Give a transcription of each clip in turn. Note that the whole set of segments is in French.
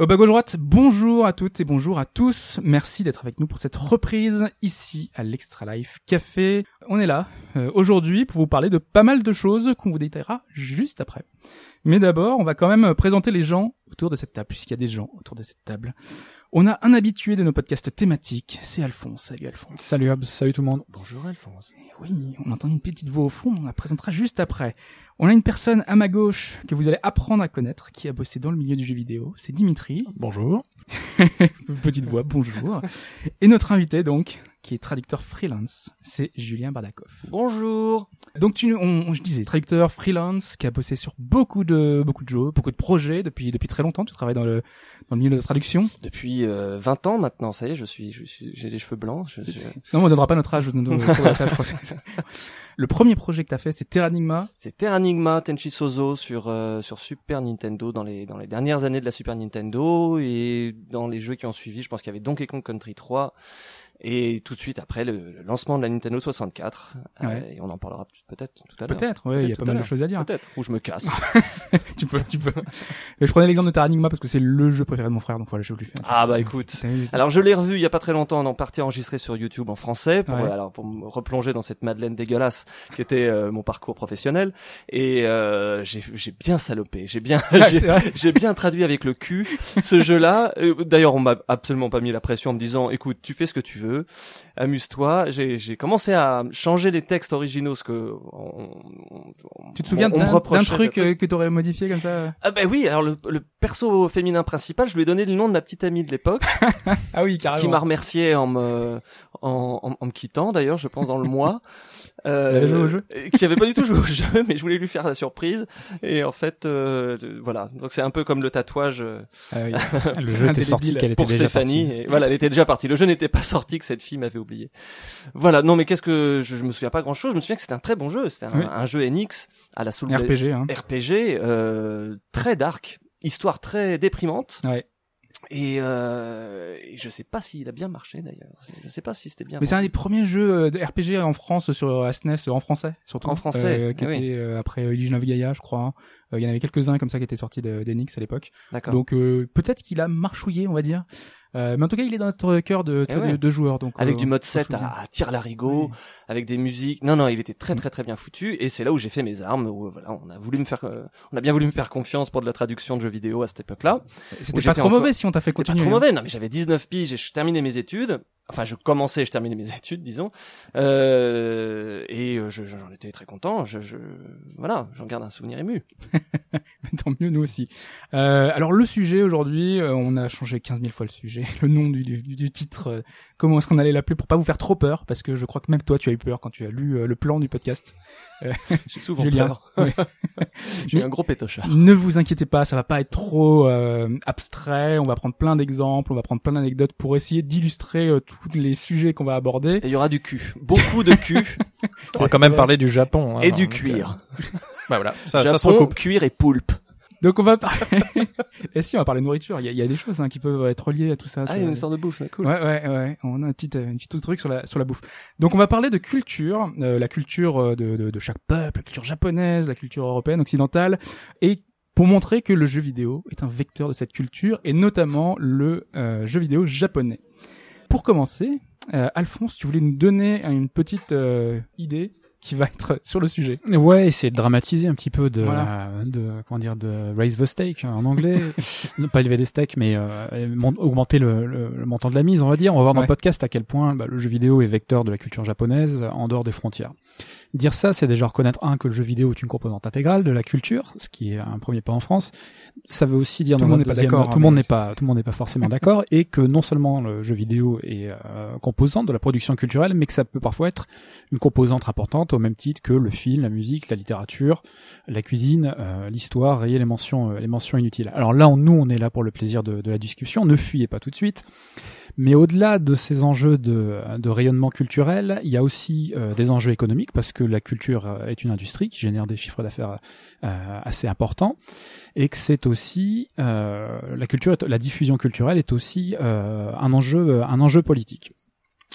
Au bas gauche droite, bonjour à toutes et bonjour à tous. Merci d'être avec nous pour cette reprise ici à l'Extra Life Café. On est là euh, aujourd'hui pour vous parler de pas mal de choses qu'on vous détaillera juste après. Mais d'abord, on va quand même présenter les gens autour de cette table, puisqu'il y a des gens autour de cette table. On a un habitué de nos podcasts thématiques, c'est Alphonse. Salut Alphonse. Salut Hobbs, salut tout le monde. Bonjour Alphonse. oui, on entend une petite voix au fond, on la présentera juste après. On a une personne à ma gauche que vous allez apprendre à connaître, qui a bossé dans le milieu du jeu vidéo, c'est Dimitri. Bonjour. Petite voix, bonjour. Et notre invité donc, qui est traducteur freelance, c'est Julien Bardakov. Bonjour. Donc tu, on, je disais, traducteur freelance, qui a bossé sur beaucoup de beaucoup de jeux, beaucoup de projets depuis depuis très longtemps. Tu travailles dans le dans le milieu de la traduction. Depuis euh, 20 ans maintenant, ça y est, je suis, j'ai les cheveux blancs. Je, je- Non, on ne donnera pas notre âge. le premier projet que tu as fait, c'est Terranigma. C'est Terranigma Tenchi Sozo sur euh, sur Super Nintendo dans les dans les dernières années de la Super Nintendo et dans les jeux qui ont suivi, je pense qu'il y avait Donkey Kong Country 3 et tout de suite après le, le lancement de la Nintendo 64 euh, Ouais. et on en parlera peut-être tout à l'heure. Peut-être, ouais, il y a pas mal de choses à dire. Peut-être ou je me casse. tu peux, tu peux. Mais je prenais l'exemple de Terranigma parce que c'est le jeu préféré de mon frère, donc voilà, je voulais faire. Ah bah écoute. Alors je l'ai revu il y a pas très longtemps en partie enregistré sur YouTube en français pour Ouais. euh, alors pour me replonger dans cette Madeleine dégueulasse qui était euh, mon parcours professionnel et euh, j'ai j'ai bien salopé, j'ai bien j'ai- bien traduit avec le cul ce jeu-là. Euh, D'ailleurs, on m'a absolument pas mis la pression en me disant "Écoute, tu fais ce que tu veux, amuse-toi." J'ai commencé à changer les textes originaux ce que on- on- Tu te souviens d'un truc euh, que t'aurais modifié comme ça Ah ben oui, alors le, le perso féminin principal, je lui ai donné le nom de ma petite amie de l'époque Ah oui, carrément. qui m'a remercié en me en, en, en me quittant d'ailleurs je pense dans le mois euh, Elle avait joué au jeu euh, qui avait pas du tout joué au jeu mais je voulais lui faire la surprise et en fait euh, voilà donc c'est un peu comme le tatouage euh, Ah oui. Le jeu était sorti qu'elle était pour déjà Stéphanie partie. et voilà elle était déjà partie le jeu n'était pas sorti que cette fille m'avait oublié voilà non mais qu'est-ce que je, je me souviens pas grand chose je me souviens que c'était un très bon jeu c'était un, Oui. un jeu NX à la Soul RPG, hein. RPG euh, très dark histoire très déprimante Ouais. Et, euh, et je sais pas s'il a bien marché d'ailleurs. Je sais pas si c'était bien. Mais c'est un des premiers jeux euh, de RPG en France sur SNES, en français surtout. En français, euh, qui eh oui. était euh, après euh, of Gaia, je crois. Euh, Il y en avait quelques-uns comme ça qui étaient sortis de- d'Enix à l'époque. D'accord. Donc euh, peut-être qu'il a marchouillé, on va dire. Euh, mais en tout cas, il est dans notre cœur de, Eh de, ouais. de joueurs. Donc avec euh, du mode on se 7 souvient. à, à tir larigot, Oui. avec des musiques. Non, non, il était très Mm. très très bien foutu. Et c'est là où j'ai fait mes armes. Où voilà, on a voulu me faire, euh, on a bien voulu me faire confiance pour de la traduction de jeux vidéo à cette époque-là. C'était pas trop encore- mauvais si on t'a fait C'était pas continuer. trop hein. mauvais. Non, mais j'avais 19 piges et je terminais mes études. Enfin, je commençais, je terminais mes études, disons. Euh, et euh, je- j'en étais très content. Je, je, voilà, j'en garde un souvenir ému. Tant mieux, nous aussi. Euh, alors le sujet aujourd'hui, euh, on a changé 15 000 fois le sujet, le nom du, du, du titre, euh, comment est-ce qu'on allait l'appeler pour pas vous faire trop peur, parce que je crois que même toi tu as eu peur quand tu as lu euh, le plan du podcast. J'ai souvent Julien. peur. Ouais. J'ai un gros pétochard. Ne vous inquiétez pas, ça va pas être trop euh, abstrait, on va prendre plein d'exemples, on va prendre plein d'anecdotes pour essayer d'illustrer euh, tous les sujets qu'on va aborder. Et il y aura du cul. Beaucoup de cul On va quand même parler du Japon. hein, et du donc, cuir. euh, Bah voilà, ça, Japon, ça se recoupe. cuir et poulpe. Donc on va parler... et si on va parler nourriture, il y a, il y a des choses hein, qui peuvent être reliées à tout ça. Ah, il y a une sorte de bouffe, cool. Ouais, ouais, ouais. On a un petit, euh, un petit truc sur la, sur la bouffe. Donc, on va parler de culture, euh, la culture euh, de, de, de chaque peuple, la culture japonaise, la culture européenne, occidentale, et pour montrer que le jeu vidéo est un vecteur de cette culture, et notamment le euh, jeu vidéo japonais. Pour commencer, euh, Alphonse, tu voulais nous donner une petite euh, idée qui va être sur le sujet. Ouais, essayer de dramatiser un petit peu de, Voilà. euh, de comment dire, de raise the stake en anglais, pas élever les stakes, mais euh, augmenter le, le, le montant de la mise, on va dire. On va voir dans Ouais. le podcast à quel point bah, le jeu vidéo est vecteur de la culture japonaise en dehors des frontières. Dire ça, c'est déjà reconnaître un que le jeu vidéo est une composante intégrale de la culture, ce qui est un premier pas en France. Ça veut aussi dire Tout le monde n'est pas d'accord, Tout hein, le monde mais n'est pas, tout le monde n'est pas forcément d'accord, et que non seulement le jeu vidéo est euh, composante de la production culturelle, mais que ça peut parfois être une composante importante au même titre que le film, la musique, la littérature, la cuisine, euh, l'histoire et les mentions, euh, les mentions inutiles. Alors là, on, nous, on est là pour le plaisir de, de la discussion. Ne fuyez pas tout de suite. Mais au-delà de ces enjeux de, rayonnement culturel, il y a aussi euh, des enjeux économiques parce que la culture euh, est une industrie qui génère des chiffres d'affaires euh, assez importants et que c'est aussi la culture, la diffusion culturelle est aussi un enjeu, un enjeu politique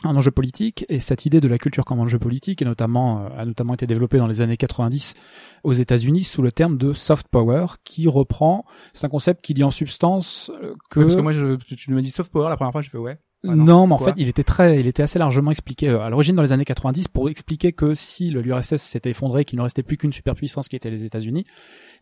un enjeu politique et cette idée de la culture comme enjeu politique est notamment a notamment été développée dans les années 90 aux États-Unis sous le terme de soft power qui reprend c'est un concept qui dit en substance que parce que moi je, tu me dis soft power la première fois je fais ouais ah non, mais en fait, il était très, il était assez largement expliqué euh, à l'origine dans les années 90 pour expliquer que si l'URSS s'était effondré, qu'il ne restait plus qu'une superpuissance qui était les États-Unis,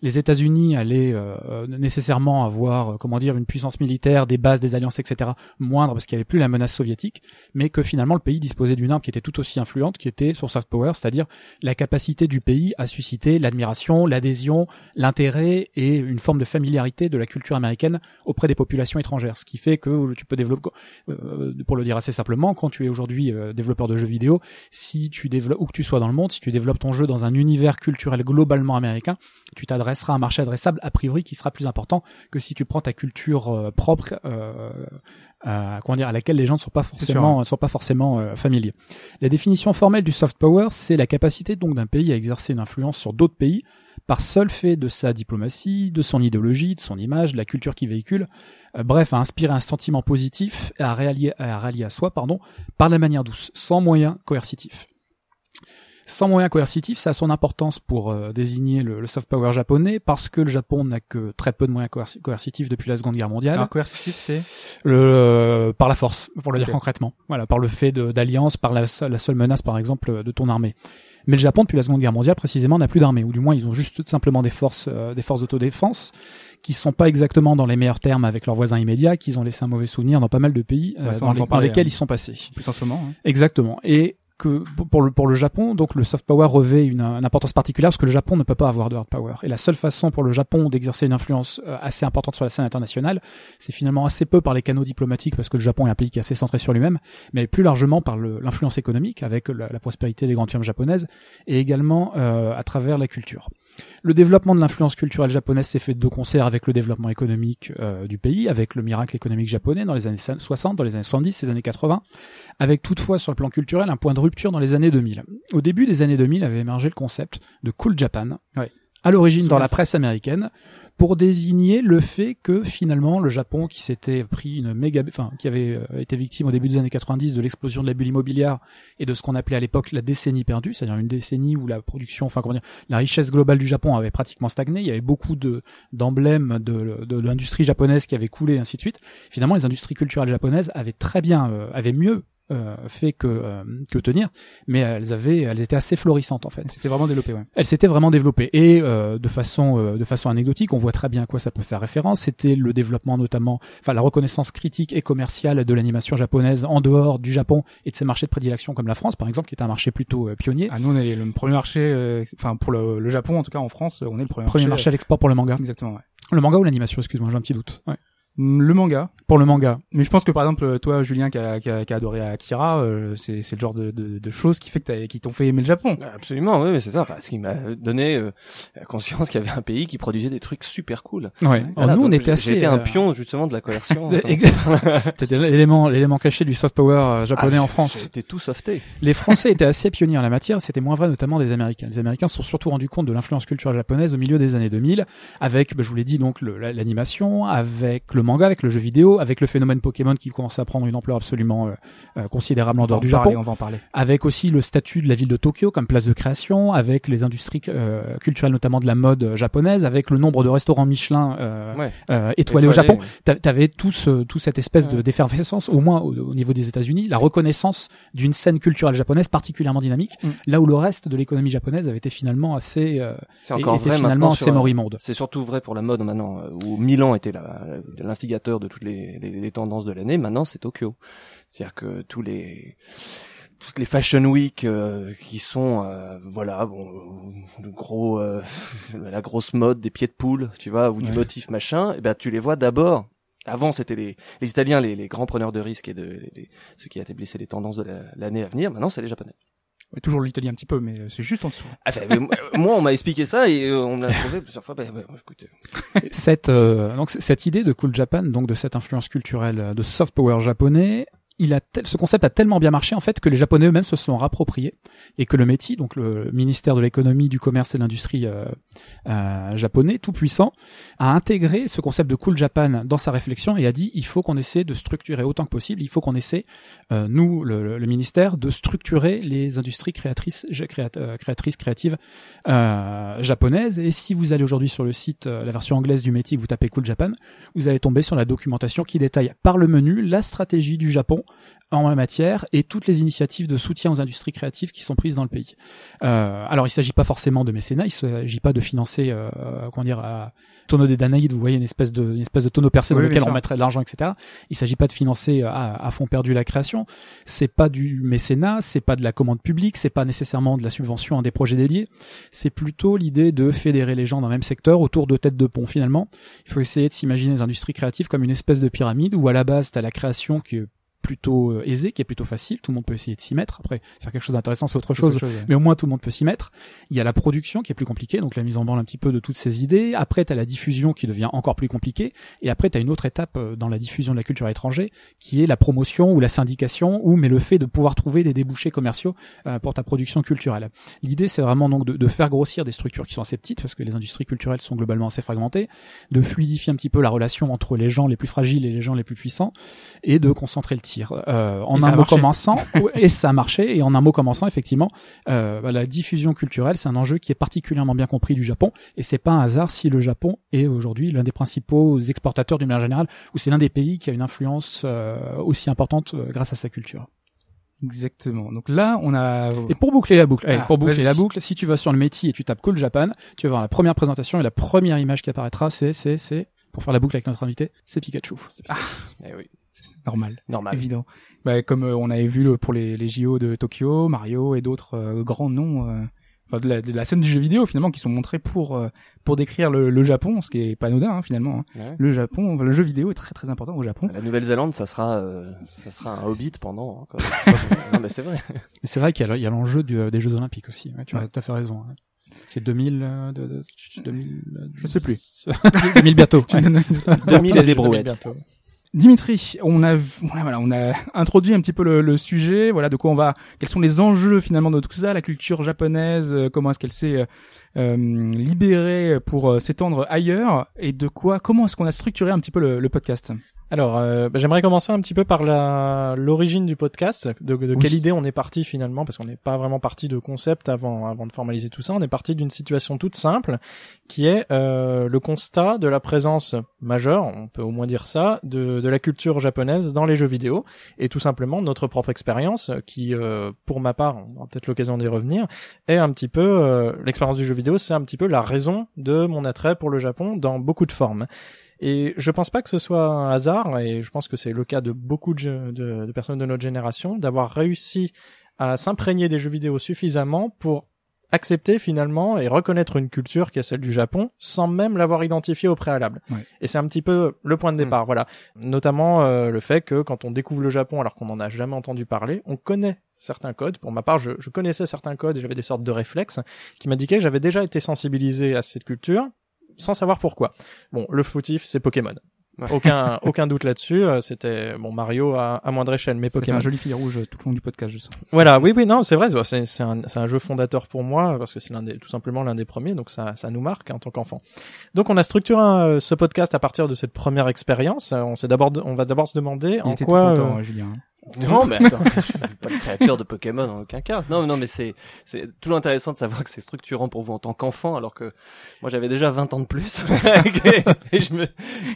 les États-Unis allaient euh, nécessairement avoir, euh, comment dire, une puissance militaire, des bases, des alliances, etc. moindre parce qu'il n'y avait plus la menace soviétique, mais que finalement le pays disposait d'une arme qui était tout aussi influente, qui était son soft power, c'est-à-dire la capacité du pays à susciter l'admiration, l'adhésion, l'intérêt et une forme de familiarité de la culture américaine auprès des populations étrangères. Ce qui fait que tu peux développer, euh, pour le dire assez simplement, quand tu es aujourd'hui développeur de jeux vidéo, si tu développes, où que tu sois dans le monde, si tu développes ton jeu dans un univers culturel globalement américain, tu t'adresses sera un marché adressable a priori qui sera plus important que si tu prends ta culture euh, propre euh, à, comment dire, à laquelle les gens ne sont pas forcément, sont pas forcément euh, familiers. La définition formelle du soft power, c'est la capacité donc d'un pays à exercer une influence sur d'autres pays par seul fait de sa diplomatie, de son idéologie, de son image, de la culture qu'il véhicule, bref, à inspirer un sentiment positif et à rallier, à rallier à soi, pardon, par la manière douce, sans moyens coercitifs. Sans moyens coercitifs, ça a son importance pour euh, désigner le, soft power japonais parce que le Japon n'a que très peu de moyens coercitifs depuis la Seconde Guerre mondiale. Alors coercitif, c'est le euh, par la force, pour le dire concrètement. Voilà, par le fait d'alliance, par la, la seule menace, par exemple, de ton armée. Mais le Japon, depuis la Seconde Guerre mondiale, précisément, n'a plus d'armée, ou du moins, ils ont juste tout simplement des forces, euh, des forces d'autodéfense qui sont pas exactement dans les meilleurs termes avec leurs voisins immédiats, qu'ils ont laissé un mauvais souvenir dans pas mal de pays dans, lesquels hein. ils sont passés. Plus en ce moment. Hein. Exactement. Et que pour le, pour le Japon, donc le soft power revêt une, importance particulière parce que le Japon ne peut pas avoir de hard power. Et la seule façon pour le Japon d'exercer une influence euh, assez importante sur la scène internationale, c'est finalement assez peu par les canaux diplomatiques parce que le Japon est un pays qui est assez centré sur lui-même, mais plus largement par l'influence économique avec la, prospérité des grandes firmes japonaises et également euh, à travers la culture. Le développement de l'influence culturelle japonaise s'est fait de concert avec le développement économique euh, du pays, avec le miracle économique japonais dans les années 60, dans les années 70, les années 80, avec toutefois sur le plan culturel un point de rupture dans les années 2000. Au début des années 2000 avait émergé le concept de Cool Japan, à l'origine dans la presse américaine, pour désigner le fait que finalement le Japon qui s'était pris une méga, enfin qui avait euh, été victime au début des années 90 de l'explosion de la bulle immobilière et de ce qu'on appelait à l'époque la décennie perdue, c'est-à-dire une décennie où la production, enfin comment dire, la richesse globale du Japon avait pratiquement stagné, il y avait beaucoup de d'emblèmes de, l'industrie japonaise qui avait coulé, et ainsi de suite. Finalement, les industries culturelles japonaises avaient très bien, euh, avaient mieux fait que euh, que tenir, mais elles avaient, elles étaient assez florissantes en fait. C'était vraiment développé, ouais. Elles s'étaient vraiment développées et euh, de façon de façon anecdotique, on voit très bien à quoi ça peut faire référence. C'était le développement notamment, enfin la reconnaissance critique et commerciale de l'animation japonaise en dehors du Japon et de ses marchés de prédilection comme la France par exemple, qui est un marché plutôt pionnier. Ah nous on est le premier marché, enfin pour le, le, Japon en tout cas en France, on est le premier, premier marché, à l'export pour le manga. Exactement. Ouais. Le manga ou l'animation, excuse-moi, j'ai un petit doute. Ouais. Le manga. Pour le manga. Mais je pense que par exemple, toi, Julien, qui a, qui a, qui a adoré Akira, euh, c'est, c'est le genre de, de, de choses qui fait que qui t'ont fait aimer le Japon. Absolument, oui, c'est ça. Enfin, ce qui m'a donné euh, conscience qu'il y avait un pays qui produisait des trucs super cool. Ouais. nous, on était assez. J'étais un euh, pion justement de la coercion. C'était l'élément, l'élément caché du soft power japonais ah, en France. C'était tout softé. Les Français étaient assez pionniers en la matière. C'était moins vrai, notamment des Américains. Les Américains se sont surtout rendus compte de l'influence culturelle japonaise au milieu des années 2000, avec, bah, je vous l'ai dit, donc l'animation, avec le manga, avec le jeu vidéo avec le phénomène Pokémon qui commence à prendre une ampleur absolument euh, euh, considérable en dehors du Japon. On va en parler. Avec aussi le statut de la ville de Tokyo comme place de création, avec les industries euh, culturelles notamment de la mode japonaise, avec le nombre de restaurants Michelin étoilés au Japon. T'avais tout ce, tout cette espèce de d'effervescence, au moins au, niveau des États-Unis, la reconnaissance d'une scène culturelle japonaise particulièrement dynamique, mm. là où le reste de l'économie japonaise avait été finalement assez, c'est encore était finalement assez morimonde. C'est surtout vrai pour la mode maintenant, où Milan était de toutes les les, tendances de l'année. Maintenant, c'est Tokyo. C'est-à-dire que tous les toutes les fashion week euh, qui sont euh, voilà bon le gros euh, la grosse mode des pieds de poule tu vois ou du motif machin et eh ben tu les vois d'abord avant c'était les, les italiens les, les, grands preneurs de risques et de ceux qui établissaient les tendances de l'année à venir maintenant c'est les japonais Ouais, toujours l'Italie un petit peu, mais euh, c'est juste en dessous. Enfin, mais moi- on m'a expliqué ça et euh, on a trouvé plusieurs fois. Bah, écoute, cette euh, donc cette idée de Cool Japan, donc de cette influence culturelle de soft power japonais, il a tel- ce concept a tellement bien marché en fait que les Japonais eux-mêmes se sont rappropriés et que le METI, donc le ministère de l'économie, du commerce et de l'industrie euh, euh, japonais, tout puissant, a intégré ce concept de Cool Japan dans sa réflexion et a dit il faut qu'on essaie de structurer autant que possible, il faut qu'on essaie euh, nous le, le- ministère de structurer les industries créatrices créat- euh, créatrices créatives euh, japonaises. Et si vous allez aujourd'hui sur le site euh, la version anglaise du métier vous tapez Cool Japan vous allez tomber sur la documentation qui détaille par le menu la stratégie du Japon en la matière et toutes les initiatives de soutien aux industries créatives qui sont prises dans le pays. Euh, alors il s'agit pas forcément de mécénat, il s'agit pas de financer euh, comment dire à tonneau des Danaïdes, vous voyez une espèce de une espèce de tonneau percé dans lequel on mettrait de l'argent, etc. Il s'agit pas de financer euh, à, à fond perdu la création. C'est pas du mécénat, c'est pas de la commande publique, c'est pas nécessairement de la subvention à des projets dédiés. C'est plutôt l'idée de fédérer les gens dans le même secteur autour de têtes de pont finalement. Il faut essayer de s'imaginer les industries créatives comme une espèce de pyramide où à la base t'as la création qui est plutôt euh, aisée, qui est plutôt facile, tout le monde peut essayer de s'y mettre. Après, faire quelque chose d'intéressant, c'est autre chose, autre chose, ouais. mais au moins tout le monde peut s'y mettre. Il y a la production qui est plus compliquée, donc la mise en branle un petit peu de toutes ces idées. Après, tu as la diffusion qui devient encore plus compliquée. Et après, tu as une autre étape euh, dans la diffusion de la culture à l'étranger, qui est la promotion ou la syndication, ou mais le fait de pouvoir trouver des débouchés commerciaux euh, pour ta production culturelle. L'idée, c'est vraiment donc de, de faire grossir des structures qui sont assez petites, parce que les industries culturelles sont globalement assez fragmentées, de fluidifier un petit peu la relation entre les gens les plus fragiles et les gens les plus puissants, et de concentrer le tir. Euh, en Et un a mot marché. commençant, et ça a marché, et en un mot commençant, effectivement, euh, bah, la diffusion culturelle, c'est un enjeu qui est particulièrement bien compris du Japon, et c'est pas un hasard si le Japon est aujourd'hui l'un des principaux exportateurs d'une manière générale, ou c'est l'un des pays qui a une influence euh, aussi importante euh, grâce à sa culture. Exactement. Donc là, on a. Et pour boucler la boucle, allez, Ah, pour boucler la boucle, si tu vas sur le métier et tu tapes Cool Japan, tu vas voir la première présentation et la première image qui apparaîtra, c'est, c'est, c'est, pour faire la boucle avec notre invité, c'est Pikachu. eh oui, normal. normal. Évident. Bah, comme euh, on avait vu le- pour les, les JO de Tokyo, Mario et d'autres euh, grands noms, euh, enfin de la, de la scène du jeu vidéo finalement, qui sont montrés pour euh, pour décrire le, le Japon, ce qui est pas anodin hein, finalement. hein. Ouais. Le Japon, le jeu vidéo est très très important au Japon. La Nouvelle-Zélande, ça sera, euh, ça sera un Hobbit pendant. Encore. non, mais c'est vrai. C'est vrai qu'il y a, il y a l'enjeu du- des Jeux Olympiques aussi. Ouais, tu as tout à fait raison. hein. C'est 2000, euh, de, de- 2000, euh, Je sais plus. 2000 bientôt. Tu me donnes- 2000 et des 2000 brouettes. Dimitri, on a voilà, on a introduit un petit peu le, sujet, voilà de quoi on va, quels sont les enjeux finalement de tout ça, la culture japonaise, euh, comment est-ce qu'elle s'est euh, euh, libérée pour s'étendre ailleurs et de quoi, comment est-ce qu'on a structuré un petit peu le podcast? Alors, euh, bah, j'aimerais commencer un petit peu par la l'origine du podcast, de, de Oui. quelle idée on est parti finalement, parce qu'on n'est pas vraiment parti de concept avant avant de formaliser tout ça. On est parti d'une situation toute simple, qui est euh, le constat de la présence majeure, on peut au moins dire ça, de de la culture japonaise dans les jeux vidéo, et tout simplement notre propre expérience, qui, euh, pour ma part, on aura peut-être l'occasion d'y revenir, est un petit peu euh, l'expérience du jeu vidéo, c'est un petit peu la raison de mon attrait pour le Japon dans beaucoup de formes. Et je pense pas que ce soit un hasard, et je pense que c'est le cas de beaucoup de, jeux- de, de personnes de notre génération, d'avoir réussi à s'imprégner des jeux vidéo suffisamment pour accepter finalement et reconnaître une culture qui est celle du Japon sans même l'avoir identifiée au préalable. Ouais. Et c'est un petit peu le point de départ, voilà. Notamment euh, le fait que quand on découvre le Japon alors qu'on n'en a jamais entendu parler, on connaît certains codes. Pour ma part, je, je connaissais certains codes et j'avais des sortes de réflexes qui m'indiquaient que j'avais déjà été sensibilisé à cette culture sans savoir pourquoi. Bon, le fautif, c'est Pokémon. Ouais. Aucun, aucun doute là-dessus. euh, C'était bon Mario à, à moindre échelle, mais Pokémon. un joli fil rouge tout le long du podcast, je sens. Voilà, oui, oui, non, c'est vrai, c'est c'est un, c'est un jeu fondateur pour moi parce que c'est l'un des, tout simplement l'un des premiers, donc ça, ça nous marque en tant qu'enfant. Donc on a structuré euh, ce podcast à partir de cette première expérience. Euh, On s'est d'abord, on va d'abord se demander Il en était quoi. content, euh, hein, Julien. Non, mais attends, je suis pas le créateur de Pokémon en aucun cas. Non, non, mais c'est c'est toujours intéressant de savoir que c'est structurant pour vous en tant qu'enfant, alors que moi j'avais déjà 20 ans de plus et je me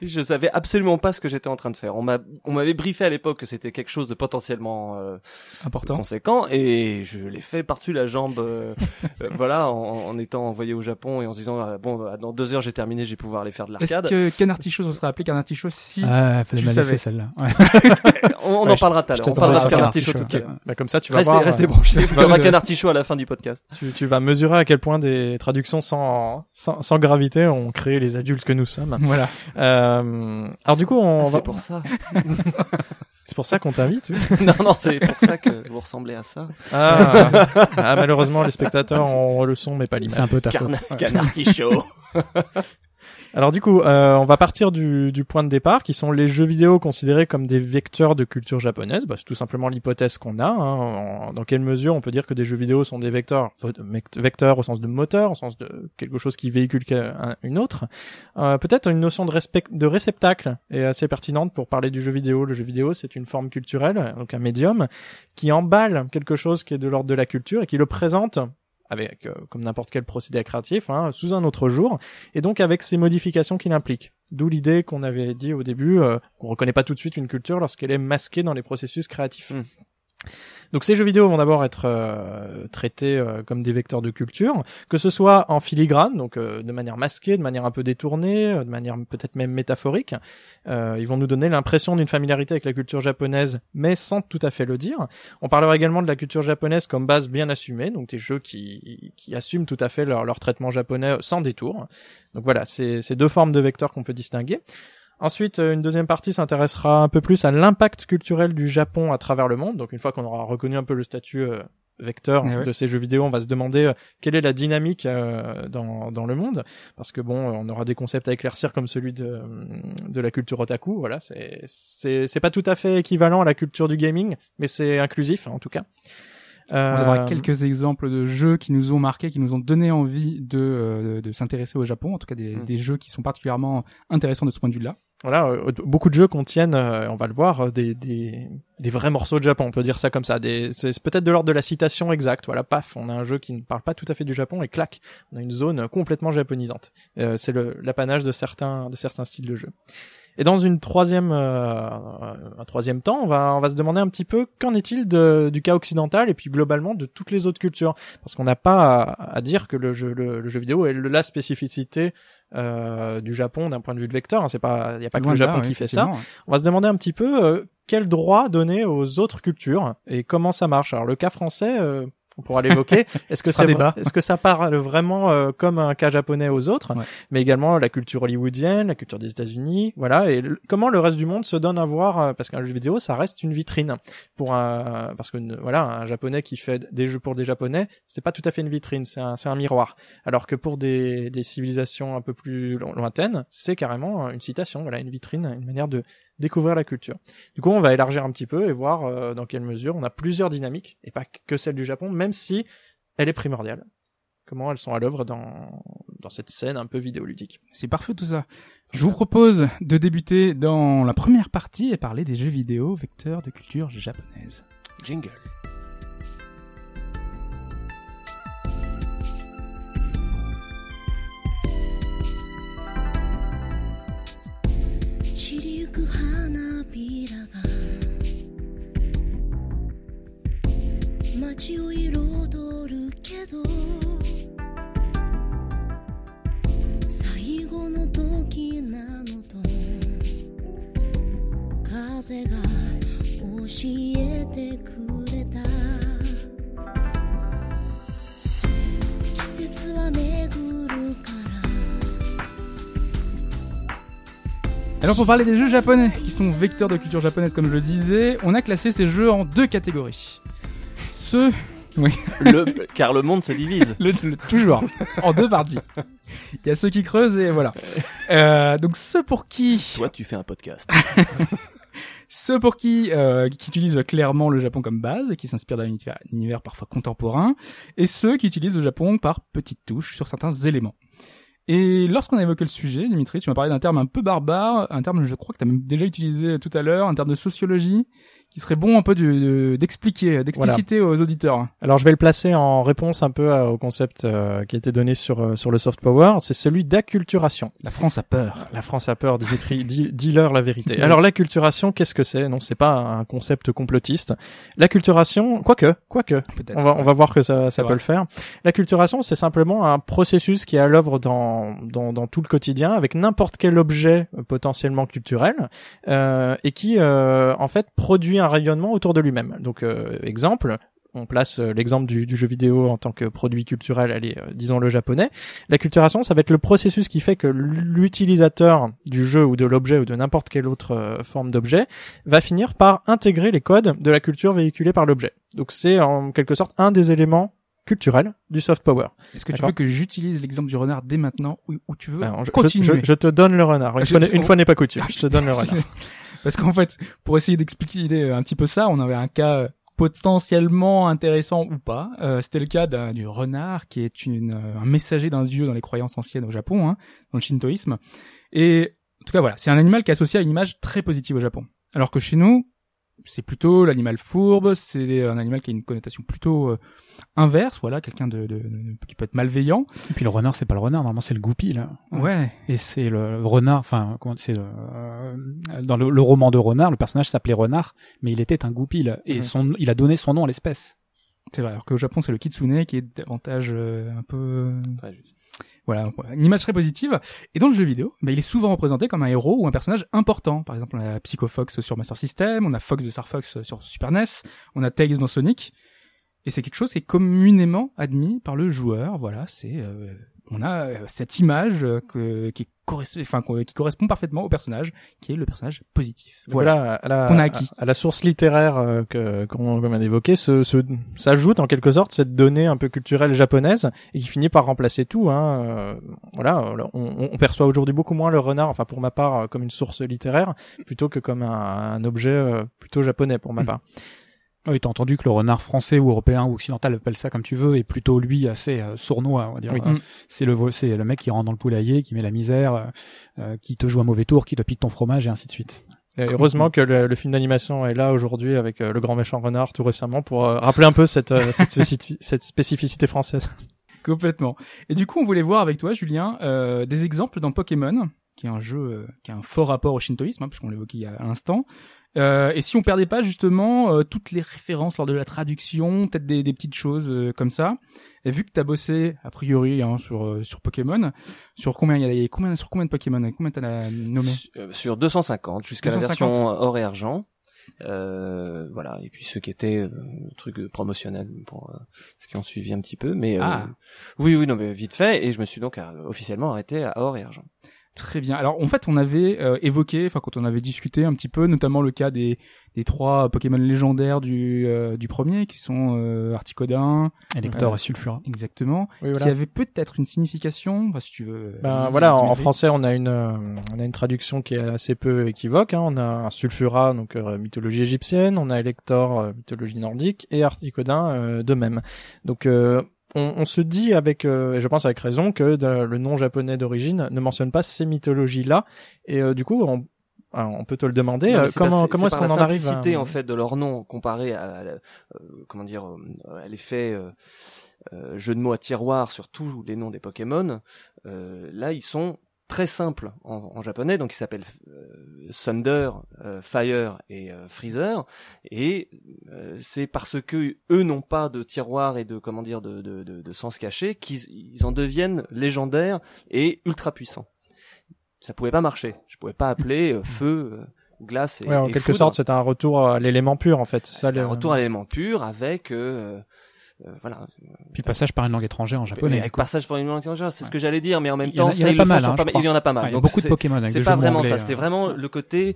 je savais absolument pas ce que j'étais en train de faire. On m'a on m'avait briefé à l'époque que c'était quelque chose de potentiellement euh, Important. conséquent et je l'ai fait par-dessus la jambe, euh, euh, voilà, en, en étant envoyé au Japon et en se disant ah, bon dans deux heures j'ai terminé, je vais pouvoir aller faire de Est-ce l'arcade. que Canard Show, on serait appelé Canard Show si Ah, fallait Tu laisser savais. celle-là. Ouais. On, Ouais, en parlera tout à l'heure. On parlera de Canard Canard tout à l'heure. bah, comme ça, tu vas Restez, voir. restez euh, branchés. Il y aura Canard Show à la fin du podcast. tu, tu vas mesurer à quel point des traductions sans, sans, sans gravité ont créé les adultes que nous sommes. Voilà. Euh, alors du coup, on Ah, va. c'est pour ça. C'est pour ça qu'on t'invite. oui. non, non, c'est pour ça que vous ressemblez à ça. Ah, Ah, malheureusement, les spectateurs ont le son, mais pas l'image. C'est un peu ta faute. Carna- Canartichaud. Alors du coup, euh, on va partir du, point de départ, qui sont les jeux vidéo considérés comme des vecteurs de culture japonaise. Bah, c'est tout simplement l'hypothèse qu'on a. hein. Dans quelle mesure on peut dire que des jeux vidéo sont des vecteurs, vecteurs au sens de moteur, au sens de quelque chose qui véhicule une autre. Euh, Peut-être une notion de, de réceptacle est assez pertinente pour parler du jeu vidéo. Le jeu vidéo, c'est une forme culturelle, donc un médium, qui emballe quelque chose qui est de l'ordre de la culture et qui le présente avec euh, comme n'importe quel procédé créatif, hein, sous un autre jour, et donc avec ces modifications qu'il implique. D'où l'idée qu'on avait dit au début, euh, qu'on reconnaît pas tout de suite une culture lorsqu'elle est masquée dans les processus créatifs. Mm. Donc ces jeux vidéo vont d'abord être euh, traités euh, comme des vecteurs de culture, que ce soit en filigrane, donc euh, de manière masquée, de manière un peu détournée, euh, de manière peut-être même métaphorique. Euh, ils vont nous donner l'impression d'une familiarité avec la culture japonaise, mais sans tout à fait le dire. On parlera également de la culture japonaise comme base bien assumée, donc des jeux qui, qui assument tout à fait leur, leur traitement japonais sans détour. Donc voilà, c'est deux formes de vecteurs qu'on peut distinguer. Ensuite, euh, une deuxième partie s'intéressera un peu plus à l'impact culturel du Japon à travers le monde. Donc une fois qu'on aura reconnu un peu le statut euh, vecteur Eh ouais. de ces jeux vidéo, on va se demander euh, quelle est la dynamique euh, dans, dans le monde. Parce que bon, on aura des concepts à éclaircir comme celui de, de la culture otaku. Voilà, c'est pas tout à fait équivalent à la culture du gaming, mais c'est inclusif en tout cas. On aura quelques exemples de jeux qui nous ont marqué, qui nous ont donné envie de, de s'intéresser au Japon, en tout cas des, Mm. des jeux qui sont particulièrement intéressants de ce point de vue-là. Voilà, euh, beaucoup de jeux contiennent, euh, on va le voir, euh, des, des, des vrais morceaux de Japon, on peut dire ça comme ça. C'est peut-être de l'ordre de la citation exacte. Voilà, paf, on a un jeu qui ne parle pas tout à fait du Japon et clac, on a une zone complètement japonisante. Euh, c'est l'apanage de certains de certains styles de jeu. Et dans une troisième euh, un troisième temps, on va on va se demander un petit peu qu'en est-il de- du cas occidental et puis globalement de toutes les autres cultures, parce qu'on n'a pas à, à dire que le jeu le, le jeu vidéo est la spécificité euh, du Japon d'un point de vue de vecteur. hein. C'est pas il y a pas que le là, Japon qui fait ça. On va se demander un petit peu euh, quel droit donner aux autres cultures et comment ça marche. Alors le cas français, euh, on pourra l'évoquer. Est-ce que c'est est-ce que ça parle vraiment euh, comme un cas japonais aux autres, Ouais. mais également la culture hollywoodienne, la culture des États-Unis, voilà, et le- comment le reste du monde se donne à voir euh, parce qu'un jeu vidéo ça reste une vitrine pour un parce que voilà un japonais qui fait des jeux pour des japonais, c'est pas tout à fait une vitrine, c'est un c'est un miroir. Alors que pour des des civilisations un peu plus lo- lointaines, c'est carrément une citation, voilà, une vitrine, une manière de découvrir la culture. Du coup, on va élargir un petit peu et voir euh, dans quelle mesure on a plusieurs dynamiques et pas que celle du Japon, même si elle est primordiale. Comment elles sont à l'œuvre dans dans cette scène un peu vidéoludique. C'est parfait tout ça. Je vous propose de débuter dans la première partie et parler des jeux vidéo vecteurs de culture japonaise. Jingle. 散りゆく花びらが街を彩るけど最後の時なのと風が教えてくれた。Alors pour parler des jeux japonais qui sont vecteurs de culture japonaise comme je le disais, on a classé ces jeux en deux catégories. Ceux, Le, car le monde se divise. le, le- toujours, en deux parties. Il y a ceux qui creusent et voilà. Euh, donc ceux pour qui, Toi, tu fais un podcast. ceux pour qui, euh, qui utilisent clairement le Japon comme base et qui s'inspirent d'un univers parfois contemporain, et ceux qui utilisent le Japon par petites touches sur certains éléments. Et lorsqu'on a évoqué le sujet, Dimitri, tu m'as parlé d'un terme un peu barbare, un terme je crois que tu as même déjà utilisé tout à l'heure, un terme de sociologie, qui serait bon un peu de- de- d'expliquer, d'expliciter aux auditeurs. Alors je vais le placer en réponse un peu à- au concept euh, qui a été donné sur euh, sur le soft power, c'est celui d'acculturation. La France a peur. La France a peur, Dimitri, dis- dis-leur la vérité. Alors l'acculturation, qu'est-ce que c'est? Non, c'est pas un concept complotiste. L'acculturation, quoique, quoique, Peut-être. on va on va voir que ça ça peut vrai. le faire. L'acculturation, c'est simplement un processus qui est à l'œuvre dans, dans dans tout le quotidien avec n'importe quel objet euh, potentiellement culturel euh, et qui euh, en fait produit un rayonnement autour de lui-même. Donc euh, exemple, on place euh, l'exemple du, du jeu vidéo en tant que produit culturel, allez, euh, disons le japonais. L'acculturation, ça va être le processus qui fait que l'utilisateur du jeu ou de l'objet ou de n'importe quelle autre euh, forme d'objet va finir par intégrer les codes de la culture véhiculée par l'objet. Donc c'est en quelque sorte un des éléments culturels du soft power. Est-ce que tu veux que j'utilise l'exemple du renard dès maintenant ou, ou tu veux Alors, je, continuer je- je te donne le renard. Une, fois, n'est- on- pas coutume. Je te donne le renard. Parce qu'en fait, pour essayer d'expliquer un petit peu ça, on avait un cas potentiellement intéressant ou pas. Euh, C'était le cas du renard, qui est une, euh, un messager d'un dieu dans les croyances anciennes au Japon, hein, dans le shintoïsme. Et en tout cas, voilà, c'est un animal qui est associé à une image très positive au Japon. Alors que chez nous, c'est plutôt l'animal fourbe, c'est un animal qui a une connotation plutôt euh, inverse, voilà, quelqu'un de, de- de- qui peut être malveillant. Et puis le renard, c'est pas le renard, normalement c'est le goupil. là. Ouais. Et c'est le renard, enfin, comment- c'est le, euh, dans le, le roman de Renard, le personnage s'appelait Renard, mais il était un goupil et son, il a donné son nom à l'espèce. C'est vrai. Alors qu'au Japon, c'est le kitsune qui est davantage euh, un peu Très juste. Voilà, une image très positive. Et dans le jeu vidéo, bah, il est souvent représenté comme un héros ou un personnage important. Par exemple, on a Psycho Fox sur Master System, on a Fox de Star Fox sur Super NES, on a Tails dans Sonic. Et c'est quelque chose qui est communément admis par le joueur. Voilà, c'est euh, on a euh, cette image euh, que, qui, correspond, enfin, qu'on- qui correspond parfaitement au personnage, qui est le personnage positif. Voilà, à, à la, Qu'on a acquis. à la source littéraire euh, que qu'on vient d'évoquer, se, se- s'ajoute en quelque sorte cette donnée un peu culturelle japonaise et qui finit par remplacer tout. Hein. Euh, voilà, on, on perçoit aujourd'hui beaucoup moins le renard, enfin pour ma part, euh, comme une source littéraire plutôt que comme un, un objet plutôt japonais pour ma Mm. part. Oui, t'as entendu que le renard français ou européen ou occidental appelle ça comme tu veux, est plutôt lui assez euh, sournois, on va dire. Oui. Euh, Mm. C'est le c'est le mec qui rentre dans le poulailler, qui met la misère, euh, qui te joue un mauvais tour, qui te pique ton fromage et ainsi de suite. Et heureusement que le, le film d'animation est là aujourd'hui avec euh, le grand méchant renard tout récemment pour euh, rappeler un peu cette, euh, cette, spécifi- cette spécificité française. Complètement. Et du coup, on voulait voir avec toi, Julien, euh, des exemples dans Pokémon, qui est un jeu euh, qui a un fort rapport au shintoïsme, hein, puisqu'on l'évoquait il y a à l'instant. Euh, et si on perdait pas justement euh, toutes les références lors de la traduction, peut-être des, des petites choses euh, comme ça. Et vu que t'as bossé a priori hein, sur euh, sur Pokémon, sur combien il y a, combien sur combien de Pokémon, combien t'en as nommé Sur, euh, sur 250 jusqu'à la 250. version or et argent. Euh, voilà et puis ceux qui étaient euh, trucs euh, promotionnels pour euh, ceux qui ont suivi un petit peu mais euh, Ah. oui oui non mais vite fait et je me suis donc euh, officiellement arrêté à or et argent Très bien. Alors en fait, on avait euh, évoqué, enfin quand on avait discuté un petit peu, notamment le cas des des trois Pokémon légendaires du euh, du premier, qui sont euh, Articodin, Elector Euh, et Sulfura. exactement, Oui, qui avait peut-être une signification, enfin, si tu veux. Ben euh, voilà, en, français, on a une euh, on a une traduction qui est assez peu équivoque. Hein. On a un Sulfura, donc euh, mythologie égyptienne, on a Elector, euh, mythologie nordique, et Articodin euh, de même. Donc euh, on, on se dit avec, euh, et je pense avec raison, que de- le nom japonais d'origine ne mentionne pas ces mythologies-là. Et euh, du coup, on, alors, on peut te le demander. Non, euh, comment comment est-ce qu'on en arrive à... en fait de leur nom comparé à, à euh, comment dire euh, à l'effet euh, euh, jeu de mots à tiroir sur tous les noms des Pokémon euh, là ils sont très simples en, en japonais donc ils s'appellent euh, Thunder euh, Fire et euh, Freezer et c'est parce que eux n'ont pas de tiroir et de comment dire de, de, de, de sens caché qu'ils ils en deviennent légendaires et ultra puissants ça pouvait pas marcher je pouvais pas appeler feu glace et, Ouais, en et quelque foudre. sorte, c'est un retour à l'élément pur en fait. C'est le- un retour à l'élément pur avec voilà Puis passage par une langue étrangère en japonais. avec coup. passage par une langue étrangère c'est ce que j'allais dire mais en même Il y en a- temps il y en a pas mal, hein, pas il y en a pas mal Ouais, il y a donc beaucoup de Pokémon c'est pas vraiment anglais, ça euh. c'était vraiment le côté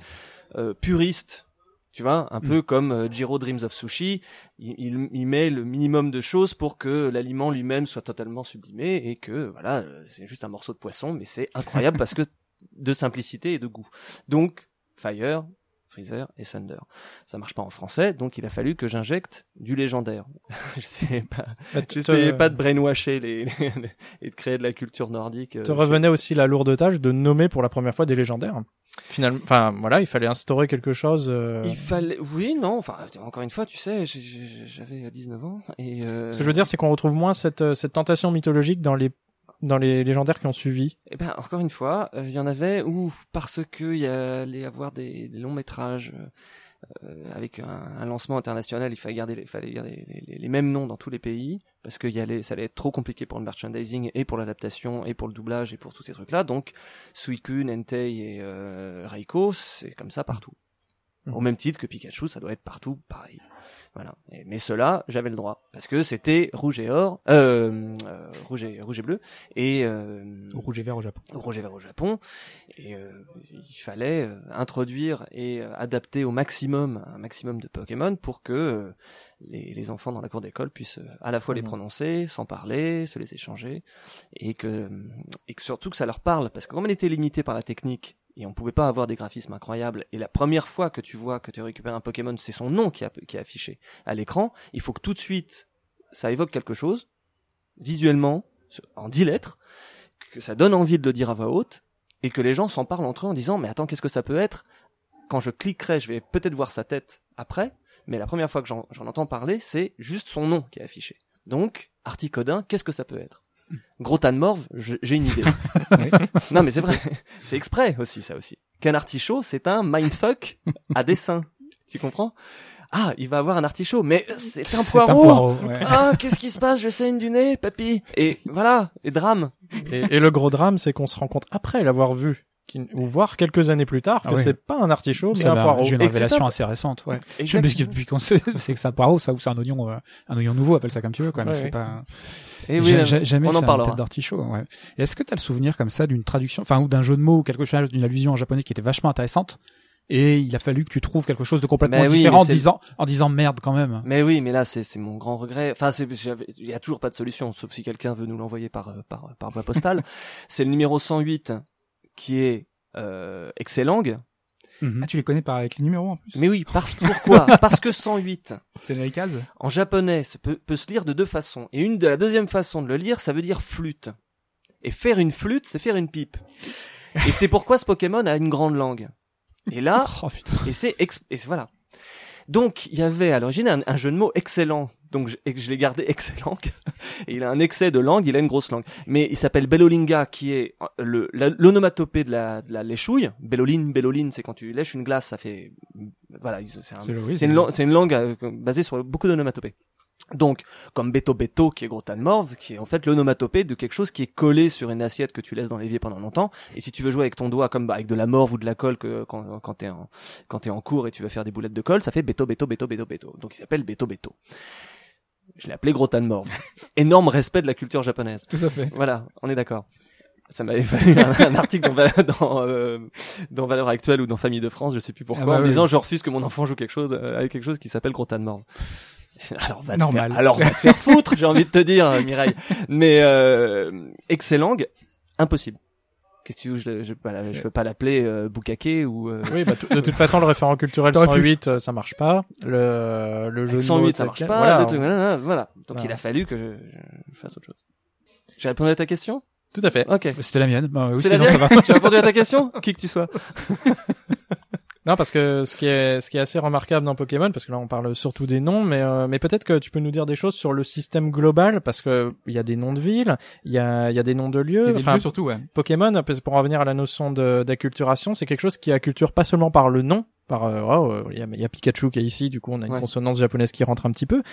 euh, puriste tu vois un Mm. peu comme euh, Jiro Dreams of Sushi il, il, il met le minimum de choses pour que l'aliment lui-même soit totalement sublimé et que voilà euh, c'est juste un morceau de poisson mais c'est incroyable parce que de simplicité et de goût donc Fire Freezer et Thunder. Ça marche pas en français, donc il a fallu que j'injecte du légendaire. je sais pas, Bah, j'essayais pas de brainwasher les, les- et de créer de la culture nordique. euh, te revenait aussi la lourde tâche de nommer pour la première fois des légendaires. Finalement, enfin voilà, il fallait instaurer quelque chose. euh, Il fallait, oui, non, enfin, encore une fois, tu sais, j'avais 19 ans et. Euh... Ce que je veux dire, c'est qu'on retrouve moins cette euh, cette tentation mythologique dans les dans les légendaires qui ont suivi. Eh ben, encore une fois, euh, il y en avait où, parce que il y allait avoir des, des longs métrages euh, avec un, un lancement international, il fallait garder, les, fallait garder les, les- les mêmes noms dans tous les pays parce que y allait, ça allait être trop compliqué pour le merchandising et pour l'adaptation et pour le doublage et pour tous ces trucs-là. Donc, Suicune, Entei et euh, c'est comme ça partout. Mhm. Au même titre que Pikachu, ça doit être partout pareil. Voilà. Et- mais cela, j'avais le droit parce que c'était rouge et or, euh, euh, rouge et rouge et bleu et euh, Rouge et vert au Japon. rouge et vert au Japon. Et euh, il fallait introduire et adapter au maximum un maximum de Pokémon pour que les, les enfants dans la cour d'école puissent à la fois les Mhm. prononcer, s'en parler, se les échanger, et que et que surtout que ça leur parle, parce que comme on était limité par la technique et on pouvait pas avoir des graphismes incroyables, et la première fois que tu vois que tu récupères un Pokémon, c'est son nom qui, est affiché à l'écran, il faut que tout de suite ça évoque quelque chose visuellement en 10 lettres, que ça donne envie de le dire à voix haute et que les gens s'en parlent entre eux en disant mais attends qu'est-ce que ça peut être? Quand je cliquerai je vais peut-être voir sa tête après mais la première fois que j'en entends parler c'est juste son nom qui est affiché. Donc Articodin qu'est-ce que ça peut être? Gros tas de morve, j'ai une idée. non mais c'est vrai, c'est exprès aussi ça aussi. Qu'un artichaut, c'est un mindfuck à dessin. Tu comprends? Ah, il va avoir un artichaut, mais c'est un C'est un poireau. poireau, ouais. Ah, qu'est-ce qui se passe? Je saigne du nez, papy. Et voilà, et drame. Et, et le gros drame, c'est qu'on se rend compte après l'avoir vu, ou voir quelques années plus tard, que Ah oui. c'est pas un artichaut, mais un poireau. J'ai une révélation assez récente, ouais. Je ce que- depuis qu'on sait, c'est que c'est un poireau, ça, ou c'est un oignon, euh, un oignon nouveau, appelle ça comme tu veux, quoi. Mais Ouais, c'est ouais. pas, Et oui, euh, j'ai- jamais on en parlera. tête d'artichaut, ouais. Est-ce que tu as le souvenir comme ça d'une traduction, enfin, ou d'un jeu de mots ou quelque chose, d'une allusion en japonais qui était vachement intéressante, et il a fallu que tu trouves quelque chose de complètement Mais oui, différent mais en disant, en disant merde quand même. Mais oui, mais là c'est c'est mon grand regret. Enfin, c'est- il y a toujours pas de solution, sauf si quelqu'un veut nous l'envoyer par euh, par par voie postale. c'est le numéro 108 qui est euh, Excelang. Mhm. Ah, tu les connais par avec les numéros en plus. Mais oui, parce pourquoi? Parce que 108 C'était les cases. en japonais ça peut peut se lire de deux façons. Et une de la deuxième façon de le lire, ça veut dire flûte. Et faire une flûte, c'est faire une pipe. Et c'est pourquoi ce Pokémon a une grande langue. Et là, Oh putain. Et c'est ex- et c'est- voilà. Donc il y avait à l'origine un, un jeu de mots excellent. Donc je, et je l'ai gardé excellent. et il a un excès de langue, il a une grosse langue. Mais il s'appelle Bellolinga, qui est euh, l'onomatopée de la, de la léchouille. Belloline, Belloline, c'est quand tu lèches une glace, ça fait voilà, il- c'est un- une, une langue euh, basée sur beaucoup d'onomatopées. Donc, comme Beto Beto, qui est gros tas de morve, qui est en fait l'onomatopée de quelque chose qui est collé sur une assiette que tu laisses dans l'évier pendant longtemps. Et si tu veux jouer avec ton doigt, comme bah, avec de la morve ou de la colle, que, quand, quand t'es en, quand t'es en cours et tu vas faire des boulettes de colle, ça fait Beto Beto Beto Beto Beto. Donc il s'appelle Beto Beto. Je l'ai appelé de morve. Énorme respect de la culture japonaise. Tout à fait. Voilà, on est d'accord. Ça m'avait fallu un, un article dans, dans, euh, dans Valeurs Actuelles ou dans Famille de France, je sais plus pourquoi, Ah bah en oui. disant je refuse que mon enfant joue quelque chose euh, avec quelque chose qui s'appelle de morve. Alors va te Normal. faire, alors va te faire foutre, j'ai envie de te dire, euh, Mireille. Mais euh, excellent, impossible. Qu'est-ce que tu veux, je, je, peux pas la- je peux pas l'appeler euh, Bukake ou euh, Oui, bah, de toute façon, le référent culturel T'aurais pu. 108, euh, ça marche pas. Le, le jeu avec de 108 mots, ça marche pas. Voilà, le truc, voilà, voilà. Donc Voilà. il a fallu que je, je fasse autre chose. J'ai répondu à ta question? Tout à fait. Ok. C'était la mienne. Bah, oui, la sinon ça va. J'ai répondu à ta question? Qui que tu sois. Non, parce que ce qui est ce qui est assez remarquable dans Pokémon, parce que là on parle surtout des noms, mais euh, mais peut-être que tu peux nous dire des choses sur le système global, parce que il y a des noms de villes, il y a il y a des noms de Il y lieux. a des Enfin, lieux surtout, ouais. Pokémon, parce- pour en revenir à la notion de d'acculturation, c'est quelque chose qui acculture pas seulement par le nom. Par euh, oh, il y, a, y a Pikachu qui est ici, du coup on a une Ouais. consonance japonaise qui rentre un petit peu.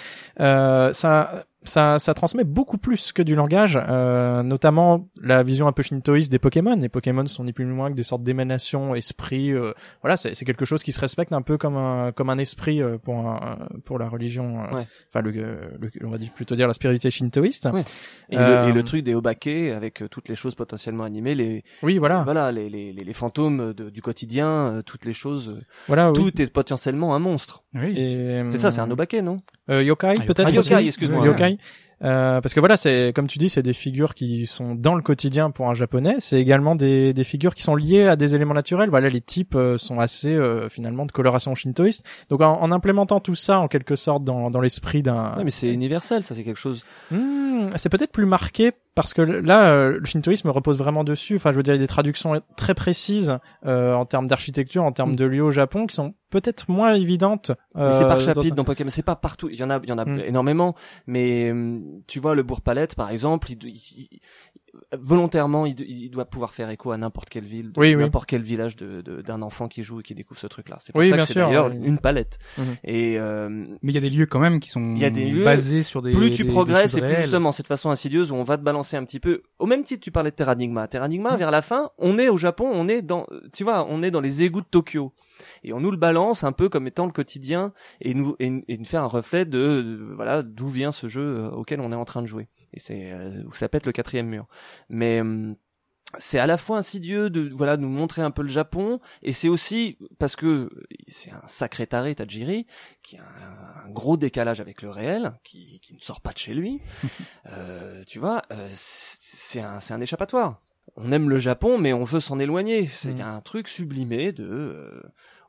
Euh, ça, ça, ça transmet beaucoup plus que du langage, euh, notamment la vision un peu shintoïste des Pokémon. Les Pokémon sont ni plus ni moins que des sortes d'émanations, esprits. euh, voilà, c'est c'est quelque chose qui se respecte un peu comme un comme un esprit euh, pour un- pour la religion. euh, Ouais. Enfin, le, le- on va dire plutôt dire la spiritualité shintoïste. Ouais. Et, Euh, le, et le truc des Obake avec euh, toutes les choses potentiellement animées, les Oui, voilà, voilà, les, les, les, les fantômes de- du quotidien, euh, toutes les choses, euh, voilà. oui. tout est potentiellement un monstre. Oui. C'est ça, c'est un Obake, non? Euh, yokai Ah, peut-être Ah, yokai, excuse-moi, Euh, yokai Euh, parce que voilà c'est comme tu dis c'est des figures qui sont dans le quotidien pour un japonais c'est également des, des figures qui sont liées à des éléments naturels voilà les types euh, sont assez euh, finalement de coloration shintoïste donc en, en implémentant tout ça en quelque sorte dans, dans l'esprit d'un Ouais, mais c'est universel, ça c'est quelque chose. Hmm, c'est peut-être plus marqué parce que là, euh, le shintoïsme repose vraiment dessus. Enfin, je veux dire, il y a des traductions très précises euh, en termes d'architecture, en termes Mm. de lieux au Japon, qui sont peut-être moins évidentes. Mais c'est par euh, chapitre dans- dans Pokémon, c'est pas partout. Il y en a, il y en a Mm. énormément, mais hum, tu vois le bourg palette par exemple, il, il- il- volontairement, il, il doit pouvoir faire écho à n'importe quelle ville, de Oui, oui. n'importe quel village de- de- d'un enfant qui joue et qui découvre ce truc-là. C'est pour Oui, ça bien que c'est d'ailleurs oui. une palette. Mhm. Et euh, Mais il y a des lieux quand même qui sont Il y a des lieux, basés sur des. plus tu des- des progresses choses et plus réelles. justement cette façon insidieuse où on va te balancer un petit peu au même titre, tu parlais de Terranigma. Terranigma, vers la fin, on est au Japon, on est dans, tu vois, on est dans les égouts de Tokyo. Et on nous le balance un peu comme étant le quotidien et nous, et, et nous faire un reflet de, de- voilà, d'où vient ce jeu euh, auquel on est en train de jouer. Et c'est, euh, où ça pète le quatrième mur. Mais, hum, c'est à la fois insidieux de voilà nous montrer un peu le Japon et c'est aussi parce que c'est un sacré taré Tajiri qui a un, un gros décalage avec le réel qui, qui ne sort pas de chez lui euh, tu vois euh, c'est un c'est un échappatoire on aime le Japon mais on veut s'en éloigner c'est Mm. un truc sublimé de euh,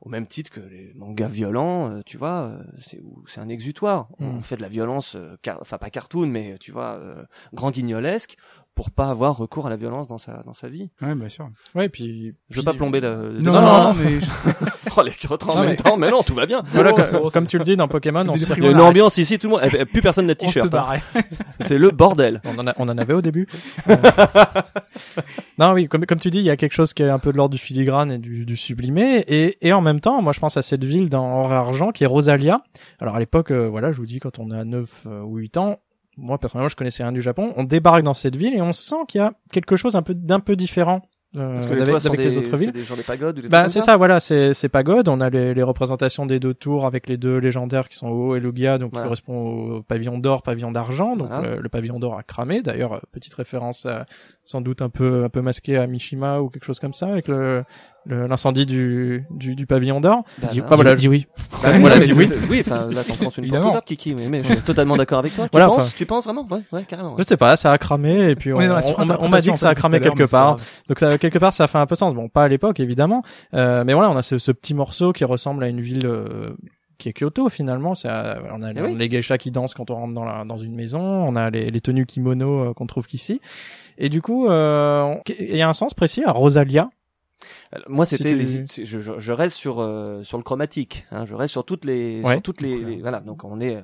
au même titre que les mangas violents, euh, tu vois, euh, c'est c'est un exutoire. On Mm. fait de la violence, euh, car- enfin pas cartoon, mais tu vois, grand guignolesque, pour pas avoir recours à la violence dans sa dans sa vie. Ouais, bien sûr. Ouais, puis. Je veux pas plomber la. Non, non, non, mais Oh, les en Non, même mais- temps, mais non, tout va bien. Voilà, Oh, comme tu le dis dans Pokémon, on, Il y a une ambiance ici, tout le monde, eh, eh, plus personne n'a de t-shirt. hein. C'est le bordel. on en, a- on en avait au début. Euh, non, oui, comme, comme tu dis, il y a quelque chose qui est un peu de l'ordre du filigrane et du, du sublimé. Et, et en même temps, moi, je pense à cette ville dans Argent qui est Rosalia. Alors, à l'époque, euh, voilà, je vous dis, quand on a 9 euh, ou 8 ans, moi, personnellement, je connaissais rien du Japon. On débarque dans cette ville et on sent qu'il y a quelque chose un peu d'un peu différent. euh, Parce que les des, les autres villes. des gens des pagodes ou des Bah c'est ça, voilà, c'est c'est pagode. On a les, les représentations des deux tours avec les deux légendaires qui sont Ho et Lugia, donc Voilà. qui correspond au pavillon d'or, pavillon d'argent. Donc Voilà. euh, le pavillon d'or a cramé. D'ailleurs, euh, petite référence euh, sans doute un peu un peu masquée à Mishima ou quelque chose comme ça avec le- l'incendie du, du du pavillon d'or. Bah, bah, Ah, voilà, dis oui. Bah, voilà, dis oui. Oui, enfin, là, t'en penses une porte ouverte, Kiki, mais, mais je suis totalement d'accord avec toi. Tu Voilà, penses, tu penses vraiment? Ouais, ouais, carrément. ouais. Je sais pas, ça a cramé et puis on, m'a- dit que ça a cramé quelque part. Donc ça, quelque part, ça fait un peu sens. Bon, pas à l'époque, évidemment. Euh, mais voilà, on a ce, ce petit morceau qui ressemble à une ville euh, qui est Kyoto, finalement. C'est, euh, on a Eh oui. les geishas qui dansent quand on rentre dans, la, dans une maison. On a les, les tenues kimono euh, qu'on trouve qu'ici. Et du coup, euh, il y a un sens précis à Rosalia. Moi, c'était les, je, je, je reste sur euh, sur le chromatique. Hein, je reste sur toutes les, Ouais. sur toutes les, les- voilà. Donc on est, euh,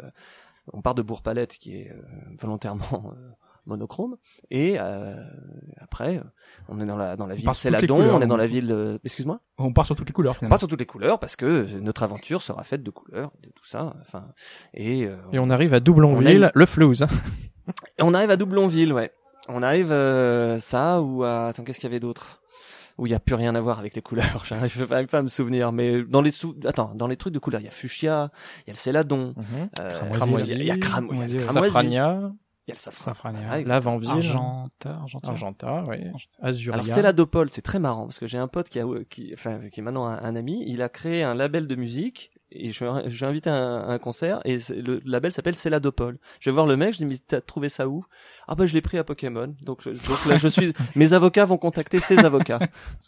on part de Bourg-Palette qui est euh, volontairement euh, monochrome et euh, après on est dans la dans la ville Céladon, on est dans la ville. Excuse-moi? On part sur toutes les couleurs On part sur toutes les couleurs parce que euh, notre aventure sera faite de couleurs, de tout ça. Enfin et euh, Et on arrive à Doublonville, a le flouze. et on arrive à Doublonville, ouais. On arrive euh, ça ou à attends qu'est-ce qu'il y avait d'autre? Où il y a plus rien à voir avec les couleurs. J'arrive pas, pas à me souvenir, mais dans les sous attends dans les trucs de couleurs, il y a fuchsia, il y a le céladon, euh, Cramoisi. il y a- il y a cramo- il y a Cramoisi, cramoisi, Safrania, il y a le safran. Safrania. Exactement. Lavanville, Argenta, Argenta. Argenta, oui. Azuria. Alors Céladopole, c'est très marrant parce que j'ai un pote qui a, qui, enfin, qui est maintenant un, un ami, il a créé un label de musique et je, je vais inviter à un, un concert et le label s'appelle Céladopole. Je vais voir le mec, je dis mais t'as trouvé ça où? Ah bah je l'ai pris à Pokémon. Donc, donc là je suis, mes avocats vont contacter ses avocats.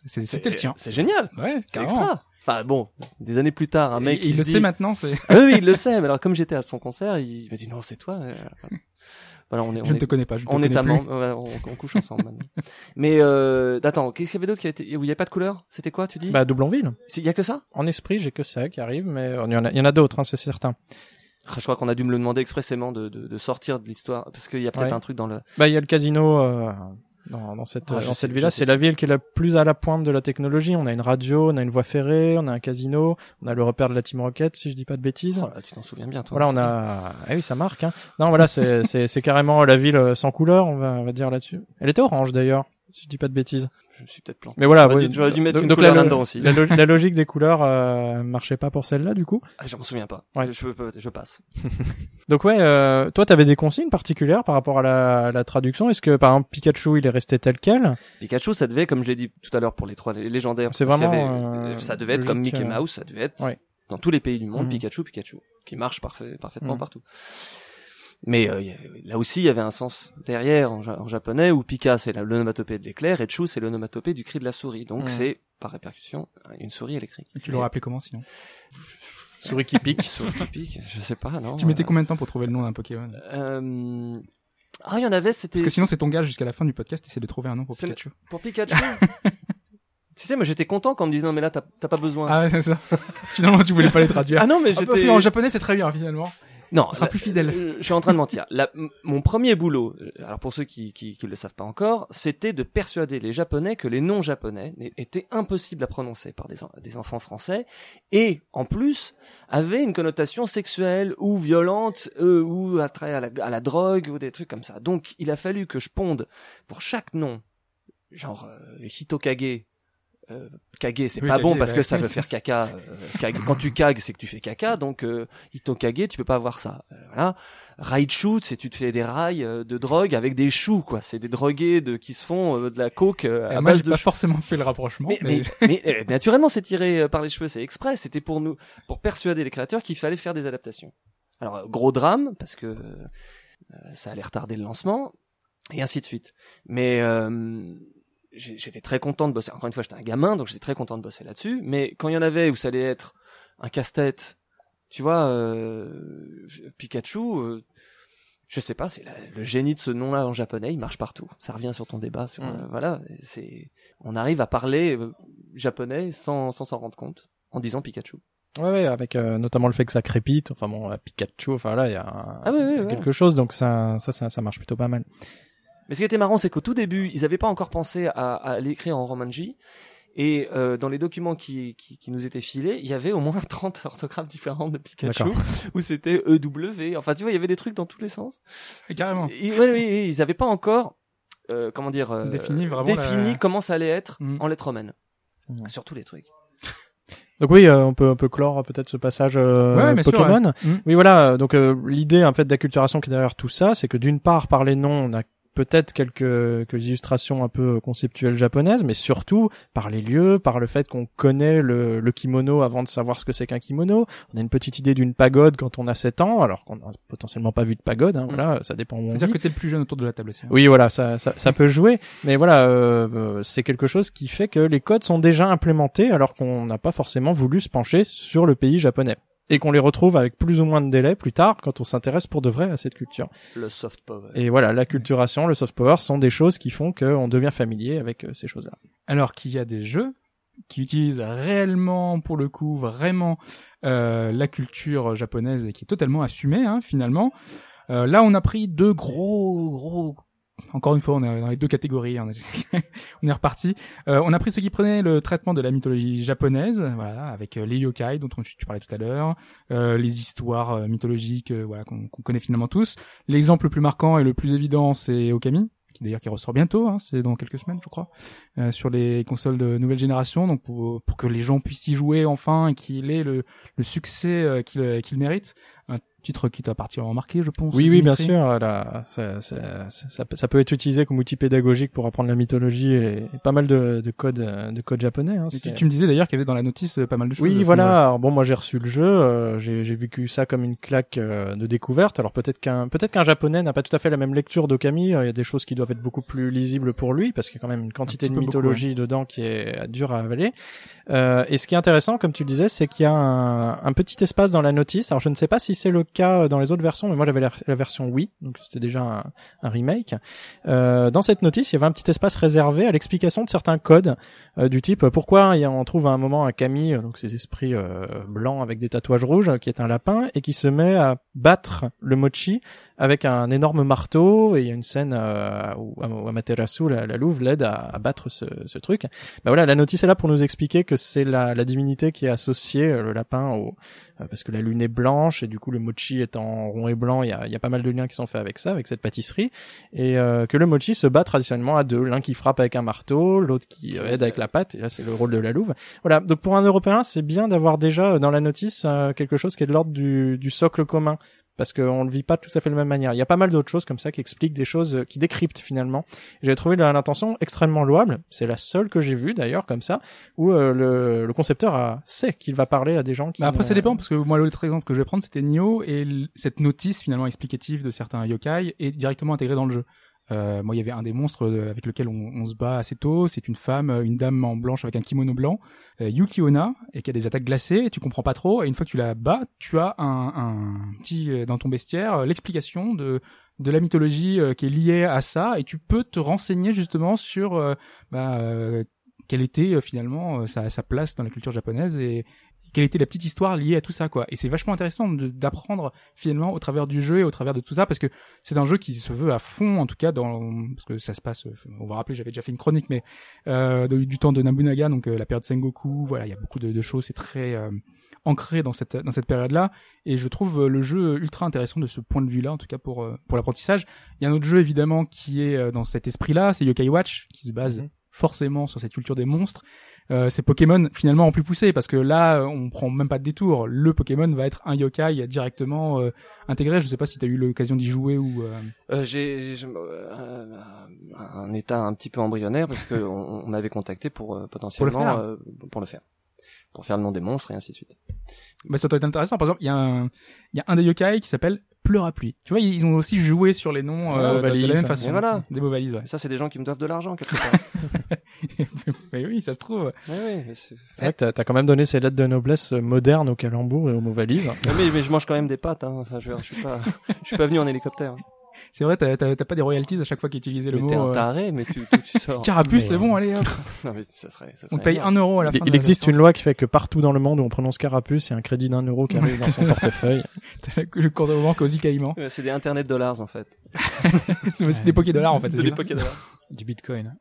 C'était le tien. C'est génial, Ouais, c'est extra. Enfin bon, des années plus tard, un mec il se le dit- sait maintenant, c'est. Oui, oui, il le sait. Mais alors comme j'étais à son concert, il m'a dit non c'est toi. Voilà, on est, on Je ne est- te connais pas. Je on est amants, ouais, on, on couche ensemble maintenant. Mais euh, attends, qu'est-ce qu'il y avait d'autre qui a été où il y a pas de couleur? C'était quoi tu dis? Bah, Doublonville. Il y a que ça? En esprit, j'ai que ça qui arrive, mais euh, il y en a, il y en a d'autres, hein, c'est certain. Ah, Je crois qu'on a dû me le demander expressément de, de, de sortir de l'histoire parce qu'il y a peut-être Ouais. un truc dans le. Bah, il y a le casino euh, dans, dans cette, Ah, dans je cette ville-là. C'est la ville qui est la plus à la pointe de la technologie. On a une radio, on a une voie ferrée, on a un casino, on a le repère de la Team Rocket, si je dis pas de bêtises. Oh là, tu t'en souviens bien toi. Voilà, on a. Ah oui, ça marque. Hein. Non, voilà, c'est carrément la ville euh, sans couleur, on va on va dire là-dessus. Elle était orange d'ailleurs, je dis pas de bêtises. Je me suis peut-être planté. Mais voilà, J'aurais dû- j'aurais dû mettre donc- une donc couleur la, aussi. La, lo- la logique des couleurs euh, marchait pas pour celle-là du coup. Ah, je m'en souviens pas. Ouais. Je, je, je passe. Donc ouais, euh, toi t'avais des consignes particulières par rapport à la, la traduction? Est-ce que par exemple Pikachu il est resté tel quel? Pikachu, ça devait, comme je l'ai dit tout à l'heure pour les trois les légendaires, C'est vraiment, avait- euh, ça devait être comme Mickey euh, Mouse, ça devait être ouais. dans tous les pays du monde Mhm. Pikachu, Pikachu, qui marche parfait, parfaitement Mhm. partout. Mais euh, là aussi, il y avait un sens derrière en, ja- en japonais où Pika c'est la- l'onomatopée de l'éclair et Chu c'est l'onomatopée du cri de la souris. Donc c'est par répercussion une souris électrique. Et Tu l'aurais appelé comment sinon? Souris qui pique. Souris qui pique, je sais pas, non. Tu mettais euh, combien de temps pour trouver le nom d'un Pokémon? Euh, Ah, il y en avait, c'était Parce que sinon c'est ton gage jusqu'à la fin du podcast, essaie de trouver un nom pour Pikachu. pour Pikachu? tu sais, moi j'étais content quand on me disait non mais là t'as t'as pas besoin. Ah ouais, c'est ça. Finalement tu voulais pas les traduire. Ah non mais Ah, j'étais. en japonais c'est très bien finalement. Non, On sera plus fidèle. euh, Je suis en train de mentir. La- mon premier boulot, euh, alors pour ceux qui qui, qui le savent pas encore, c'était de persuader les Japonais que les noms japonais étaient impossibles à prononcer par des enfants français et en plus avaient une connotation sexuelle ou violente euh, ou attrait à la, à la drogue ou des trucs comme ça. Donc il a fallu que je ponde pour chaque nom, genre euh, Hitokage. Euh, kage c'est Oui, pas bon parce bah, que ça veut faire caca. euh, quand tu cagues, c'est que tu fais caca. Donc euh, Hitokage, tu peux pas avoir ça. Euh, voilà. Raichu, c'est tu te fais des rails euh, de drogue avec des choux, quoi. C'est des drogués de qui se font euh, de la coke euh, à moi, base j'ai de pas choux. forcément fait le rapprochement. Mais, mais- mais, mais, naturellement, c'est tiré par les cheveux, c'est exprès. C'était pour nous, pour persuader les créateurs qu'il fallait faire des adaptations. Alors gros drame parce que euh, ça allait retarder le lancement et ainsi de suite. Mais euh, j'étais très content de bosser. Encore une fois, j'étais un gamin, donc j'étais très content de bosser là-dessus. Mais quand il y en avait où ça allait être un casse-tête, tu vois, euh, Pikachu, euh, je sais pas, c'est le génie de ce nom-là en japonais, il marche partout. Ça revient sur ton débat, sur Mm. euh, voilà, c'est, on arrive à parler euh, japonais sans sans s'en rendre compte en disant Pikachu. Ouais, ouais, avec euh, notamment le fait que ça crépite. Enfin bon, Pikachu, enfin là, il y a, un- Ah ouais, ouais, ouais. quelque chose, donc ça, ça, ça, ça marche plutôt pas mal. Mais ce qui était marrant, c'est qu'au tout début, ils n'avaient pas encore pensé à, à l'écrire en romanji. Et euh, dans les documents qui, qui, qui nous étaient filés, il y avait au moins 30 orthographes différentes de Pikachu, où c'était EW. Enfin, tu vois, il y avait des trucs dans tous les sens. Carrément. Et- ouais, oui, oui, ils n'avaient pas encore, euh, comment dire, euh, Défini vraiment défini la- comment ça allait être Mm. en lettres romaines. Mm. Sur tous les trucs. Donc oui, euh, on peut un peu clore peut-être ce passage euh, Ouais, sûr, Pokémon. ouais. Mm. Oui, voilà. Donc euh, l'idée en fait d'acculturation qui est derrière tout ça, c'est que d'une part par les noms, on a peut-être quelques, quelques illustrations un peu conceptuelles japonaises, mais surtout par les lieux, par le fait qu'on connaît le, le kimono avant de savoir ce que c'est qu'un kimono. On a une petite idée d'une pagode quand on a 7 ans, alors qu'on n'a potentiellement pas vu de pagode. Hein, Voilà, ça dépend où on dire vit. que t'es le plus jeune autour de la table aussi. hein. Oui, voilà, ça, ça, ça peut jouer, mais voilà, euh, euh, c'est quelque chose qui fait que les codes sont déjà implémentés alors qu'on n'a pas forcément voulu se pencher sur le pays japonais et qu'on les retrouve avec plus ou moins de délai plus tard quand on s'intéresse pour de vrai à cette culture. Le soft power. Et voilà, la culturation, le soft power sont des choses qui font qu'on devient familier avec euh, ces choses-là. Alors qu'il y a des jeux qui utilisent réellement, pour le coup, vraiment euh, la culture japonaise et qui est totalement assumée hein, finalement. Euh, là, on a pris deux gros, gros. Encore une fois, on est dans les deux catégories. On est, on est reparti. Euh, on a pris ceux qui prenaient le traitement de la mythologie japonaise, voilà, avec euh, les yokai dont on- tu parlais tout à l'heure, euh, les histoires euh, mythologiques, euh, voilà, qu'on connaît finalement tous. L'exemple le plus marquant et le plus évident, c'est Okami, qui d'ailleurs qui ressort bientôt, hein, c'est dans quelques semaines, je crois euh, sur les consoles de nouvelle génération, donc pour, que les gens puissent y jouer enfin et qu'il ait le, le succès qu'il mérite. Titre qui t'a particulièrement marqué, je pense. Oui, oui, bien sûr. Là, ça, ça, ça, peut- ça peut être utilisé comme outil pédagogique pour apprendre la mythologie et, et pas mal de, de codes, de codes japonais. Hein, tu, tu me disais d'ailleurs qu'il y avait dans la notice euh, pas mal de choses. Oui, voilà. Alors bon, moi j'ai reçu le jeu, euh, j'ai vécu ça comme une claque euh, de découverte. Alors peut-être qu'un peut-être qu'un japonais n'a pas tout à fait la même lecture d'Okami. Il y a des choses qui doivent être beaucoup plus lisibles pour lui parce qu'il y a quand même une quantité de beaucoup, mythologie dedans qui est dure à avaler. Euh, et ce qui est intéressant, comme tu le disais, c'est qu'il y a un, un petit espace dans la notice. Alors je ne sais pas si c'est le cas dans les autres versions, mais moi j'avais la, version Wii, donc c'était déjà un, remake. Euh, dans cette notice, il y avait un petit espace réservé à l'explication de certains codes euh, du type euh, pourquoi on trouve à un moment un euh, donc ces esprits euh, blancs avec des tatouages rouges, euh, qui est un lapin et qui se met à battre le mochi avec un énorme marteau et il y a une scène euh, où Amaterasu, la, louve, l'aide à, battre ce, truc. Bah voilà, la notice est là pour nous expliquer que c'est la, divinité qui est associée, euh, le lapin, euh, parce que la lune est blanche et du coup le mochi étant rond et blanc, il y a, pas mal de liens qui sont faits avec ça, avec cette pâtisserie, et que le mochi se bat traditionnellement à deux, l'un qui frappe avec un marteau, l'autre qui aide avec la patte, et là c'est le rôle de la louve. Voilà, donc pour un Européen, c'est bien d'avoir déjà dans la notice quelque chose qui est de l'ordre du socle commun parce qu'on le vit pas tout à fait de la même manière. Il y a pas mal d'autres choses comme ça qui expliquent des choses, euh, qui décryptent finalement. J'ai trouvé l'intention extrêmement louable. C'est la seule que j'ai vue d'ailleurs comme ça, où euh, le, le concepteur a, sait qu'il va parler à des gens qui. Bah après, ça dépend, parce que moi, l'autre exemple que je vais prendre, c'était Nioh, et cette notice, finalement, explicative de certains yokai est directement intégrée dans le jeu. Euh, moi, il y avait un des monstres euh, avec lequel on, se bat assez tôt. C'est une femme, euh, une dame en blanche avec un kimono blanc, euh, Yuki Onna, et qui a des attaques glacées. Et tu comprends pas trop. Et une fois que tu la bats, tu as un, petit euh, dans ton bestiaire l'explication de de la mythologie qui est liée à ça. Et tu peux te renseigner justement sur bah, quelle était finalement sa, sa place dans la culture japonaise et quelle était la petite histoire liée à tout ça quoi. Et c'est vachement intéressant d'apprendre finalement au travers du jeu et au travers de tout ça parce que c'est un jeu qui se veut à fond en tout cas dans parce que ça se passe. euh, On va rappeler, j'avais déjà fait une chronique, mais euh, du temps de Nobunaga, donc euh, la période Sengoku. Voilà, il y a beaucoup de, de choses. C'est très euh, ancré dans cette dans cette période-là. Et je trouve euh, le jeu ultra intéressant de ce point de vue-là, en tout cas pour pour l'apprentissage. Il y a un autre jeu évidemment qui est dans cet esprit-là, c'est Yokai Watch, qui se base Mhm. forcément sur cette culture des monstres. Euh, c'est Pokémon finalement en plus poussé parce que là on prend même pas de détour. Le Pokémon va être un yokai directement euh, intégré. Je sais pas si tu as eu l'occasion d'y jouer ou euh, Euh, j'ai j'ai- euh, un état un petit peu embryonnaire parce que on, on m'avait contacté pour euh, potentiellement euh, pour le faire, pour faire le nom des monstres et ainsi de suite. bah, ça doit être intéressant. Par exemple, il y a un il y a un des yokai qui s'appelle Pleure à pluie. Tu vois, ils ont aussi joué sur les noms euh, de, de la valises. même façon. Et voilà. Des mots valises, ouais. Et ça, c'est des gens qui me doivent de l'argent quelque part. mais oui, ça se trouve. oui, oui. mais c'est- C'est vrai que t'as- t'as quand même donné ces lettres de noblesse euh, modernes au calembour et aux mots valises. mais, mais je mange quand même des pâtes. Hein. Enfin, je, veux dire, je suis pas, je suis pas venu en hélicoptère. C'est vrai, t'as t'as- t'as pas des royalties à chaque fois qu'utilisait le Mais mot. t'es un euh, taré, mais tu, tu, tu sors. Carapuce, c'est bon, allez hop. Non, mais ça serait, ça On serait paye énorme. un euro à la Il, fin. il de la existe une loi qui fait que partout dans le monde où on prononce carapuce, il y a un crédit d'un euro qui arrive dans son portefeuille. T'as le compte de banque aux Caïmans. C'est des internet dollars en fait. C'est des Poké dollars en fait. C'est des poké dollars. Du bitcoin.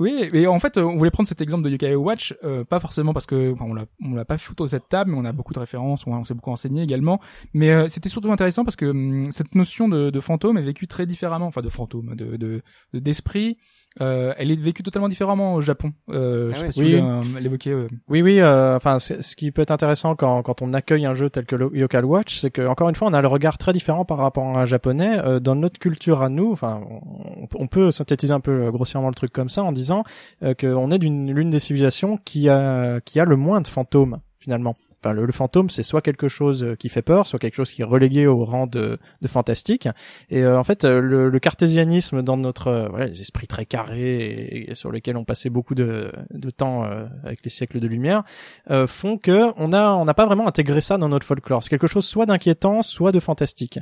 Oui, mais en fait, on voulait prendre cet exemple de Yokai Watch, euh, pas forcément parce que enfin, on l'a on l'a pas fait autour de cette table, mais on a beaucoup de références, on, s'est beaucoup enseigné également. Mais euh, c'était surtout intéressant parce que hum, cette notion de, de fantôme est vécue très différemment, enfin de fantôme, de- d'esprit. Euh, elle est vécue totalement différemment au Japon. Euh, Ah je sais oui. pas si Oui. tu euh, l'évoquer. euh. Oui, oui. euh, Enfin, ce qui peut être intéressant quand, quand on accueille un jeu tel que Yokai Watch, c'est que encore une fois, on a le regard très différent par rapport à un japonais. Euh, dans notre culture à nous, enfin, on, on peut synthétiser un peu grossièrement le truc comme ça en disant euh, qu'on est d'une l'une des civilisations qui a qui a le moins de fantômes finalement. Enfin, le, fantôme, c'est soit quelque chose euh, qui fait peur, soit quelque chose qui est relégué au rang de, de fantastique. Et euh, en fait, euh, le, le cartésianisme dans notre euh, voilà, les esprits très carrés et, sur lesquels on passait beaucoup de, de temps euh, avec les siècles de lumière, font que on a on n'a pas vraiment intégré ça dans notre folklore. C'est quelque chose soit d'inquiétant, soit de fantastique.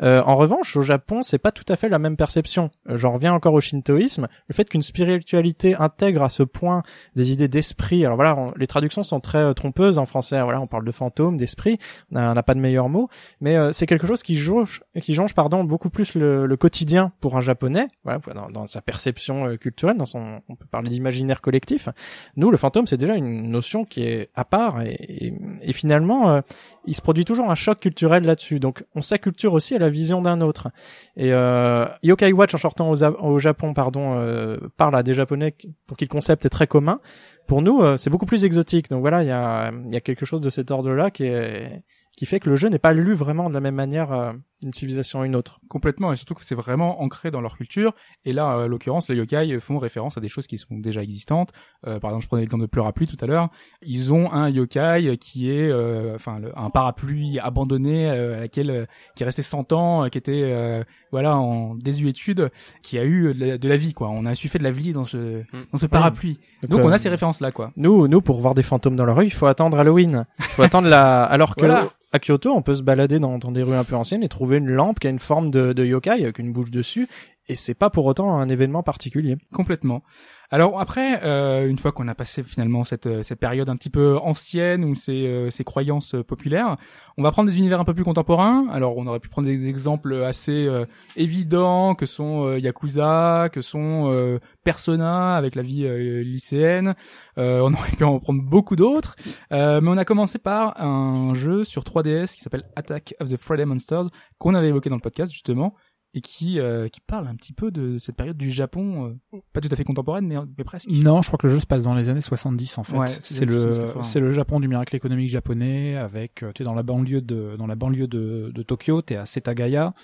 En revanche, au Japon, c'est pas tout à fait la même perception. J'en reviens encore au shintoïsme. Le fait qu'une spiritualité intègre à ce point des idées d'esprit. Alors voilà, les traductions sont très trompeuses en français. Voilà, on parle de fantôme, d'esprit. On n'a pas de meilleur mot, mais euh, c'est quelque chose qui jonge, qui jonge pardon beaucoup plus le, le quotidien pour un japonais. Voilà, dans, sa perception euh, culturelle, dans son, on peut parler d'imaginaire collectif. Nous, le fantôme, c'est déjà une notion qui est à part et, et, finalement, euh, il se produit toujours un choc culturel là-dessus. Donc, on s'acculture aussi à la vision d'un autre. Et euh, Yokai Watch, en sortant au, Japon, pardon, euh, parle à des Japonais pour qui le concept est très commun. Pour nous, euh, c'est beaucoup plus exotique. Donc voilà, il y a, quelque chose de cet ordre-là qui fait que le jeu n'est pas lu vraiment de la même manière euh, d'une civilisation à une autre. complètement et surtout que c'est vraiment ancré dans leur culture et là en l'occurrence les yokai font référence à des choses qui sont déjà existantes Euh, par exemple je prenais l'exemple de pleur à pluie tout à l'heure ils ont un yokai qui est euh, enfin le- un parapluie abandonné euh, à laquelle euh, qui est resté 100 ans euh, qui était euh, voilà en désuétude qui a eu de la, de la vie quoi on a su faire de la vie dans ce dans ce parapluie donc euh, on a ces références là quoi Nous, nous, pour voir des fantômes dans la rue, il faut attendre Halloween. Il faut attendre la. Alors que Voilà. à Kyoto, on peut se balader dans, dans des rues un peu anciennes et trouver une lampe qui a une forme de, de yokai avec une bouche dessus. Et c'est pas pour autant un événement particulier. Complètement. Alors après, euh, une fois qu'on a passé finalement cette, euh, cette période un petit peu ancienne ou ces, euh, ces croyances euh, populaires, on va prendre des univers un peu plus contemporains. Alors on aurait pu prendre des exemples assez euh, évidents que sont Yakuza, que sont Persona avec la vie lycéenne. On aurait pu en prendre beaucoup d'autres. Mais on a commencé par un jeu sur 3DS qui s'appelle Attack of the Friday Monsters qu'on avait évoqué dans le podcast justement et qui euh, qui parle un petit peu de cette période du Japon, euh, pas tout à fait contemporaine, mais, mais presque. Non, je crois que le jeu se passe dans les années 70 en fait. Ouais, c'est le 70-80. c'est le Japon du miracle économique japonais avec euh, tu es dans la banlieue de dans la banlieue de, de Tokyo, tu es à Setagaya.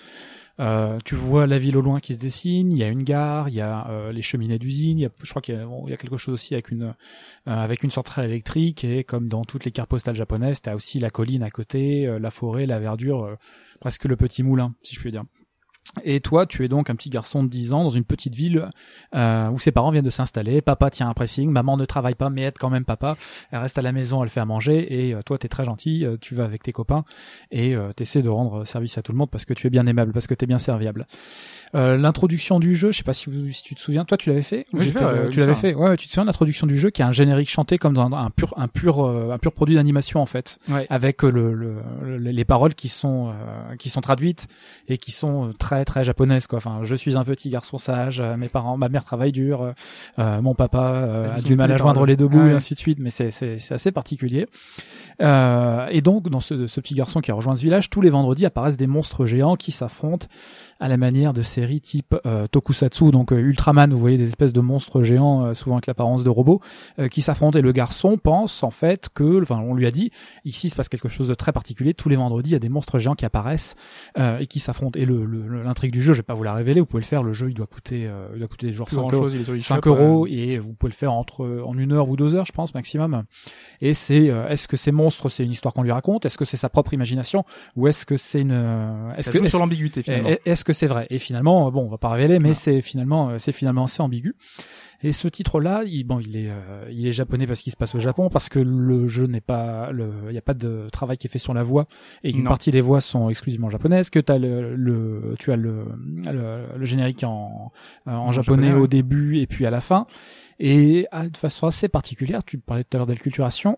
Euh, tu vois la ville au loin qui se dessine, il y a une gare, il y a euh, les cheminées d'usine, il y a je crois qu'il y, a- bon, y a quelque chose aussi avec une euh, avec une centrale électrique et comme dans toutes les cartes postales japonaises, tu as aussi la colline à côté, euh, la forêt, la verdure, euh, presque le petit moulin si je puis dire. Et toi, tu es donc un petit garçon de 10 ans dans une petite ville euh, où ses parents viennent de s'installer. Papa tient un pressing, maman ne travaille pas mais aide quand même papa. Elle reste à la maison, elle fait à manger et euh, toi, t'es très gentil, euh, tu vas avec tes copains et euh, t'essaies de rendre service à tout le monde parce que tu es bien aimable, parce que t'es bien serviable. Euh, L'introduction du jeu, je sais pas si, vous, si tu te souviens, toi tu l'avais fait ou Oui, fait, ouais, Tu l'avais fait. ouais, ouais, tu te souviens de l'introduction du jeu qui est un générique chanté comme dans un pur, un pur, euh, un pur produit d'animation en fait Ouais. avec euh, le, le- le- les paroles qui sont euh, qui sont traduites et qui sont euh, très très japonaises quoi. Enfin, je suis un petit garçon sage, euh, mes parents, ma mère travaille dur, euh, euh, mon papa euh, a du mal à joindre paroles. les deux bouts Ouais. et ainsi de suite. Mais c'est c'est assez particulier. Euh, et donc dans ce, ce petit garçon qui a rejoint ce village, tous les vendredis apparaissent des monstres géants qui s'affrontent à la manière de séries type euh, Tokusatsu, donc Ultraman, vous voyez des espèces de monstres géants, souvent avec l'apparence de robots, qui s'affrontent. Et le garçon pense en fait que, enfin, on lui a dit, ici il se passe quelque chose de très particulier. Tous les vendredis, il y a des monstres géants qui apparaissent et qui s'affrontent. Et le le- le- l'intrigue du jeu, je vais pas vous la révéler, vous pouvez le faire. Le jeu, il doit coûter, euh, il doit coûter genre Plus 5 grand euros. chose, est sur 5 eShop, euros et vous pouvez le faire entre en une heure ou deux heures, je pense maximum. Et c'est euh, est-ce que ces monstres, c'est une histoire qu'on lui raconte, est-ce que c'est sa propre imagination, ou est-ce que c'est une, euh, est-ce que est-ce- sur l'ambiguïté finalement. est- Est-ce que c'est vrai? Et finalement, euh, bon, on va pas révéler, mais c'est finalement, c'est finalement assez ambigu. Et ce titre-là, il, bon, il est, euh, il est japonais parce qu'il se passe au Japon, parce que le jeu n'est pas, il n'y a pas de travail qui est fait sur la voix, et une Non. partie des voix sont exclusivement japonaises. Que t'as le, le, tu as le, le, le générique en, en, En japonais, japonais, au ouais. début et puis à la fin. Et ah, de façon assez particulière, tu parlais tout à l'heure d'acculturation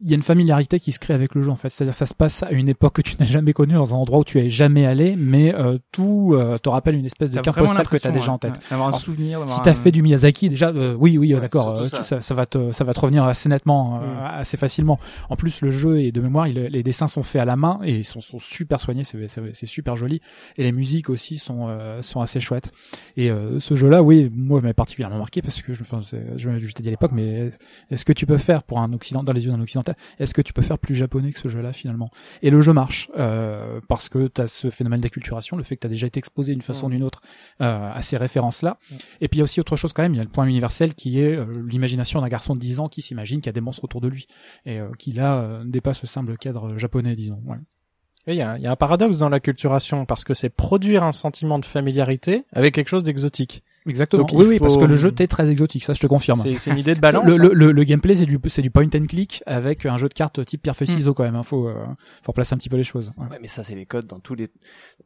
il y a une familiarité qui se crée avec le jeu en fait. C'est-à-dire ça se passe à une époque que tu n'as jamais connue, dans un endroit où tu es jamais allé, mais euh, tout euh, te rappelle une espèce de carte postale que tu as déjà en tête. ouais, D'avoir un Alors, souvenir. d'avoir Si t'as un- fait du Miyazaki déjà, euh, oui, oui, Ouais, d'accord, euh, ça. ça, ça va te, ça va te revenir assez nettement, euh, Mm. assez facilement. En plus, le jeu est de mémoire, il, les dessins sont faits à la main et ils sont, sont super soignés, c'est, c'est, c'est super joli. Et les musiques aussi sont, euh, sont assez chouettes. Et euh, ce jeu-là, oui, moi, m'a particulièrement marqué parce que je, enfin, je, je t'ai dit à l'époque, mais est-ce que tu peux faire pour un occident, dans les yeux d'un est-ce que tu peux faire plus japonais que ce jeu-là finalement? Et le jeu marche euh, parce que tu as ce phénomène d'acculturation, le fait que tu as déjà été exposé d'une façon ou d'une autre euh, à ces références-là. Et puis il y a aussi autre chose quand même, il y a le point universel qui est euh, l'imagination d'un garçon de 10 ans qui s'imagine qu'il y a des monstres autour de lui et qui là dépasse le simple cadre japonais, disons. Ouais. Et Il y, a, il y a un paradoxe dans l'acculturation parce que c'est produire un sentiment de familiarité avec quelque chose d'exotique. Exactement. Donc, oui, il oui, parce que le jeu est très exotique, ça je te confirme. C'est c'est une idée de balance. le, hein. le, le, le gameplay c'est du c'est du point and click avec un jeu de cartes type pierre feuille ciseaux quand même. Hein. Faut euh, faut replacer un petit peu les choses. Ouais. Ouais, mais ça c'est les codes dans tous les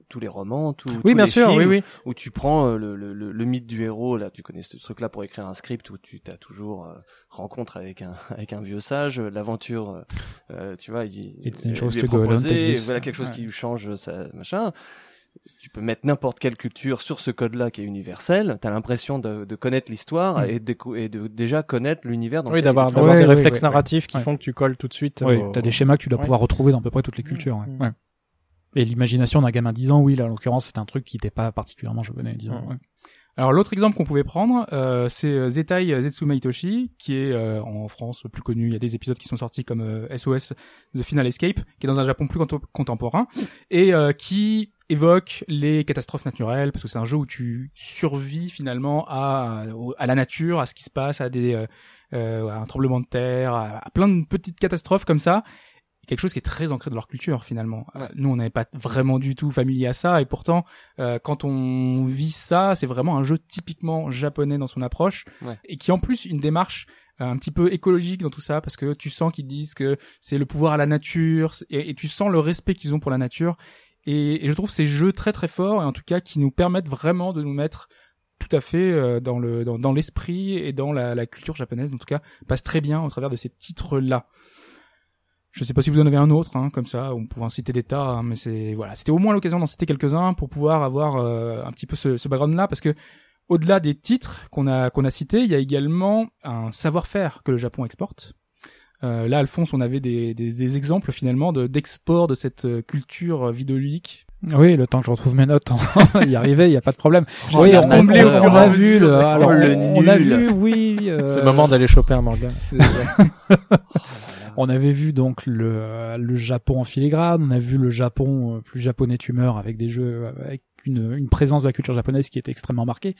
tous les romans, tous, Oui, tous bien les sûr, films, oui, oui. où tu prends euh, le, le, le, le mythe du héros là, tu connais ce truc là pour écrire un script où tu as toujours euh, rencontre avec un avec un vieux sage, euh, l'aventure, euh, tu vois, il, il dangerous lui est proposé, voilà quelque chose Ouais. qui lui change sa machin. Tu peux mettre n'importe quelle culture sur ce code-là qui est universel. T'as l'impression de, de connaître l'histoire Mm. et, de, décou- et de déjà connaître l'univers. Dans Oui, lequel d'avoir des ouais, réflexes ouais, ouais. narratifs qui Ouais. font que tu colles tout de suite. Ouais, au- t'as des schémas que tu dois Ouais. pouvoir retrouver dans à peu près toutes les cultures. ouais. Mm. Ouais. Et l'imagination d'un gamin de 10 ans, oui, là, en l'occurrence, c'est un truc qui n'était pas particulièrement japonais, disons. Mm. ouais. Alors l'autre exemple qu'on pouvait prendre, euh, c'est euh, Zetai Zetsuma Hitoshi, qui est euh, en France plus connu. Il y a des épisodes qui sont sortis comme euh, SOS The Final Escape, qui est dans un Japon plus contemporain et euh, qui évoque les catastrophes naturelles parce que c'est un jeu où tu survis finalement à à la nature, à ce qui se passe, à des euh, euh, à un tremblement de terre, à, à plein de petites catastrophes comme ça quelque chose qui est très ancré dans leur culture finalement. Euh, nous, on n'avait pas vraiment du tout familier à ça, et pourtant, euh, quand on vit ça, c'est vraiment un jeu typiquement japonais dans son approche, Ouais. et qui en plus une démarche un petit peu écologique dans tout ça, parce que tu sens qu'ils disent que c'est le pouvoir à la nature, et, et tu sens le respect qu'ils ont pour la nature, et, et je trouve ces jeux très très forts, et en tout cas qui nous permettent vraiment de nous mettre tout à fait euh, dans le l'esprit et dans la, culture japonaise. En tout cas passe très bien au travers de ces titres là je sais pas si vous en avez un autre, hein, comme ça, on pourrait en citer des tas, hein, mais c'est voilà, c'était au moins l'occasion d'en citer quelques-uns pour pouvoir avoir euh, un petit peu ce, ce background-là, parce que au-delà des titres qu'on a qu'on a cités, il y a également un savoir-faire que le Japon exporte. Euh, là, Alphonse, on avait des, des, des exemples finalement de d'export de cette euh, culture euh, vidéoludique. Oui, le temps que je retrouve mes notes, on y arriver, il y a pas de problème. Je oui, on, on, combler au on fur et a à vu, mesure. le, alors, Oh, le on, on a vu, oui. euh, C'est le moment d'aller choper un manga. On avait vu donc le, le Japon en filigrane, on a vu le Japon euh, plus japonais tumeur avec des jeux euh, avec une, une présence de la culture japonaise qui était extrêmement marquée.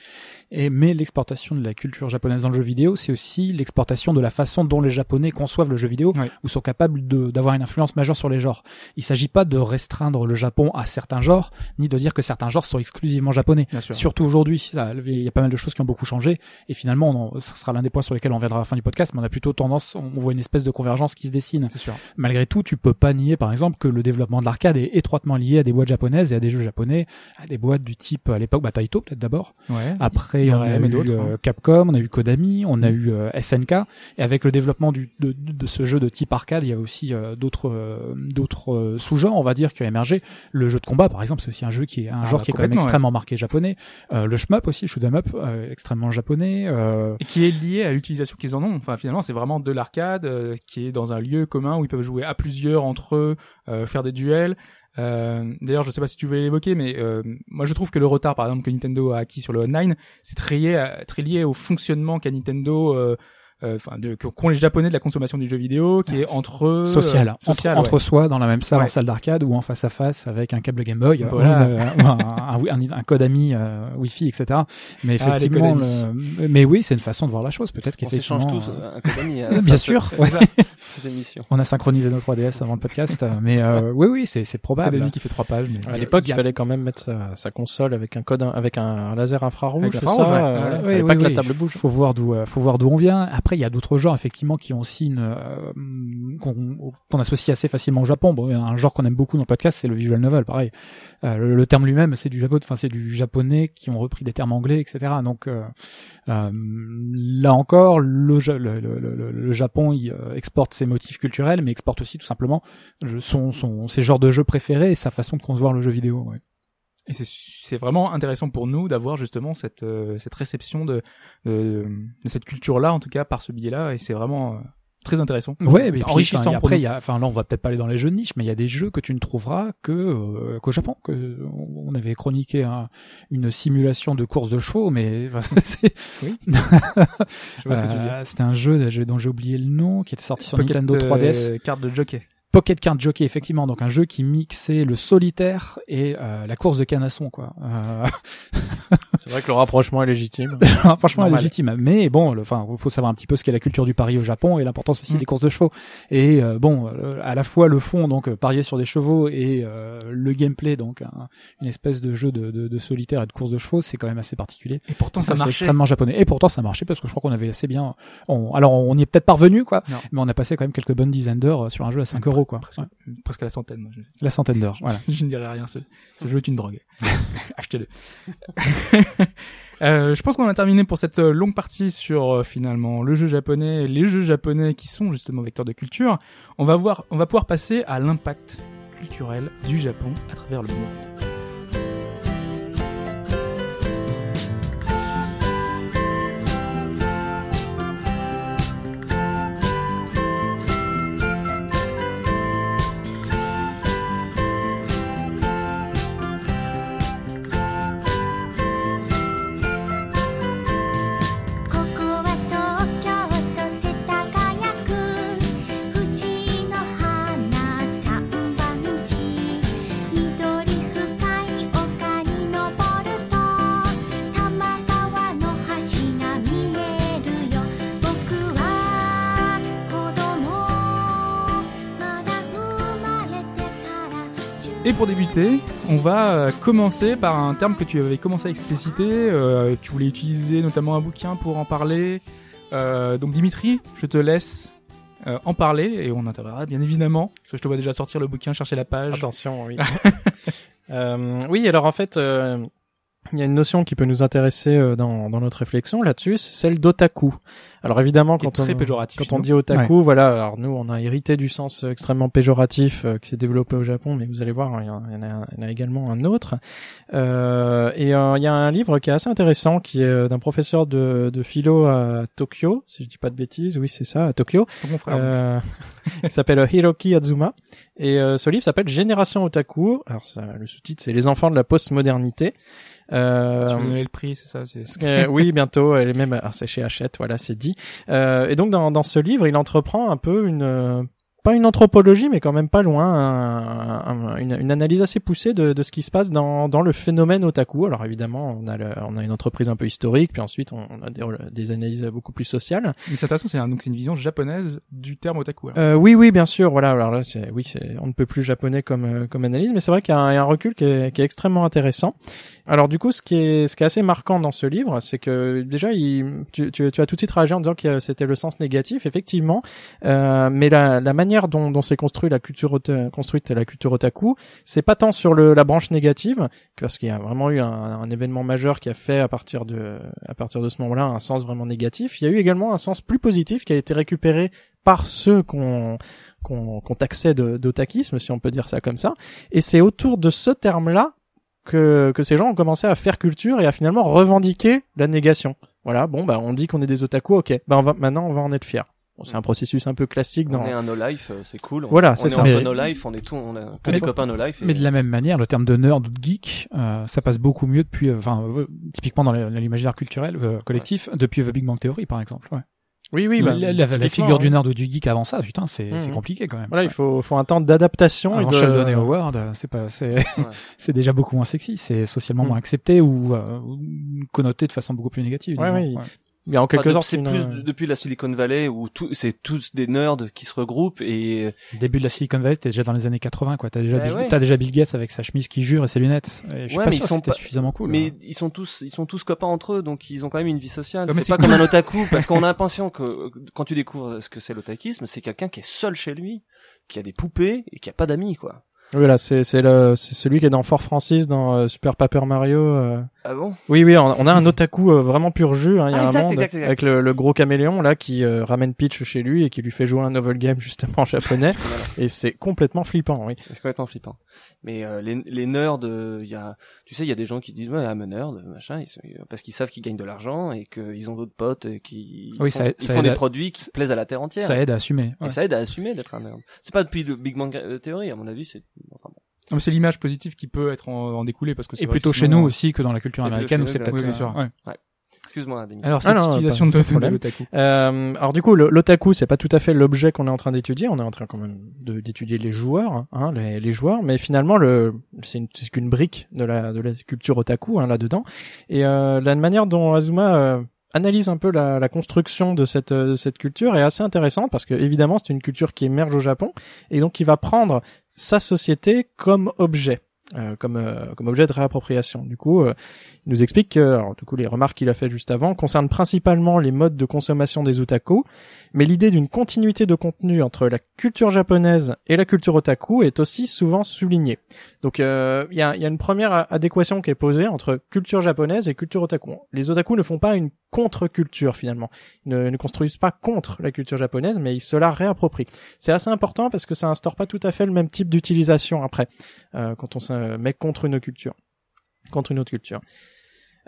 Et mais l'exportation de la culture japonaise dans le jeu vidéo, c'est aussi l'exportation de la façon dont les Japonais conçoivent le jeu vidéo Ouais. ou sont capables d'avoir une influence majeure sur les genres. Il s'agit pas de restreindre le Japon à certains genres, ni de dire que certains genres sont exclusivement japonais. Surtout aujourd'hui, ça, il y a pas mal de choses qui ont beaucoup changé. Et finalement, on en- ce sera l'un des points sur lesquels on viendra à la fin du podcast, mais on a plutôt tendance, on voit une espèce de convergence qui se dessine. Sûr. Malgré tout, tu peux pas nier, par exemple, que le développement de l'arcade est étroitement lié à des boîtes japonaises et à des jeux japonais, à des boîtes du type, à l'époque, bah, Taito, peut-être d'abord. Ouais. Après, on a eu d'autres, euh, hein. Capcom, on a eu Konami, on a eu euh, SNK, et avec le développement du, de, de ce jeu de type arcade, il y a aussi euh, d'autres euh, d'autres euh, sous-genres, on va dire, qui ont émergé. Le jeu de combat, par exemple, c'est aussi un jeu qui est un Ah, genre bah, qui est quand même complètement, ouais. extrêmement marqué japonais. Euh, le shmup aussi, shoot 'em up, extrêmement japonais. Et qui est lié à l'utilisation qu'ils en ont. Enfin, finalement, c'est vraiment de l'arcade qui est dans un lieu commun où ils peuvent jouer à plusieurs entre eux, faire des duels. Euh, D'ailleurs, je sais pas si tu voulais l'évoquer, mais euh, moi je trouve que le retard, par exemple, que Nintendo a acquis sur le online, c'est très très lié au fonctionnement qu'a Nintendo. Euh, euh, Enfin, que- qu'ont les Japonais de la consommation du jeu vidéo, qui est entre eux, social, euh, entre, social, entre ouais. soi dans la même salle Ouais. en salle d'arcade ou en face à face avec un câble Game Boy Voilà. ou, une- ou un, un, un, code ami euh, Wi-Fi etc mais Ah, effectivement le- mais oui c'est une façon de voir la chose peut-être On qu'effectivement s'échange tous euh, euh, un code ami. bien sûr ouais. Cette émission. on a synchronisé nos 3DS avant le podcast euh, mais euh, oui oui c'est c'est probable Academy qui fait trois pages. Mais... À l'époque, il fallait quand même mettre sa, sa console avec un code, avec un, laser infrarouge, Avec c'est ça ouais. euh, Ouais, voilà. ouais, Fallait oui, pas que la table bouge. Faut voir d'où, euh, faut voir d'où on vient. Après, il y a d'autres genres effectivement qui ont aussi une euh, qu'on, qu'on associe assez facilement au Japon. Bon, un genre qu'on aime beaucoup dans le podcast, c'est le visual novel. Pareil, Euh, le, le terme lui-même, c'est du Japon, enfin c'est du japonais qui ont repris des termes anglais, etc. Donc euh, euh, là encore, le, le, le, le- Japon il, euh, exporte ses motifs culturels, mais exporte aussi tout simplement son, son, ses genres de jeux préférés et sa façon de concevoir le jeu vidéo. Ouais. Et c'est vraiment intéressant pour nous d'avoir justement cette euh, cette réception de, de de cette culture là en tout cas par ce biais-là et c'est vraiment euh, très intéressant. Ouais, mais enrichissant après, il y a, enfin, là, on va peut-être pas aller dans les jeux de niche, mais il y a des jeux que tu ne trouveras que euh, qu'au Japon. Que on avait chroniqué un- une simulation de course de chevaux, mais enfin, c'est- Oui. Je vois ce que tu veux dire. euh, c'était un jeu jeu dont j'ai oublié le nom, qui était sorti sur Pocket, Nintendo 3DS. euh, carte de jockey. Pocket Card Jockey, effectivement, donc un jeu qui mixait le solitaire et euh, la course de canasson, quoi. Euh, C'est vrai que le rapprochement est légitime. franchement Normal. légitime mais bon le- enfin faut savoir un petit peu ce qu'est la culture du pari au Japon et l'importance aussi Mm. des courses de chevaux et euh, bon euh, à la fois le fond donc euh, parier sur des chevaux et euh, le gameplay donc un- une espèce de jeu de, de, de solitaire et de course de chevaux c'est quand même assez particulier Et pourtant ça ça c'est marchait. extrêmement japonais et pourtant ça marchait parce que je crois qu'on avait assez bien on, alors on y est peut-être parvenu quoi Non. mais on a passé quand même quelques bonnes dizaines d'heures sur un jeu à 5 euros quoi Presque, Ouais. presque à la centaine. Moi. Je, la centaine d'heures voilà je ne dirais rien. Ce, ce jeu est une drogue. Achetez-le. Euh, je pense qu'on a terminé pour cette longue partie sur euh, finalement le jeu japonais, les jeux japonais qui sont justement vecteurs de culture. On va voir, on va pouvoir passer à l'impact culturel du Japon à travers le monde. Et pour débuter, on va euh, commencer par un terme que tu avais commencé à expliciter. euh, tu voulais utiliser notamment un bouquin pour en parler. Euh, donc Dimitri, je te laisse euh, en parler et on interviendra bien évidemment. Parce que je te vois déjà sortir le bouquin, chercher la page. Attention, oui. Oui, alors en fait, il y a une notion qui peut nous intéresser euh, dans, dans notre réflexion là-dessus, c'est celle d'otaku. Alors évidemment, quand on, péjoratif quand on dit otaku, voilà, alors nous on a hérité du sens euh, extrêmement péjoratif euh, qui s'est développé au Japon, mais vous allez voir, il y en il y en a, il y en a également un autre. Euh, et euh, il y a un livre qui est assez intéressant, qui est euh, d'un professeur de, de philo à Tokyo, si je dis pas de bêtises, oui c'est ça, à Tokyo. Mon frère. Euh, qui s'appelle Hiroki Azuma. Et euh, ce livre s'appelle Génération Otaku. Alors ça, le sous-titre c'est Les enfants de la postmodernité. Euh, tu veux le prix, c'est ça euh, oui, bientôt. Elle est même, alors c'est chez Hachette, voilà, c'est dit. Euh, et donc dans, dans ce livre, il entreprend un peu une euh, pas une anthropologie, mais quand même pas loin, un- un- une, une analyse assez poussée de, de ce qui se passe dans, dans le phénomène otaku. Alors évidemment, on a, le- on a une entreprise un peu historique, puis ensuite on, on a des, des analyses beaucoup plus sociales. Mais c'est intéressant, c'est un- donc une vision japonaise du terme otaku. Euh, oui, oui, bien sûr. Voilà. Alors là, oui, on ne peut plus japonais comme euh, comme analyse, mais c'est vrai qu'il y a un, il y a un recul qui est, qui est extrêmement intéressant. Alors du coup, ce qui est ce qui est assez marquant dans ce livre, c'est que déjà, il, tu, tu, tu as tout de suite réagi en disant que c'était le sens négatif, effectivement. Euh, mais la, la manière dont, dont s'est construit la culture construite la culture otaku, c'est pas tant sur le, la branche négative, parce qu'il y a vraiment eu un, un événement majeur qui a fait à partir de à partir de ce moment-là un sens vraiment négatif. Il y a eu également un sens plus positif qui a été récupéré par ceux qu'on qu'on qu'on taxait d'otakisme, si on peut dire ça comme ça. Et c'est autour de ce terme-là que, que ces gens ont commencé à faire culture et à finalement revendiquer la négation. Voilà, bon, bah, on dit qu'on est des otaku, ok. Bah, on va, maintenant, on va en être fier. Bon, c'est un processus un peu classique dans... On est un no life, euh, c'est cool. On- Voilà, on c'est est ça. entre Mais- no life, on est tout, on a que Mais des copains no life. et- Mais de la même manière, le terme de nerd ou de geek, euh, ça passe beaucoup mieux depuis, euh, enfin, euh, typiquement dans l'imaginaire culturel euh, collectif, depuis The Big Bang Theory, par exemple. Ouais. Oui, oui, bah, la, la- la typiquement, figure hein. du nerd ou du geek avant ça, putain, c'est Mhm. c'est compliqué quand même. Voilà, il faut, faut un temps d'adaptation. et Avant de... Sheldon et Howard, c'est pas, c'est, c'est déjà beaucoup moins sexy, c'est socialement Mm. moins accepté ou, euh, connoté de façon beaucoup plus négative. Ouais, disons. oui. Il y a en quelque Enfin, sorte c'est une- plus de- depuis la Silicon Valley où tout, c'est tous des nerds qui se regroupent et Début de la Silicon Valley, t'es déjà dans les années 80, quoi. T'as déjà, Bah ouais. déjà Bill Gates avec sa chemise qui jure et ses lunettes. Et je suis Ouais, pas mais sûr ils sont pas- suffisamment cool. mais hein. ils sont tous ils sont tous copains entre eux donc ils ont quand même une vie sociale Ouais, c'est pas cool. comme un otaku parce qu'on a l'impression que euh, quand tu découvres ce que c'est l'otakisme c'est quelqu'un qui est seul chez lui qui a des poupées et qui a pas d'amis quoi Voilà, c'est c'est le c'est celui qui est dans Fort Francis dans euh, Super Paper Mario. euh. ah bon? Oui, oui, on, on a un otaku euh, vraiment pur jus. hein, Il y a Ah, un monde exact, exact. avec le, le gros caméléon là qui euh, ramène Peach chez lui et qui lui fait jouer un novel game justement en japonais. Voilà. et c'est complètement flippant, oui. c'est complètement flippant mais euh, les, les nerds il y a tu sais il y a des gens qui disent ouais I'm a nerd machin ils parce qu'ils savent qu'ils gagnent de l'argent et qu'ils ont d'autres potes et qui Oui, font, ça- ils ça font aide des à- produits qui plaisent à la terre entière Ça aide à assumer. et ça aide à assumer d'être un nerd c'est pas depuis le Big Bang Theory à mon avis c'est enfin bon. Non, mais c'est l'image positive qui peut être en, en découler parce que c'est Et plutôt chez nous euh, aussi que dans la culture américaine où c'est peut-être. oui, bien sûr. ouais. excuse-moi Denis. Alors, Ah cette non, utilisation pas- de, l'otaku. Euh, alors du coup, l'otaku, c'est pas tout à fait l'objet qu'on est en train d'étudier. On est en train quand même d'étudier les joueurs, hein, les, les joueurs. Mais finalement, le c'est une- c'est qu'une brique de la de la culture otaku hein, là dedans. Et euh, la manière dont Azuma euh, analyse un peu la, la construction de cette euh, de cette culture est assez intéressante parce que évidemment, c'est une culture qui émerge au Japon et donc qui va prendre sa société comme objet. euh, comme euh, comme objet de réappropriation. Du coup, euh, il nous explique que, alors, du coup, les remarques qu'il a fait juste avant concernent principalement les modes de consommation des otaku, mais l'idée d'une continuité de contenu entre la culture japonaise et la culture otaku est aussi souvent soulignée. Donc, euh, il y, a, y a une première adéquation qui est posée entre culture japonaise et culture otaku. Les otaku ne font pas une contre-culture finalement. Ils ne, construisent pas contre la culture japonaise, mais ils se la réapproprient. C'est assez important parce que ça instaure pas tout à fait le même type d'utilisation après, euh, quand on se met contre une culture, contre une autre culture.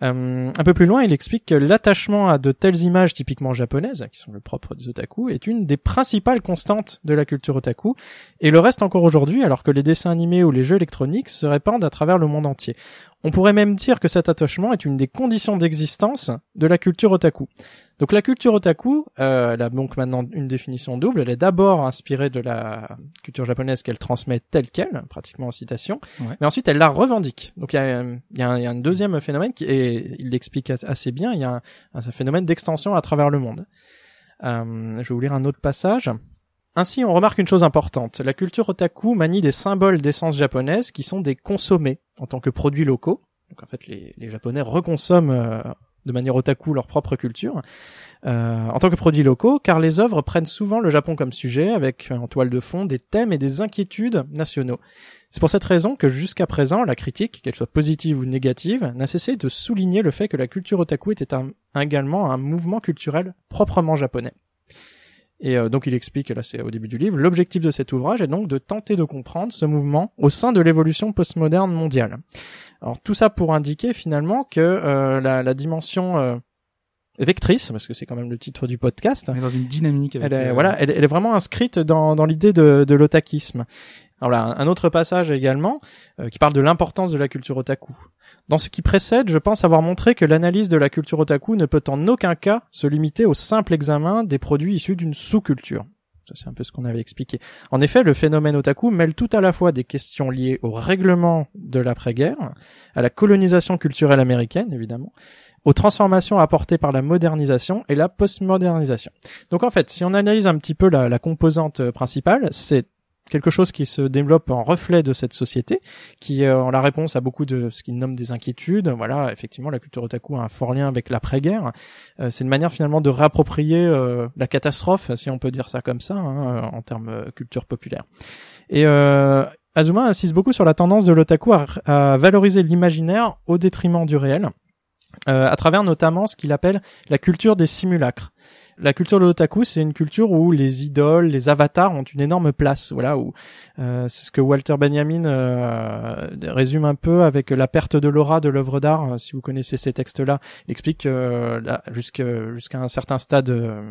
Euh, un peu plus loin, il explique que l'attachement à de telles images typiquement japonaises, qui sont le propre des otaku, est une des principales constantes de la culture otaku, et le reste encore aujourd'hui, alors que les dessins animés ou les jeux électroniques se répandent à travers le monde entier. On pourrait même dire que cet attachement est une des conditions d'existence de la culture otaku. Donc la culture otaku, euh, elle a donc maintenant une définition double. Elle est d'abord inspirée de la culture japonaise qu'elle transmet telle qu'elle, pratiquement en citation, Ouais. mais ensuite elle la revendique. Donc il y a, un- il y a un, il y a un deuxième phénomène qui et il l'explique as- assez bien. Il y a un, un phénomène d'extension à travers le monde. Euh, je vais vous lire un autre passage. Ainsi, on remarque une chose importante. La culture otaku manie des symboles d'essence japonaise qui sont des consommés en tant que produits locaux. Donc en fait, les, Japonais reconsomment euh, de manière otaku leur propre culture euh, en tant que produits locaux, car les œuvres prennent souvent le Japon comme sujet, avec euh, en toile de fond des thèmes et des inquiétudes nationaux. C'est pour cette raison que jusqu'à présent, la critique, qu'elle soit positive ou négative, n'a cessé de souligner le fait que la culture otaku était également un mouvement culturel proprement japonais. Et euh, donc il explique, là c'est au début du livre, l'objectif de cet ouvrage est donc de tenter de comprendre ce mouvement au sein de l'évolution postmoderne mondiale. Alors tout ça pour indiquer finalement que euh, la, la dimension euh, vectrice, parce que c'est quand même le titre du podcast, On est dans une dynamique avec. elle est, euh, voilà, elle, elle est vraiment inscrite dans, dans l'idée de, de l'otakisme. Alors là, un autre passage également euh, qui parle de l'importance de la culture otaku. Dans ce qui précède, je pense avoir montré que l'analyse de la culture otaku ne peut en aucun cas se limiter au simple examen des produits issus d'une sous-culture. Ça, c'est un peu ce qu'on avait expliqué. En effet, le phénomène otaku mêle tout à la fois des questions liées au règlement de l'après-guerre, à la colonisation culturelle américaine, évidemment, aux transformations apportées par la modernisation et la postmodernisation. Donc en fait, si on analyse un petit peu la, composante euh, principale, c'est quelque chose qui se développe en reflet de cette société, qui est en la réponse à beaucoup de ce qu'ils nomment des inquiétudes. Voilà, effectivement, la culture otaku a un fort lien avec l'après-guerre. Euh, c'est une manière finalement de réapproprier euh, la catastrophe, si on peut dire ça comme ça, hein, en termes euh, culture populaire. Et euh, Azuma insiste beaucoup sur la tendance de l'otaku à, valoriser l'imaginaire au détriment du réel, euh, à travers notamment ce qu'il appelle la culture des simulacres. La culture de l'otaku, c'est une culture où les idoles, les avatars ont une énorme place. Voilà, où euh, c'est ce que Walter Benjamin euh, résume un peu avec la perte de l'aura de l'œuvre d'art. Euh, Si vous connaissez ces textes-là, il explique que euh, jusqu'à un certain stade, euh,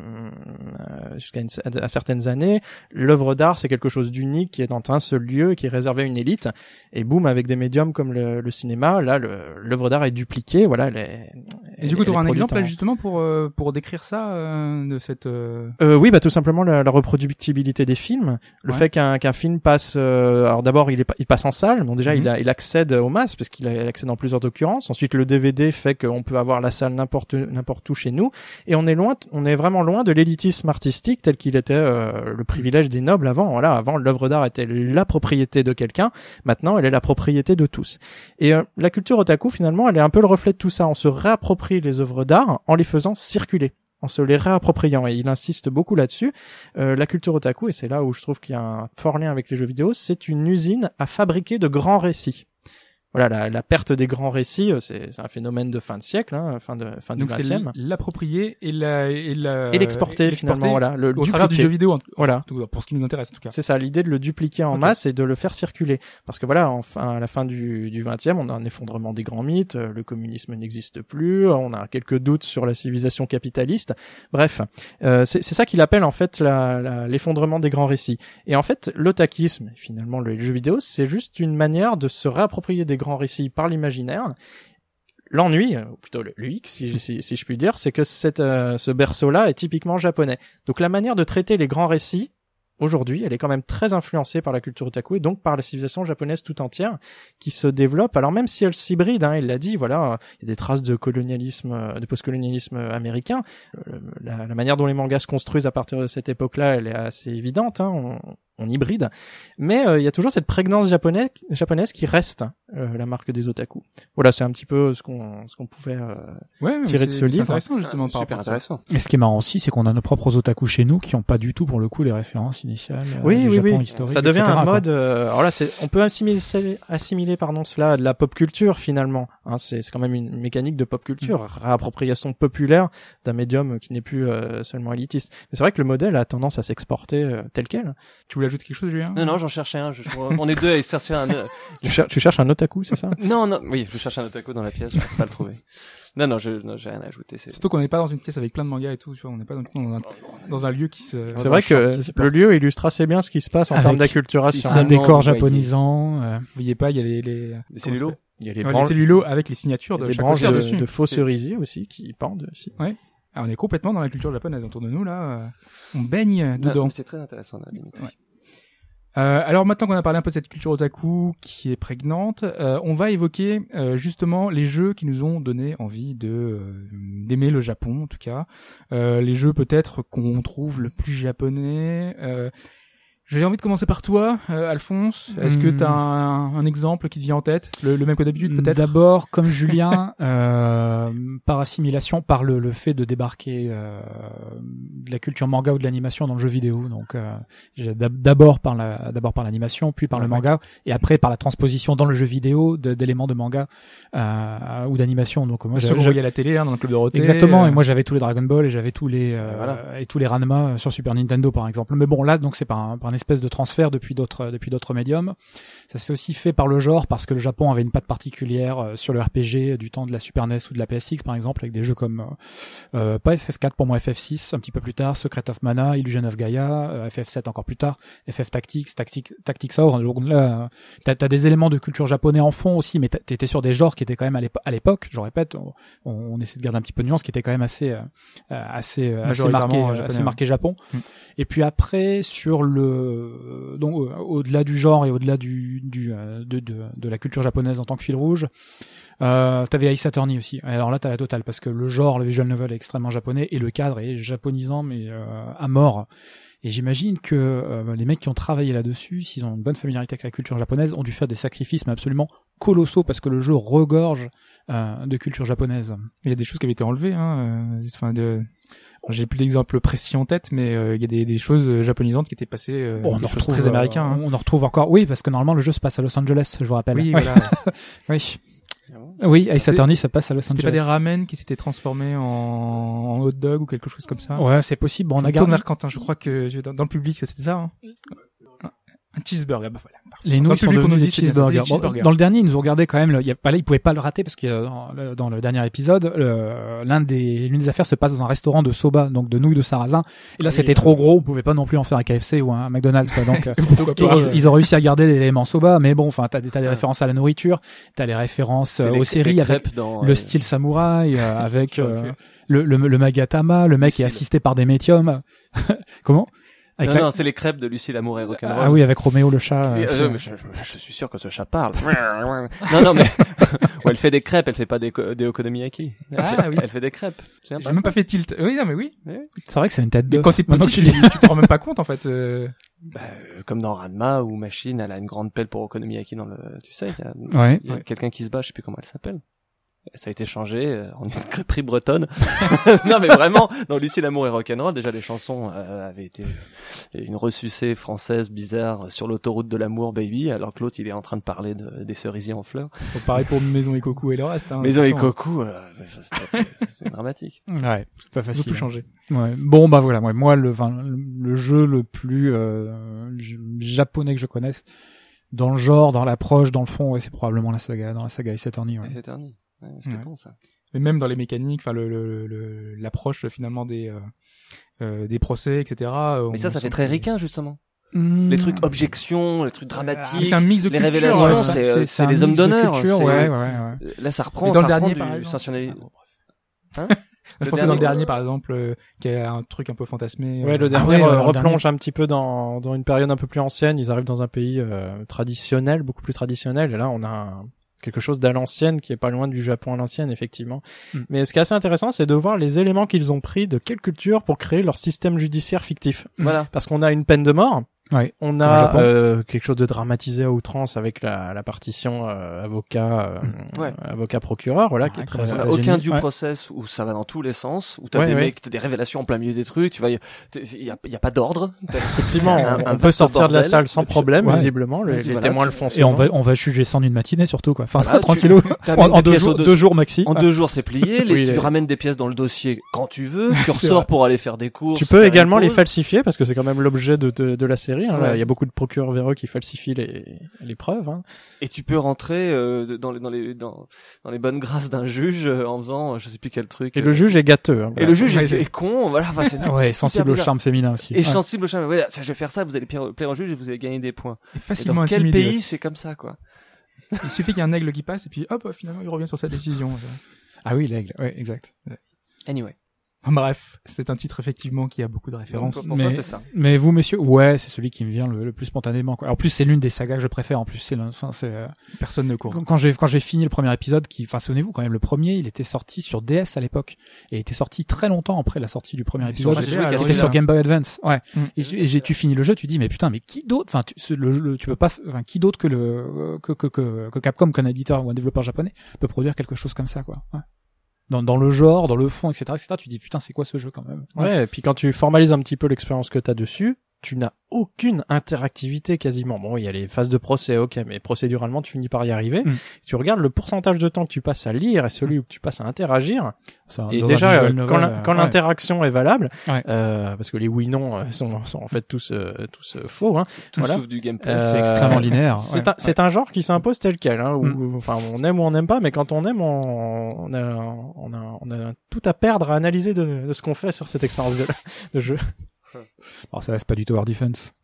euh, jusqu'à à certaines années, l'œuvre d'art c'est quelque chose d'unique qui est dans un seul lieu qui est réservé à une élite. Et boum, avec des médiums comme le, le cinéma, là, l'œuvre d'art est dupliquée. Voilà, elle est- Et du coup, tu auras un exemple là en- justement pour euh, pour décrire ça euh, de cette. euh, Euh, oui, bah tout simplement la, la reproductibilité des films, le Ouais. fait qu'un qu'un film passe. euh, alors d'abord, il est pas- il passe en salle. Bon, déjà, Mhm. il, a, il accède aux masses parce qu'il accède en plusieurs occurrences. Ensuite, le DVD fait qu'on peut avoir la salle n'importe n'importe où chez nous, et on est loin, on est vraiment loin de l'élitisme artistique tel qu'il était euh, le privilège des nobles avant. Voilà, avant l'œuvre d'art était la propriété de quelqu'un. Maintenant, elle est la propriété de tous. Et euh, la culture otaku, finalement, elle est un peu le reflet de tout ça. On se réapproprie les œuvres d'art en les faisant circuler en se les réappropriant et il insiste beaucoup là-dessus. Euh, la culture otaku, et c'est là où je trouve qu'il y a un fort lien avec les jeux vidéo, c'est une usine à fabriquer de grands récits. Voilà, la, la perte des grands récits, euh, c'est c'est un phénomène de fin de siècle, hein, fin de fin Donc du 20e. l'approprier et la et la Et l'exporter finalement, voilà, le au travers du jeu vidéo. en- Voilà. Pour ce qui nous intéresse en tout cas. C'est ça, l'idée de le dupliquer en masse et de le faire circuler. Parce que voilà, enfin, à la fin du, du 20e, on a un effondrement des grands mythes, euh, le communisme n'existe plus, on a quelques doutes sur la civilisation capitaliste. Bref, euh, c'est c'est ça qu'il appelle en fait la- la- l'effondrement des grands récits. Et en fait, l'otakisme, finalement, le jeu vidéo, c'est juste une manière de se réapproprier des grands récits par l'imaginaire. L'ennui, ou plutôt le, si, si, si je puis dire, c'est que cette, euh, ce berceau-là est typiquement japonais. Donc la manière de traiter les grands récits, aujourd'hui, elle est quand même très influencée par la culture otaku et donc par la civilisation japonaise tout entière qui se développe. Alors même si elle s'hybride, hein, il l'a dit, voilà, il y a des traces de colonialisme, euh, de postcolonialisme américain. Euh, la, la manière dont les mangas se construisent à partir de cette époque-là, elle est assez évidente. Hein, on, on hybride, mais euh, il y a toujours cette prégnance japonaise, japonaise qui reste euh, la marque des otaku. Voilà, c'est un petit peu ce qu'on ce qu'on pouvait. euh, Ouais, tiré de c'est- ce c'est livre. intéressant justement par Super rapport à ça. intéressant. Et ce qui est marrant aussi, c'est qu'on a nos propres otaku chez nous qui ont pas du tout pour le coup les références initiales euh, Oui, du oui, Japon oui. historique. Ça devient etc., un mode. euh, alors là, c'est, on peut assimiler, assimiler pardon cela à de la pop culture finalement. Hein, c'est, c'est quand même une mécanique de pop culture, Mm. réappropriation populaire d'un médium qui n'est plus euh, seulement élitiste. Mais c'est vrai que le modèle a tendance à s'exporter euh, tel quel. Voulais ajouter quelque chose, Julien? Non, non, j'en cherchais un. Je, on est deux à chercher un. Tu, cher- tu cherches un otaku, c'est ça? Non, non, oui, je cherche un otaku dans la pièce, je peux pas le trouver. Non, non, je, j'ai rien à ajouter. C'est Surtout qu'on n'est pas dans une pièce avec plein de mangas et tout, tu vois, on n'est pas dans, dans un, dans un lieu qui se. C'est vrai que le lieu illustre assez bien ce qui se passe en Avec- termes d'acculturation. si Un décor japonisant. euh, Vous voyez pas, il y a les les, comment cellulos. Il y a les, Ouais, branches, les cellulos avec les signatures de des chaque branches de, dessus. de faux cerisiers aussi qui pendent aussi. Ah, on est complètement dans la culture japonaise autour de nous là. euh, On baigne Non, dedans. C'est très intéressant, limite. Ouais. Euh, alors maintenant qu'on a parlé un peu de cette culture otaku qui est prégnante, euh, on va évoquer euh, justement les jeux qui nous ont donné envie d'aimer le Japon en tout cas. Les jeux peut-être qu'on trouve le plus japonais. Euh, j'ai envie de commencer par toi, euh, Alphonse. Est-ce que Hmm. tu as un, un exemple qui te vient en tête? Le, le même que d'habitude peut-être? D'abord, comme Julien, euh, par assimilation, par le, le fait de débarquer euh, de la culture manga ou de l'animation dans le jeu vidéo. Donc, euh, d'abord par la, d'abord par l'animation, puis par le Ouais. manga, et après par la transposition dans le jeu vidéo de- d'éléments de manga euh, ou d'animation. Donc, moi, voyait à la télé, hein, dans le club Dorothée. Exactement. euh, Et moi, j'avais tous les Dragon Ball et j'avais tous les euh, Voilà. et tous les Ranma sur Super Nintendo, par exemple. Mais bon, là, donc c'est par un, par un espèce de transfert depuis d'autres depuis d'autres médiums. Ça s'est aussi fait par le genre parce que le Japon avait une patte particulière euh, sur le RPG du temps de la Super NES ou de la PSX par exemple avec des jeux comme euh, euh, pas FF4 pour moi FF6 un petit peu plus tard, Secret of Mana, Illusion of Gaia, euh, FF7 encore plus tard, FF Tactics, Tactics Tactics Ogre. Donc là, euh, t'as as des éléments de culture japonais en fond aussi, mais t'étais sur des genres qui étaient quand même à l'épo- à l'époque. Je répète, on, on essaie de garder un petit peu de nuance, qui était quand même assez euh, euh, assez euh, assez marqué, euh, japonais, assez marqué Japon. Mm. Et puis après sur le donc euh, au-delà du genre et au-delà euh, de, la culture japonaise en tant que fil rouge, euh, t'avais aussi. Alors là t'as la totale parce que le genre, le visual novel est extrêmement japonais et le cadre est japonisant mais euh, à mort. Et j'imagine que euh, les mecs qui ont travaillé là-dessus, s'ils ont une bonne familiarité avec la culture japonaise, ont dû faire des sacrifices mais absolument colossaux parce que le jeu regorge euh, de culture japonaise. Il y a des choses qui avaient été enlevées. Hein, euh, enfin, de... J'ai plus d'exemples précis en tête, mais euh, il y a des, des choses euh, japonisantes qui étaient passées, euh, Bon, on des en choses retrouve, très américains. hein. On en retrouve encore. Oui, parce que normalement le jeu se passe à Los Angeles, je vous rappelle. Oui, voilà. Oui. Ah Oui, Ace C'était- Attorney, ça passe à Los C'était Angeles. pas des ramen qui s'étaient transformés en, en hot dog ou quelque chose comme ça? Ouais, c'est possible. Bon, on a gardé. Quentin, je crois que dans, le public, c'était ça. Hein? Un, cheeseburger, bah voilà. parfait. Les Dans le nouilles sont devenues nous des cheeseburgers. Bon, dans le dernier, ils nous ont regardé quand même. le- Il y a, pas là, ils pouvaient pas le rater parce que euh, dans le, dans le dernier épisode, l'un des l'une des affaires se passe dans un restaurant de soba, donc de nouilles de sarrasin. Et là, Oui, c'était euh, trop gros. On pouvait pas non plus en faire un KFC ou un McDonald's. Quoi, donc, euh, ils, ils ont réussi à garder l'élément soba, mais bon, enfin, t'as des, t'as des Ouais. références à la nourriture, t'as les références les- aux les séries avec dans, le euh, style samouraï, avec euh, le, le, le magatama, le mec est assisté par des médiums. Comment? Avec Non, la- non, c'est les crêpes de Lucie Lamour et Rock'n'Roll. Ah oui, avec Roméo le chat. Et, euh, mais je, je- je suis sûr que ce chat parle. non, non, mais ouais, elle fait des crêpes, elle fait pas des, des okonomiyaki. Elle Ah, fait, oui. Elle fait des crêpes. C'est J'ai même pas fait tilt. Oui, non, mais oui. C'est vrai que c'est une tête de. quand t'es petit, que tu, tu t'en rends même pas compte, en fait. euh. Bah, euh, comme dans Ranma où Machine, elle a une grande pelle pour okonomiyaki dans le, tu sais, il y a, Ouais. quelqu'un qui se bat, je sais plus comment elle s'appelle. Ça a été changé euh, en une crêperie bretonne. non mais vraiment, dans Lucie l'amour et rock'n'roll, déjà les chansons euh, avaient été une ressucée française bizarre sur l'autoroute de l'amour, baby, alors que l'autre il est en train de parler de- des cerisiers en fleurs. Bon, pareil pour Maison et Coco et le reste. Hein, Maison et façon, Coco, euh, c'est dramatique. Ouais, c'est pas facile. tout changé. Ouais. Bon bah voilà, moi, moi le, enfin, le le jeu le plus euh, japonais que je connaisse, dans le genre, dans l'approche, dans le fond, ouais, c'est probablement la saga, dans la saga Ace Attorney. Ouais. Terni. Ouais, C'était Ouais. bon ça. Mais même dans les mécaniques, enfin, le, le, le- l'approche finalement des, euh, euh, des procès, etc. euh, Mais ça, ça fait très ricain justement. Mmh. Les trucs objections, les trucs Ah, dramatiques. C'est un mix de les révélations, ouais, c'est, euh, c'est un les hommes d'honneur, culture, c'est- ouais, ouais, ouais. Là, ça reprend. Mais dans ça le dernier, du par exemple. Ah. Hein Je Le pensais dans le dernier dernier, par exemple, euh, qui a un truc un peu fantasmé. Ouais, euh, le dernier ouais, euh, le replonge un petit peu dans, dans une période un peu plus ancienne. Ils arrivent dans un pays euh, traditionnel, beaucoup plus traditionnel. Et là, on a un- quelque chose d'à l'ancienne qui est pas loin du Japon à l'ancienne, effectivement. Mm. Mais ce qui est assez intéressant, c'est de voir les éléments qu'ils ont pris de quelle culture pour créer leur système judiciaire fictif. Voilà. Parce qu'on a une peine de mort. Ouais. On a euh, quelque chose de dramatisé à outrance avec la, la partition euh, avocat euh, Ouais. avocat procureur voilà qui est très On a aucun due ouais. process où ça va dans tous les sens, où t'as Ouais, des ouais. mecs, t'as des révélations en plein milieu des trucs, tu vas, y- t'es- il y a, il y a pas d'ordre. effectivement un- on, un peut sortir de la salle sans problème ouais. visiblement les voilà, témoins tu- le font Et on va on va juger ça en une matinée surtout quoi. Enfin tu- tranquillou. En, deux jours, dos- deux jours maxi. En deux jours, c'est plié. Les, tu ramènes des pièces dans le dossier quand tu veux. Tu ressors pour aller faire des courses. Tu peux également les falsifier parce que c'est quand même l'objet de, de, de la série. Hein. Là. Il y a beaucoup de procureurs véreux qui falsifient les, les preuves. Hein. Et tu peux rentrer euh, dans les dans les dans, dans les bonnes grâces d'un juge euh, en faisant euh, je sais plus quel truc. Et euh, le juge est gâteux. hein. et le juge Ouais, est, con. Voilà. Enfin, c'est ouais, sensible au charme féminin aussi. Et Ouais. sensible au charme. Voilà, ça, je vais faire ça. Vous allez plaire, au juge et vous allez gagner des points. Et dans quel pays c'est comme ça quoi Il suffit qu'il y ait un aigle qui passe et puis hop, finalement, il revient sur sa décision. Ah oui, l'aigle. Ouais, exact. Anyway. Bref, c'est un titre effectivement qui a beaucoup de références. Donc, pour mais- toi, c'est ça. Mais vous, messieurs, ouais, c'est celui qui me vient le, le plus spontanément. Quoi. En plus, c'est l'une des sagas que je préfère. En plus, c'est, le- enfin, c'est euh, Personne ne court. quand quand j'ai quand j'ai fini le premier épisode, qui, enfin, souvenez-vous quand même, le premier, il était sorti sur DS à l'époque et il était sorti très longtemps après la sortie du premier épisode. C'était il sur Game Boy Advance, ouais. Mm. Et, j'ai, tu finis le jeu, tu dis mais putain, mais qui d'autre, enfin, tu, le, le- tu peux pas, enfin, qui d'autre que le que que que, que Capcom, qu'un éditeur ou un développeur japonais peut produire quelque chose comme ça, quoi. Ouais. Dans, dans le genre, dans le fond, etc., etc. Tu dis putain, c'est quoi ce jeu quand même? Ouais. Et puis quand tu formalises un petit peu l'expérience que tu as dessus, tu n'as aucune interactivité quasiment. Bon, il y a les phases de procès, ok, mais procéduralement, tu finis par y arriver. Mm. Tu regardes le pourcentage de temps que tu passes à lire et celui où tu passes à interagir. Ça, Et déjà, euh, novel, quand euh, quand ouais. l'interaction est valable, Ouais. euh, parce que les oui-non euh, sont, sont en fait tous, euh, tous euh, faux, hein, Tout voilà. sauf du gameplay. Euh, C'est extrêmement linéaire. C'est ouais. un, c'est un genre qui s'impose tel quel, hein, où, Mm. enfin, on aime ou on n'aime pas, mais quand on aime, on, on, a, on, a, on a tout à perdre à analyser de, de ce qu'on fait sur cette expérience de, de jeu. Alors ça c'est pas du Tower Defense.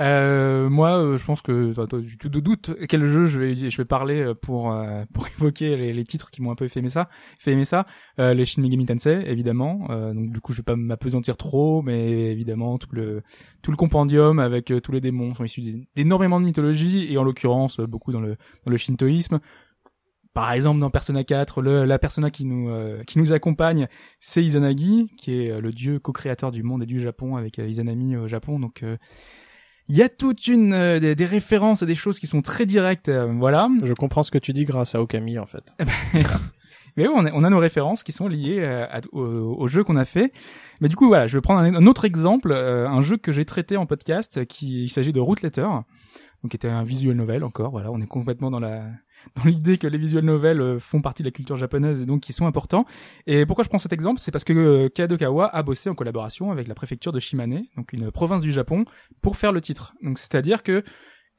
Euh, moi, euh, je pense que toi, toi, tu te doutes quel jeu je vais je vais parler euh, pour euh, pour évoquer les, titres qui m'ont un peu fait aimer ça, fait aimer ça. Euh, les Shin Megami Tensei, évidemment. Euh, donc du coup, je vais pas m'apesantir trop, mais évidemment tout le tout le compendium avec tous les démons sont issus d'é- d'énormément de mythologie et en l'occurrence beaucoup dans le dans le shintoïsme. Par exemple, dans Persona 4, le, la persona qui nous euh, qui nous accompagne, c'est Izanagi, qui est euh, le dieu co-créateur du monde et du Japon avec euh, Izanami au Japon. Donc euh, il y a toute une euh, des, des références et des choses qui sont très directes, euh, voilà. Je comprends ce que tu dis grâce à Okami, en fait. Mais oui, on a, on a nos références qui sont liées euh, à- au, au jeu qu'on a fait. Mais du coup, voilà, je vais prendre un, un autre exemple, euh, un jeu que j'ai traité en podcast, qui il s'agit de Root Letter, donc qui était un visual novel encore. Voilà, on est complètement dans la dans l'idée que les visual novels euh, font partie de la culture japonaise et donc qui sont importants. Et pourquoi je prends cet exemple, c'est parce que euh, Kadokawa a bossé en collaboration avec la préfecture de Shimane, donc une province du Japon, pour faire le titre. Donc c'est-à-dire que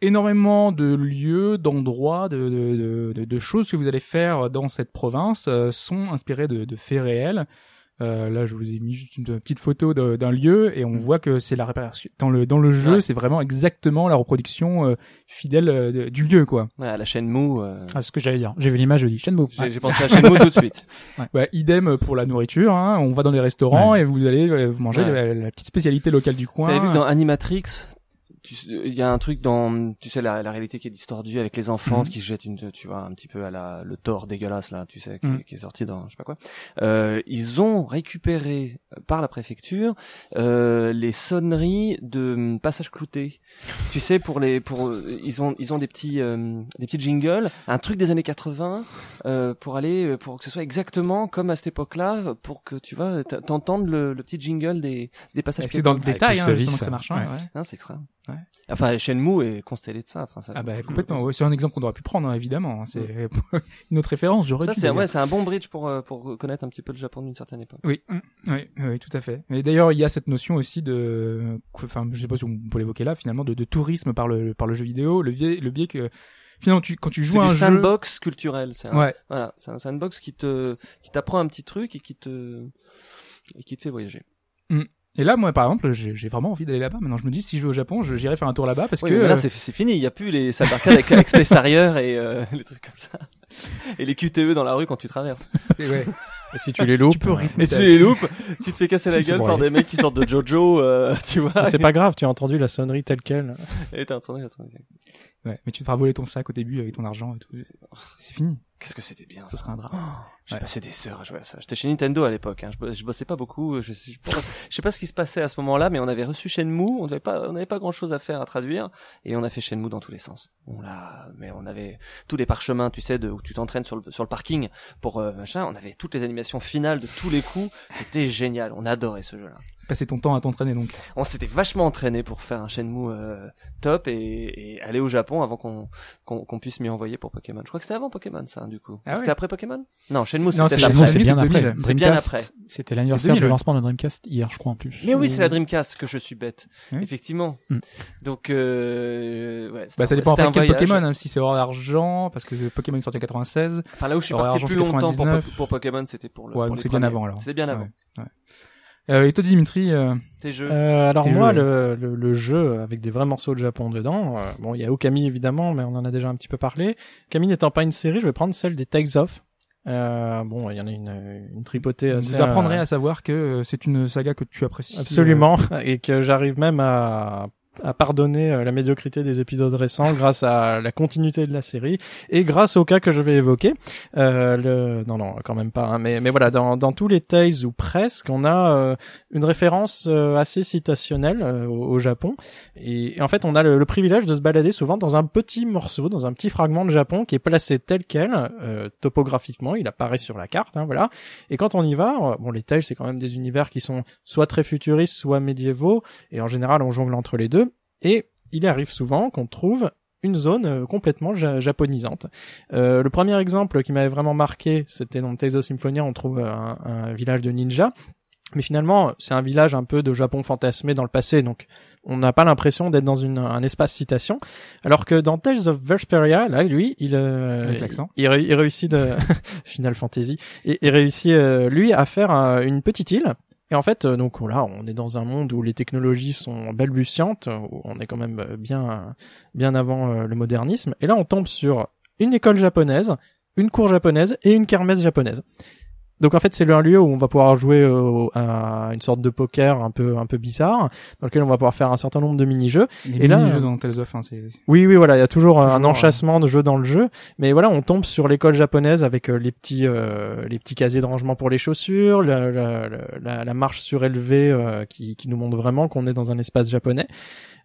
énormément de lieux, d'endroits, de, de, choses que vous allez faire dans cette province euh, sont inspirés de faits réels. Euh, là, je vous ai mis juste une petite photo d'un lieu et on voit que c'est la réparation. Dans le dans le jeu, Ouais. c'est vraiment exactement la reproduction euh, fidèle euh, du lieu, quoi. Ouais, la chaîne Mou, euh, Ah, ce que j'allais dire. J'ai vu l'image, je dis Shenmue. j'ai j'ai pensé à Shenmue tout de suite. Ouais, idem pour la nourriture. Hein. On va dans des restaurants et vous allez euh, manger la, la petite spécialité locale du coin. T'avais vu que dans Animatrix, il y a un truc dans, tu sais, la, la réalité qui est distordue avec les enfants Mhm. qui se jettent une, tu vois, un petit peu à la, le tort dégueulasse là, tu sais, qui, Mhm. qui est sorti dans, je sais pas quoi. Euh, ils ont récupéré euh, par la préfecture euh, les sonneries de hum, passage clouté. tu sais, pour les, pour, euh, ils ont, ils ont des petits, euh, des petits jingles, un truc des années 80 euh, pour aller, pour que ce soit exactement comme à cette époque-là, pour que tu vois, t'entendes le, le petit jingle des, des passages. c'est dans le détail, hein, que ça marche. hein, ouais. ouais. C'est extra. Ouais. Enfin, Shenmue est constellé de ça. Enfin, ça Ah bah complètement. ouais, c'est un exemple qu'on aurait pu prendre, hein, évidemment. hein. C'est une autre référence. J'aurais Ça, c'est ouais, c'est un bon bridge pour euh, pour connaître un petit peu le Japon d'une certaine époque. Oui, oui, oui, tout à fait. Et d'ailleurs, il y a cette notion aussi de, enfin, je sais pas si on peut l'évoquer là, finalement, de, de tourisme par le par le jeu vidéo, le biais, le biais que finalement, tu, quand tu joues à un du jeu, sandbox culturel. C'est un, ouais, voilà, c'est un sandbox qui te qui t'apprend un petit truc et qui te et qui te fait voyager. Et là, moi, par exemple, j'ai vraiment envie d'aller là-bas. Maintenant, je me dis, si je vais au Japon, je- j'irai faire un tour là-bas parce Oui, que mais là, euh, c'est fini. Il y a plus les salles d'arcade avec, Space Harrier et euh, les trucs comme ça. Et les QTE dans la rue quand tu traverses. ouais, Et si tu les loupes, tu peux Et tu ta- les loupes, tu te fais casser la Tu gueule par des mecs qui sortent de Jojo, euh, tu vois. c'est pas grave, tu as entendu la sonnerie telle quelle. Et t'as entendu, attends, Ouais, mais tu te feras voler ton sac au début avec ton argent et tout. C'est fini. Qu'est-ce que c'était bien. Ça Ça. sera un drame. J'ai Ouais. passé des heures à jouer à ça. J'étais chez Nintendo à l'époque. Hein. Je, bossais- je bossais pas beaucoup. Je sais, je sais pas ce qui se passait à ce moment-là, mais on avait reçu Shenmue. On n'avait pas, on n'avait pas grand-chose à faire à traduire, et on a fait Shenmue dans tous les sens. On l'a, mais on avait tous les parchemins, tu sais, de où tu t'entraînes sur le sur le parking pour euh, machin. On avait toutes les animations finales de tous les coups. C'était génial. On adorait ce jeu-là. Passer ton temps à t'entraîner donc. On s'était vachement entraîné pour faire un Shenmue euh, top et, et aller au Japon avant qu'on qu'on puisse m'y envoyer pour Pokémon. Je crois que c'était avant Pokémon, ça, du coup. Ah c'était après Pokémon? Non, Shenmue, Non, c'était c'est c'est bien c'est après. 2000. C'est bien Dreamcast, après. C'était l'anniversaire 2000, du lancement de Dreamcast hier, je crois en plus. Mais oui, c'est la Dreamcast que je suis bête. Oui. Effectivement. Mm. Donc, euh, ouais. Bah, ça dépend après un quel voyage. Pokémon, hein, si c'est hors d'argent, parce que Pokémon est sorti en 96. Enfin, là où je suis parti Argent, plus c'est longtemps pour, 99. pour Pokémon, c'était pour le. Ouais, pour donc les c'est bien avant alors. C'était bien avant. Euh, et toi, Dimitri, euh, Tes jeux. Euh, alors Tes moi, jeux. le, le, le jeu avec des vrais morceaux de Japon dedans, euh, bon, il y a Okami évidemment, mais on en a déjà un petit peu parlé. Okami n'étant pas une série, je vais prendre celle des Tales of. Euh, bon, il y en a une, une tripotée. assez, vous apprendrez euh, à savoir que euh, c'est une saga que tu apprécies. Absolument, et que j'arrive même à à pardonner euh, la médiocrité des épisodes récents grâce à la continuité de la série et grâce au cas que je vais évoquer. Euh, le... Non, non, quand même pas. hein, mais, mais voilà, dans, dans tous les Tales ou presque, on a euh, une référence euh, assez citationnelle euh, au, au Japon. Et, et en fait, on a le, le privilège de se balader souvent dans un petit morceau, dans un petit fragment de Japon qui est placé tel quel, euh, topographiquement. Il apparaît sur la carte, hein, voilà. Et quand on y va, bon, les Tales, c'est quand même des univers qui sont soit très futuristes, soit médiévaux. Et en général, on jongle entre les deux. Et il arrive souvent qu'on trouve une zone euh, complètement ja- japonisante. Euh, le premier exemple qui m'avait vraiment marqué, c'était dans Tales of Symphonia, on trouve un, un village de ninja. Mais finalement, c'est un village un peu de Japon fantasmé dans le passé, donc on n'a pas l'impression d'être dans une, un espace citation. Alors que dans Tales of Vesperia, là, lui, il, euh, il, ré- il réussit de Final Fantasy, et il réussit euh, lui à faire euh, une petite île. Et en fait, euh, donc là, on est dans un monde où les technologies sont balbutiantes, où on est quand même euh, bien, bien avant euh, le modernisme. Et là, on tombe sur une école japonaise, une cour japonaise et une kermesse japonaise. Donc en fait, c'est un lieu où on va pouvoir jouer au- à une sorte de poker un peu un peu bizarre, dans lequel on va pouvoir faire un certain nombre de mini-jeux. Les Et là, mini-jeux euh, dans Tales of, hein, c'est... Oui, oui, voilà, il y a toujours, un enchâssement de jeux dans le jeu, mais voilà, on tombe sur l'école japonaise avec euh, les petits, euh, les petits casiers de rangement pour les chaussures, la, la, la- la, la marche surélevée euh, qui, qui nous montre vraiment qu'on est dans un espace japonais.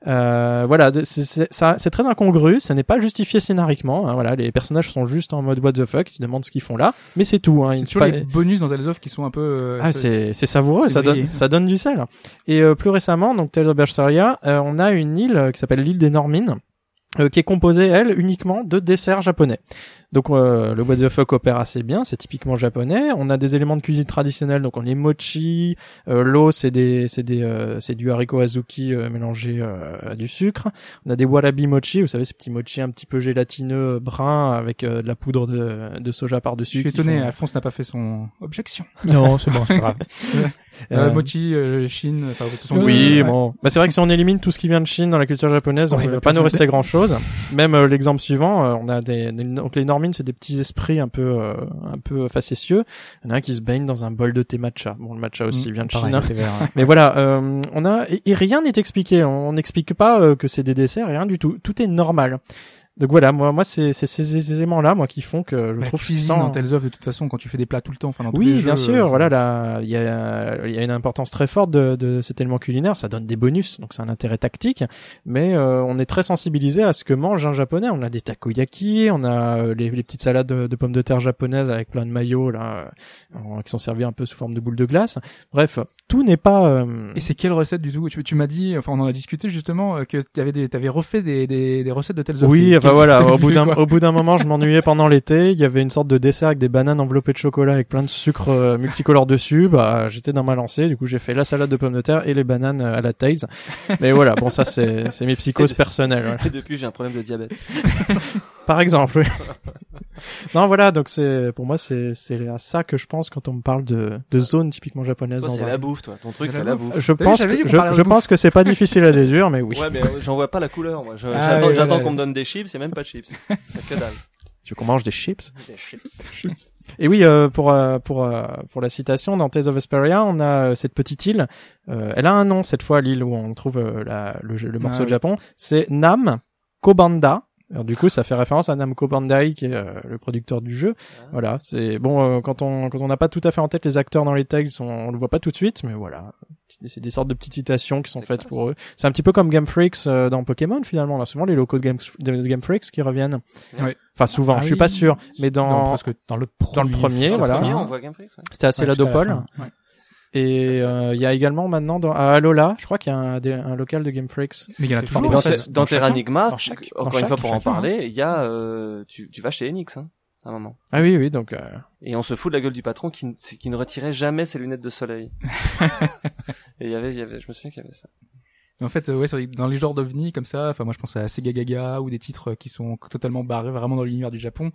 Euh, voilà, c'est- c'est ça- c'est très incongru, ça n'est pas justifié scénariquement. hein, voilà, les personnages sont juste en mode what the fuck, ils se demandent ce qu'ils font là, mais c'est tout. Hein, C'est toujours pas- les bonus dans Tales of qui sont un peu... euh, ah, c'est c'est savoureux, ça donne ça donne du sel. Et euh, plus récemment, donc Tales of Berseria, euh, on a une île euh, qui s'appelle l'île des Normines, euh, qui est composée elle uniquement de desserts japonais. Donc euh, le what the fuck opère assez bien, c'est typiquement japonais. On a des éléments de cuisine traditionnelle, donc on les mochi, euh, l'eau c'est des c'est des euh, c'est du haricot azuki euh, mélangé euh, à du sucre. On a des warabi mochi, vous savez ces petits mochi un petit peu gélatineux euh, bruns avec euh, de la poudre de, de soja par Je dessus. suis étonné, Alphonse n'a pas fait son objection. Non, c'est bon, c'est grave. Euh, Euh, Mochi, euh, Chine, enfin, façon, Oui, ouais. bon. Bah, c'est vrai que si on élimine tout ce qui vient de Chine dans la culture japonaise, Ouais, on il va pas nous rester. grand chose. Même euh, l'exemple suivant, euh, on a des, des- donc les C'est des petits esprits un peu, euh, un peu facétieux. Il y en a un qui se baigne dans un bol de thé matcha. Bon, le matcha aussi Mm, vient de Pareil, Chine. hein. vert, ouais. Mais voilà, euh, on a et, et rien n'est expliqué. On n'explique pas euh, que c'est des desserts, rien du tout. Tout est normal. Donc voilà, moi, moi, c'est ces éléments-là, moi, qui font que je La trouve cuisine dans Tales of, de toute façon, quand tu fais des plats tout le temps, enfin, dans tous oui, les bien sûr. euh, voilà, là, il y a, y a une importance très forte de, de cet élément culinaire. Ça donne des bonus, donc c'est un intérêt tactique. Mais euh, on est très sensibilisé à ce que mange un japonais. On a des takoyaki, on a euh, les, les petites salades de, de pommes de terre japonaises avec plein de maillots là, euh, qui sont servies un peu sous forme de boules de glace. Bref, tout n'est pas. euh, Et c'est quelle recette du tout? Tu, tu m'as dit, enfin on en a discuté justement, que t'avais des, t'avais refait des, des, des recettes de Tales of. Oui, enfin quel- voilà, au bout d'un au bout d'un moment, je m'ennuyais pendant l'été, il y avait une sorte de dessert avec des bananes enveloppées de chocolat avec plein de sucre euh, multicolore dessus, bah j'étais dans ma lancée, du coup j'ai fait la salade de pommes de terre et les bananes euh, à la Tails. Mais voilà, bon ça c'est c'est mes psychoses personnelles. voilà. Et depuis, j'ai un problème de diabète. Par exemple. oui. non voilà, donc c'est pour moi c'est c'est à ça que je pense quand on me parle de de zone typiquement japonaise Toi, c'est un la bouffe, toi. Ton truc, C'est la la bouffe. je pense que, je, je pense que c'est pas difficile à déduire mais oui. Ouais, mais euh, j'en vois pas la couleur, moi. Je- Ah, J'attends ouais, j'attends ouais, qu'on me donne des chips, c'est même pas de chips. C'est que dalle. Tu veux qu'on mange des chips? Des chips. Et oui, euh, pour euh, pour euh, pour la citation dans Tales of Vesperia, on a euh, cette petite île. Euh, elle a un nom cette fois, l'île où on trouve euh, la, le, jeu- le morceau Ah de oui. Japon. C'est Nam Kobanda. Alors, du coup, ça fait référence à Namco Bandai, qui est euh, le producteur du jeu. Voilà, c'est bon euh, quand on quand on n'a pas tout à fait en tête les acteurs dans les tags, on, on le voit pas tout de suite, mais voilà, c'est des sortes de petites citations qui sont faites classe. pour eux. C'est un petit peu comme Game Freaks euh, dans Pokémon finalement. A souvent les locaux de Game, de Game Freaks qui reviennent. Ouais. Enfin souvent, Ah je suis oui. pas sûr, mais dans Non, presque dans le premier. dans le premier, voilà. Premier, on voit Game Freak, ouais. c'était assez Ouais, tout à la Ladopol. fin, ouais. Et euh, il y a également maintenant dans, à Alola, je crois qu'il y a un, des- un local de Game Freaks. Mais il y en a toujours. Mais Dans dans, dans Terranigma, Dans chaque- encore une fois chaque- pour en parler, il y a, euh, tu, tu vas chez Enix, hein, à un moment. Ah oui, oui, donc euh, Et on se fout de la gueule du patron qui, qui ne retirait jamais ses lunettes de soleil. Et il y avait, il y avait, je me souviens qu'il y avait ça. Mais en fait, euh, ouais, dans les genres d'ovnis comme ça, enfin moi je pense à Sega Gaga ou des titres qui sont totalement barrés vraiment dans l'univers du Japon.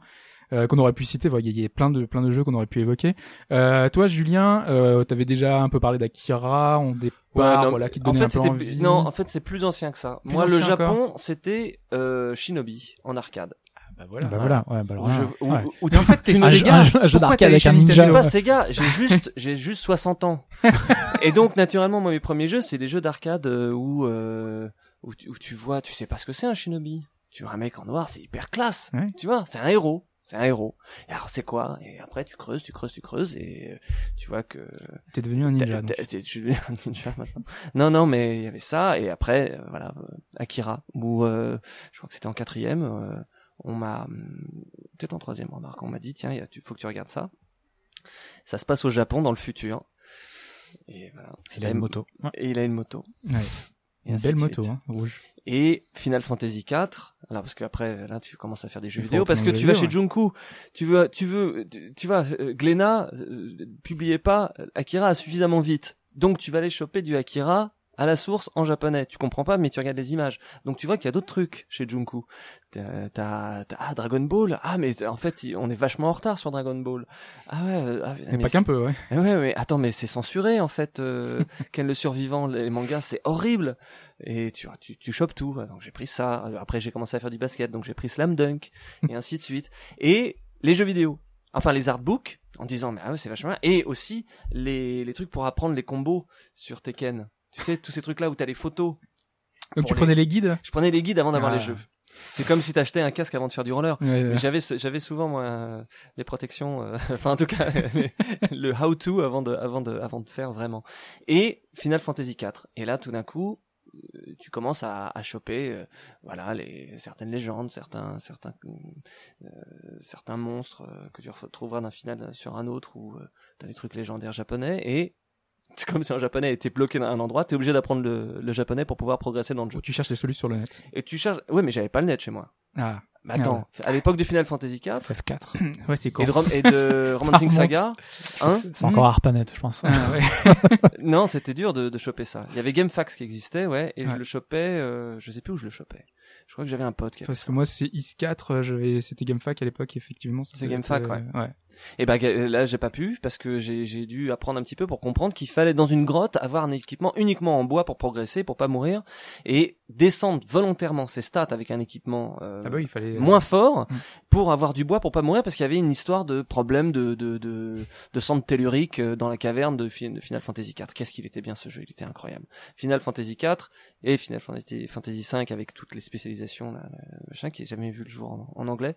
Euh, qu'on aurait pu citer, il y, a- il y a plein de plein de jeux qu'on aurait pu évoquer. Euh, toi, Julien, euh, t'avais déjà un peu parlé d'Akira, on départ, non, voilà, qui te en fait, un peu c'était, envie. non, en fait, c'est plus ancien que ça. Plus Moi, le Japon, c'était, euh, Shinobi, en arcade. bah voilà. Bah voilà, ouais, bah alors je, ouais. en fait, t'es Sega. un jeu- un jeu Pourquoi d'arcade avec un Je ninja. Nintendo pas Sega, j'ai juste, j'ai juste 60 ans. Et donc, naturellement, moi, mes premiers jeux, c'est des jeux d'arcade euh, où, euh, où tu, où tu vois, tu sais pas ce que c'est un shinobi. Tu vois un mec en noir, c'est hyper classe. Ouais. Tu vois, c'est un héros. C'est un héros. Et alors c'est quoi? Et après tu creuses, tu creuses, tu creuses et euh, tu vois que T'es devenu un ninja. T'es- devenu un ninja maintenant. Non, non, mais il y avait ça et après, euh, voilà, euh, Akira, où euh, je crois que c'était en quatrième, euh, on m'a hum, peut-être en troisième remarque, on m'a dit tiens, il y a- tu faut que tu regardes ça. Ça se passe au Japon dans le futur. Et voilà. Il a une moto. Ouais. Et il a une moto. Ouais. Et Une belle moto, hein, rouge. Et Final Fantasy IV, alors parce qu'après là tu commences à faire des jeux vidéo parce que tu vas chez Junku, tu veux tu veux tu, vas euh, Glénat euh, publiez pas Akira suffisamment vite. Donc tu vas aller choper du Akira à la source en japonais. Tu comprends pas mais tu regardes les images. Donc tu vois qu'il y a d'autres trucs chez Junku. T'as ah, Dragon Ball. Ah mais en fait on est vachement en retard sur Dragon Ball. Ah ouais euh, ah, Mais pas qu'un peu, ouais. eh ouais, mais attends, mais c'est censuré en fait. Euh, Ken le survivant, les mangas, c'est horrible. Et tu, tu, tu chopes tout. Donc j'ai pris ça. Après j'ai commencé à faire du basket, donc j'ai pris Slam Dunk et ainsi de suite. Et les jeux vidéo, enfin les artbooks, en disant mais ah ouais, c'est vachement bien. Et aussi les, les trucs pour apprendre les combos sur Tekken. Tu sais tous ces trucs là où t'as les photos. Donc tu les- prenais les guides Je prenais les guides avant d'avoir Ah. les jeux. C'est comme si t'achetais un casque avant de faire du roller. Ouais, ouais. Mais j'avais j'avais souvent moi les protections euh, enfin en tout cas les- le how to avant de avant de avant de faire vraiment et Final Fantasy 4 et là tout d'un coup euh, tu commences à, à choper euh, voilà les certaines légendes certains certains euh, certains monstres que tu retrouveras d'un final sur un autre ou t'as des trucs légendaires japonais et c'est comme si un japonais était bloqué dans un endroit t'es obligé d'apprendre le, le japonais pour pouvoir progresser dans le jeu Ou tu cherches les solutions sur le net. et tu cherches ouais mais j'avais pas le net chez moi Ah, mais attends à l'époque de Final Fantasy 4 FF4. ouais, c'est con. et de, Rom- et de Romancing. Saga. Hein C'est encore ARPANET, je pense. Ah, ouais. non, c'était dur de, de choper ça. Il y avait GameFAQs qui existait, ouais, et je le chopais, euh, je sais plus où je le chopais. Je crois que j'avais un pote qui avait Parce ça. que moi, c'est IS4, euh, j'avais, c'était GameFAQ à l'époque, effectivement. C'est GameFAQ, ouais. ouais. Et bah ga- là, j'ai pas pu parce que j'ai dû apprendre un petit peu pour comprendre qu'il fallait dans une grotte avoir un équipement uniquement en bois pour progresser, pour pas mourir, et descendre volontairement ses stats avec un équipement euh, Ah bah oui, il fallait. moins fort Mm. pour avoir du bois pour pas mourir parce qu'il y avait une histoire de problème de de de, de centre tellurique euh, dans la caverne de, Fi- de Final Fantasy IV. Qu'est-ce qu'il était bien ce jeu, il était incroyable. Final Fantasy IV et Final Fantasy Fantasy V avec toutes les spécialisations là, machin qui n'a jamais vu le jour en, en anglais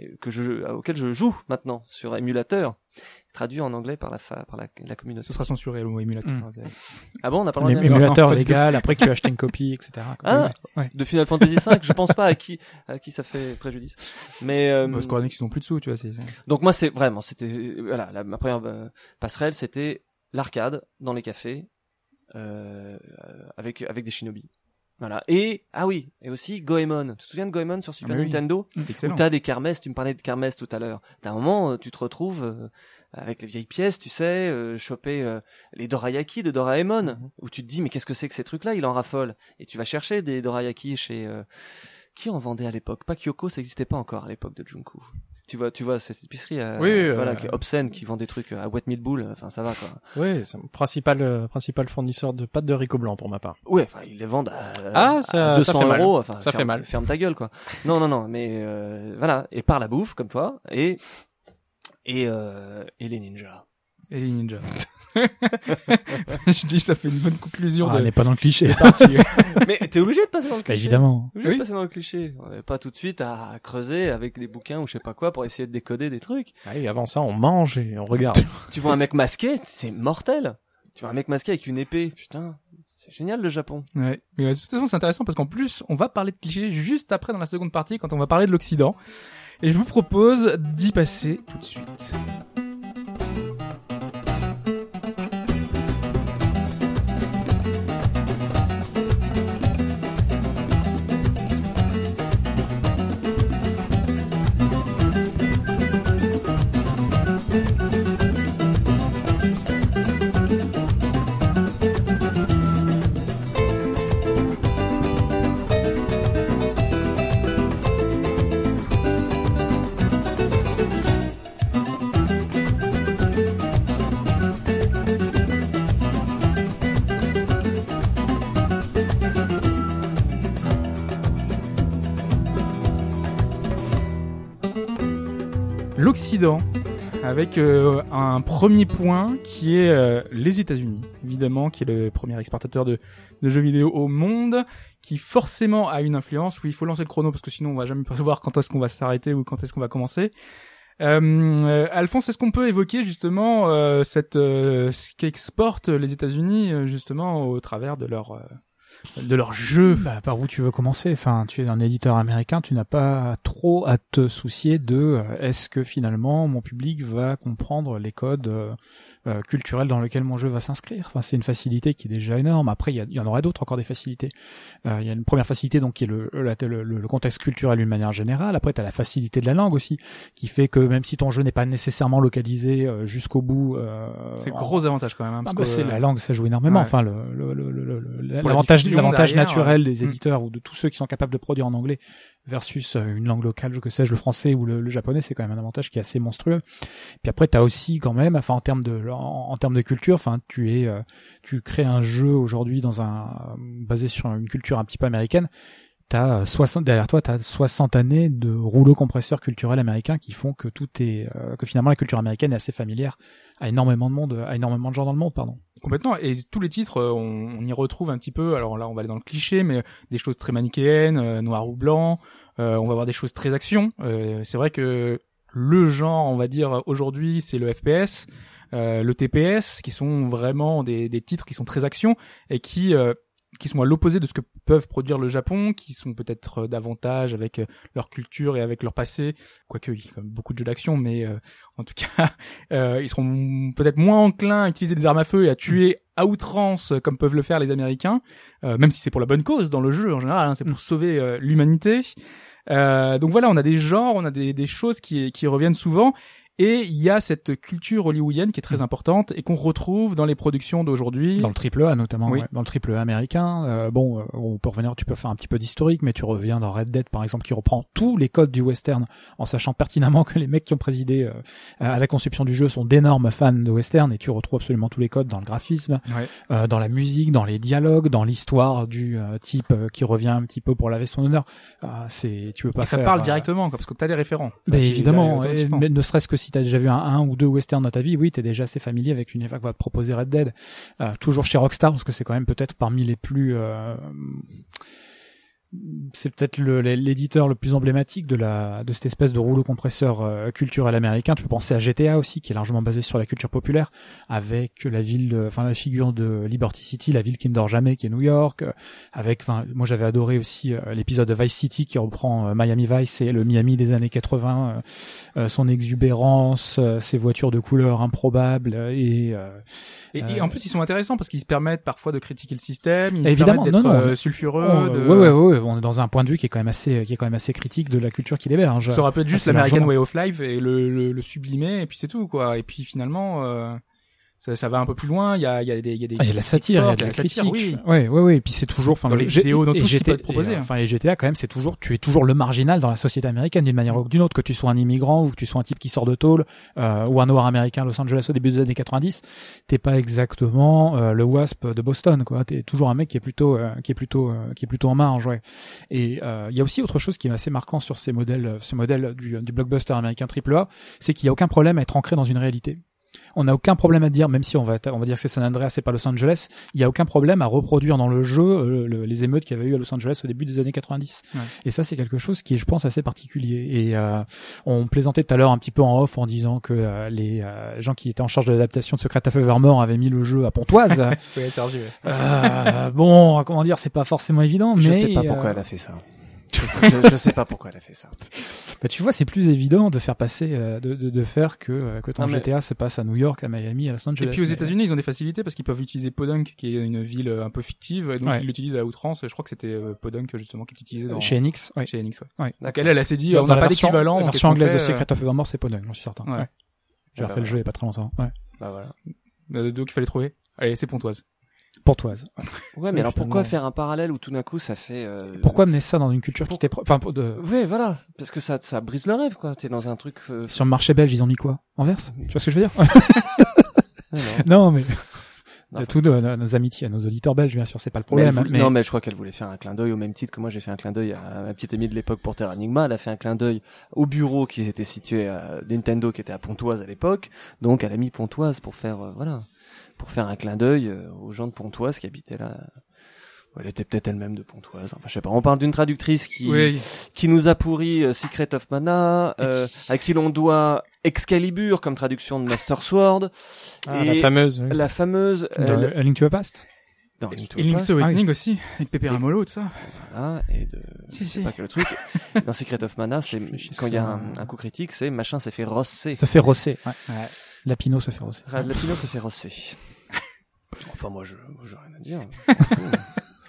euh, que je auquel je joue maintenant sur émulateur traduit en anglais par la fa- par la, la communauté. Ce sera censuré, le mot émulateur. Mm. Ah bon, on n'a pas le droit émulateur légal, après que tu achètes une copie, etc. Ah, Ouais. de Final Fantasy V, je pense pas à qui à qui ça fait préjudice. Mais euh, Bah, Square Enix, ils ont plus de sous, tu vois. Donc moi c'est vraiment c'était voilà la, ma première euh, passerelle c'était l'arcade dans les cafés euh, avec avec des shinobi. Voilà. Et ah oui, et aussi Goemon. Tu te souviens de Goemon sur Super Ah, mais oui. Nintendo c'est Où t'as des kermesses, tu me parlais de kermesses tout à l'heure. D'un moment, euh, tu te retrouves euh, avec les vieilles pièces, tu sais, euh, choper euh, les dorayaki de Doraemon, Mhm. où tu te dis mais qu'est-ce que c'est que ces trucs-là? Il en raffole. Et tu vas chercher des dorayaki chez euh, qui en vendait à l'époque? Pas Kyoko, ça n'existait pas encore à l'époque de Junku. Tu vois, tu vois, cette épicerie, euh, Oui, oui, voilà, euh, qui est obscène, qui vend des trucs à Wet Meat Bull. Enfin, ça va quoi. Oui, c'est mon principal euh, principal fournisseur de pâtes de haricot blanc pour ma part. Ouais, enfin, ils les vendent à, Ah, à ça- 200 ça fait mal. euros. Enfin, Ça fait ferme- mal. Ferme ta gueule, quoi. Non, non, non, mais euh, voilà. Et par la bouffe, comme toi, et et euh, et les ninjas. Et les ninjas. je dis, ça fait une bonne conclusion Ah, on de n'est pas dans le cliché. partie. mais t'es obligé de passer dans le Bah, cliché. évidemment. T'es obligé Oui. de passer dans le cliché. On n'est pas tout de suite à creuser avec des bouquins ou je sais pas quoi pour essayer de décoder des trucs. Ah oui, avant ça, on mange et on regarde. Tu vois un mec masqué, c'est mortel. Tu vois un mec masqué avec une épée, putain, c'est génial le Japon. Ouais. Mais de toute façon, c'est intéressant parce qu'en plus, on va parler de clichés juste après dans la seconde partie quand on va parler de l'Occident. Et je vous propose d'y passer tout de suite. Avec euh, un premier point qui est euh, les États-Unis, évidemment, qui est le premier exportateur de, de jeux vidéo au monde, qui forcément a une influence. Oui, il faut lancer le chrono parce que sinon on va jamais prévoir quand est-ce qu'on va s'arrêter ou quand est-ce qu'on va commencer. Euh, Alphonse, est-ce qu'on peut évoquer justement euh, cette euh, ce qu'exportent les États-Unis euh, justement au travers de leur de leurs jeux Bah, par où tu veux commencer. Enfin, tu es un éditeur américain, tu n'as pas trop à te soucier de euh, est-ce que finalement mon public va comprendre les codes euh, euh, culturels dans lesquels mon jeu va s'inscrire. Enfin, c'est une facilité qui est déjà énorme. Après, il y, en aurait d'autres encore des facilités. Euh, Il y a une première facilité donc qui est le, la- le, le- le contexte culturel d'une manière générale. Après, tu as la facilité de la langue aussi, qui fait que même si ton jeu n'est pas nécessairement localisé euh, jusqu'au bout, euh, C'est en- gros avantage quand même. hein, ah bah, que, c'est la langue, ça joue énormément. ouais. Enfin, le, le, le, le- le- la l'avantage, derrière, naturel ouais. des Mm. éditeurs ou de tous ceux qui sont capables de produire en anglais versus euh, une langue locale, je que sais, le français ou le, le japonais, c'est quand même un avantage qui est assez monstrueux. Puis après, t'as aussi quand même, enfin, en termes de, en, en termes de culture, enfin, tu es, euh, tu crées un jeu aujourd'hui dans un, basé sur une culture un petit peu américaine. T'as euh, 60 derrière toi, t'as 60 années de rouleau compresseur culturel américain qui font que tout est, euh, que finalement la culture américaine est assez familière à énormément de monde, à énormément de gens dans le monde, pardon. Complètement. Et tous les titres, euh, on, on y retrouve un petit peu. Alors là, on va aller dans le cliché, mais des choses très manichéennes, euh, noir ou blanc. Euh, on va avoir des choses très action. Euh, c'est vrai que le genre, on va dire aujourd'hui, c'est le FPS, euh, le TPS, qui sont vraiment des, des titres qui sont très action et qui euh, qui sont à l'opposé de ce que peuvent produire le Japon, qui sont peut-être euh, davantage avec euh, leur culture et avec leur passé, quoique il y a quand même beaucoup de jeux d'action, mais euh, en tout cas, euh, ils seront peut-être moins enclins à utiliser des armes à feu et à tuer à outrance euh, comme peuvent le faire les Américains, euh, même si c'est pour la bonne cause dans le jeu en général, hein, c'est pour sauver euh, l'humanité. Euh, donc voilà, on a des genres, on a des, des choses qui, qui reviennent souvent. Et il y a cette culture hollywoodienne qui est très importante et qu'on retrouve dans les productions d'aujourd'hui. Dans le triple A notamment, Oui. ouais. dans le triple A américain. Euh, bon, euh, on peut revenir, tu peux faire un petit peu d'historique, mais tu reviens dans Red Dead par exemple, qui reprend tous les codes du western, en sachant pertinemment que les mecs qui ont présidé euh, à la conception du jeu sont d'énormes fans de western, et tu retrouves absolument tous les codes dans le graphisme, Ouais. euh, dans la musique, dans les dialogues, dans l'histoire du euh, type euh, qui revient un petit peu pour laver son honneur. Ah, c'est, tu peux pas Et ça faire, parle directement, quoi, parce que t'as les référents. mais Tu as évidemment, et- mais ne serait-ce que si tu as déjà vu un, ou deux westerns dans ta vie, oui, tu es déjà assez familier avec une époque va te proposer Red Dead. Euh, toujours chez Rockstar, parce que c'est quand même peut-être parmi les plus... euh, c'est peut-être l'éditeur le plus emblématique de la de cette espèce de rouleau compresseur euh, culturel américain. Tu peux penser à GTA aussi, qui est largement basé sur la culture populaire, avec la ville, enfin la figure de Liberty City, la ville qui ne dort jamais, qui est New York. euh, avec, moi j'avais adoré aussi euh, l'épisode de Vice City qui reprend Miami Vice et le Miami des années 80, euh, euh, son exubérance, ses voitures de couleurs improbables et Et, et en plus, ils sont intéressants parce qu'ils se permettent parfois de critiquer le système, ils Évidemment, se permettent d'être euh, sulfureux. on- de... ouais, ouais, ouais, on est dans un point de vue qui est quand même assez, qui est quand même assez critique de la culture qu'il héberge. Ça aurait pu être juste l'American. Way of Life et le, le, le sublimer, et puis c'est tout, quoi. Et puis finalement, euh, ça, ça va un peu plus loin. Il y a, il y a des, il y a des Ah, il y a de la satire, il y a de la, critique. oui. Ouais, ouais, ouais. Et puis c'est toujours, enfin, Dans le les vidéos, dans et tout ce qui GTA peut être proposé, et, hein. Enfin, et GTA, quand même, c'est toujours, tu es toujours le marginal dans la société américaine d'une manière ou d'une autre, que tu sois un immigrant ou que tu sois un type qui sort de tôle, euh, ou un noir américain à Los Angeles au début des années 90. T'es pas exactement euh, le WASP de Boston, quoi. T'es toujours un mec qui est plutôt, euh, qui est plutôt, euh, qui est plutôt en marge, ouais. Et euh, il y a aussi autre chose qui est assez marquant sur ces modèles, ce modèle du, du blockbuster américain AAA, c'est qu'il y a aucun problème à être ancré dans une réalité. On n'a aucun problème à dire, même si on va, on va dire que c'est San Andreas, c'est pas Los Angeles, il y a aucun problème à reproduire dans le jeu euh, le- les émeutes qu'il y avait eu à Los Angeles au début des années 90. Ouais. Et ça, c'est quelque chose qui est, je pense, assez particulier. Et euh, on plaisantait tout à l'heure un petit peu en off en disant que euh, les euh, gens qui étaient en charge de l'adaptation de Secret of Evermore avaient mis le jeu à Pontoise. Ouais, Sergi, ouais. Euh, bon, comment dire, c'est pas forcément évident, mais Je sais pas pourquoi elle a fait ça. Je, je sais pas pourquoi elle a fait ça. bah, tu vois, c'est plus évident de faire passer, euh, de, de, de faire que euh, que ton Non, mais- GTA se passe à New York, à Miami, à Los Angeles. Et puis aux Mais- États-Unis, ils ont des facilités parce qu'ils peuvent utiliser Podunk, qui est une ville euh, un peu fictive, et donc Ouais. ils l'utilisent à outrance. Je crois que c'était euh, Podunk justement qui utilisé dans, chez Enix, ouais. chez Enix. Ouais. Ouais. Donc elle, elle, elle s'est dit, Dans on n'a pas d'équivalent. La version anglaise de fait, euh, Secret of Evermore, c'est Podunk, j'en suis certain. Ouais. Ouais. J'ai bah refait le voilà. jeu il y a pas très longtemps. Ouais. Bah voilà. Donc il fallait trouver. Allez, c'est Pontoise. Ouais, mais alors pourquoi faire un parallèle où tout d'un coup ça fait. euh, Pourquoi mener ça dans une culture qui t'est pro- enfin de Ouais, voilà. Parce que ça, ça brise le rêve, quoi. T'es dans un truc. euh, sur le marché belge, ils ont mis quoi? Anvers? Tu vois ce que je veux dire? Ah non. Non, mais Non, De tous nos, nos amitiés, à nos auditeurs belges, bien sûr, c'est pas le problème. Mais voulait- mais- Non, mais je crois qu'elle voulait faire un clin d'œil au même titre que moi j'ai fait un clin d'œil à ma petite amie de l'époque pour Terra Enigma. Elle a fait un clin d'œil au bureau qui était situé à Nintendo, qui était à Pontoise à l'époque. Donc elle a mis Pontoise pour faire, euh, voilà, pour faire un clin d'œil euh, aux gens de Pontoise qui habitaient là. Elle était peut-être elle-même de Pontoise. Enfin, je sais pas. On parle d'une traductrice qui Oui. qui nous a pourri euh, Secret of Mana, euh, à qui l'on doit Excalibur comme traduction de Master Sword, Ah, et la fameuse. oui. la fameuse Dans euh, A Link to the Past dans Link to Et the Link's Past, Awakening aussi, avec Pépé Ramolo, tout ça. voilà, et de Si, si. pas quel truc. Dans Secret of Mana, c'est quand il y a un, un coup critique, c'est machin s'est fait rosser. Se fait rosser. Ouais. Lapino se fait rosser. Ra- Lapino se fait rosser. Enfin, moi, je, j'ai rien à dire.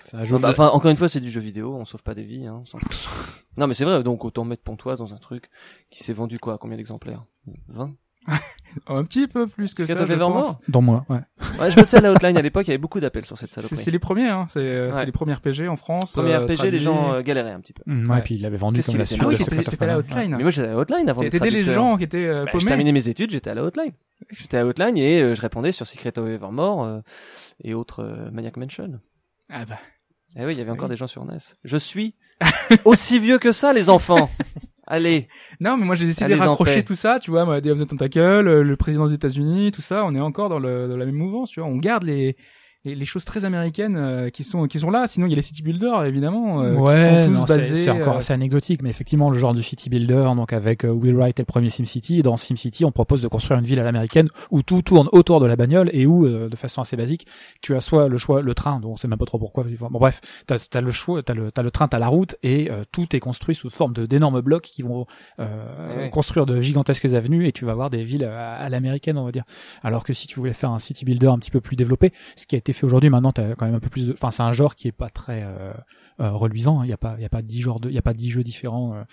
Ça ajoute Enfin, enfin, encore une fois, c'est du jeu vidéo, on sauve pas des vies. Hein, on non, mais c'est vrai, donc autant mettre Pontoise dans un truc qui s'est vendu quoi Combien d'exemplaires? 20 Un petit peu plus que Secret ça, of je Evermore pense. dans moi, ouais. Ouais, je bossais à la hotline à l'époque, il y avait beaucoup d'appels sur cette saloperie. c'est les premiers, hein. C'est euh, Ouais. c'est les premiers RPG en France. Premier euh, RPG, les gens euh, galéraient un petit peu. Mm, ouais, Ouais. puis il l'avait vendu comme la suite Ah oui, of t'étais à la hotline. Mais moi, j'étais à la hotline avant T'étais les gens qui étaient euh, Bah, je paumés. terminais mes études, j'étais à la hotline. J'étais à la hotline et euh, je répondais sur Secret of Evermore euh, et autres euh, Maniac Mansion. Ah bah. Eh oui, il y avait encore Oui. des gens sur NES. Je suis aussi vieux que ça, les enfants. Allez. Non, mais moi j'ai décidé de raccrocher tout ça, tu vois, moi, Day of the Tentacle, euh, le président des États-Unis, tout ça, on est encore dans, le, dans la même mouvance, tu vois. On garde les, les, les choses très américaines euh, qui sont qui sont là. Sinon, il y a les city builders, évidemment, euh, ouais, qui sont tous non, c'est- basés. c'est encore euh, assez anecdotique, mais effectivement, le genre du city builder, donc avec euh, Will Wright et le premier SimCity, dans SimCity, on propose de construire une ville à l'américaine où tout tourne autour de la bagnole et où, euh, de façon assez basique, tu as soit le choix, le train, dont on sait même pas trop pourquoi. Bon, bref, t'as as le choix, t'as le, t'as le train, t'as la route, et euh, tout est construit sous forme de d'énormes blocs qui vont euh, Ouais. construire de gigantesques avenues, et tu vas avoir des villes à, à l'américaine, on va dire. Alors que si tu voulais faire un city builder un petit peu plus développé, ce qui a été fait aujourd'hui, maintenant, t'as quand même un peu plus de, enfin, c'est un genre qui est pas très euh, reluisant. Il y a pas, il y a pas dix genres de, il y a pas dix jeux différents euh,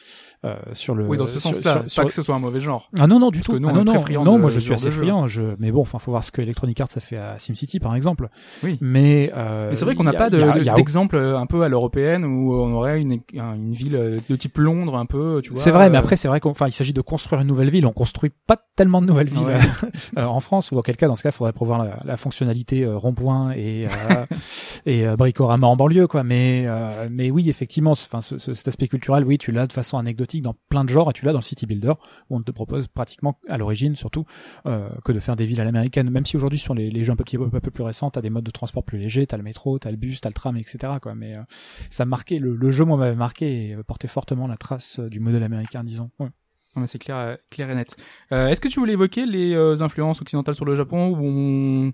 euh, sur le. Oui, dans ce sens-là, pas sur- que ce soit un mauvais genre. Ah non non du Parce tout. que nous, Ah on non est très non non de- moi je de suis assez de friand. Je mais bon enfin faut voir ce que Electronic Arts a fait à SimCity par exemple. Oui. Mais, euh, Mais c'est vrai qu'on n'a pas de- de- d'exemple euh, un peu à l'européenne où on aurait une, un- une ville euh, de type Londres un peu, tu vois. C'est vrai, mais euh, après c'est vrai qu'enfin il s'agit de construire une nouvelle ville. On construit pas tellement de nouvelles villes Ouais. euh, en France, ou auquel cas dans ce cas il faudrait prévoir la, la fonctionnalité euh, rond-point et euh, et euh, bricorama en banlieue quoi. Mais euh, mais oui effectivement, enfin ce, ce- cet aspect culturel, oui tu l'as de façon anecdotique dans plein de genres et tu l'as dans le City Builder où on te propose pratiquement à l'origine surtout euh, que de faire des villes à l'américaine. Même si aujourd'hui sur les, les jeux un peu, plus récents, t'as des modes de transport plus légers, t'as le métro, t'as le bus, t'as le tram, etc. Mais euh, ça marquait le, jeu moi m'avait marqué et portait fortement la trace du modèle américain, disons. Ouais. C'est clair, clair et net. Est-ce que tu voulais évoquer les influences occidentales sur le Japon où on,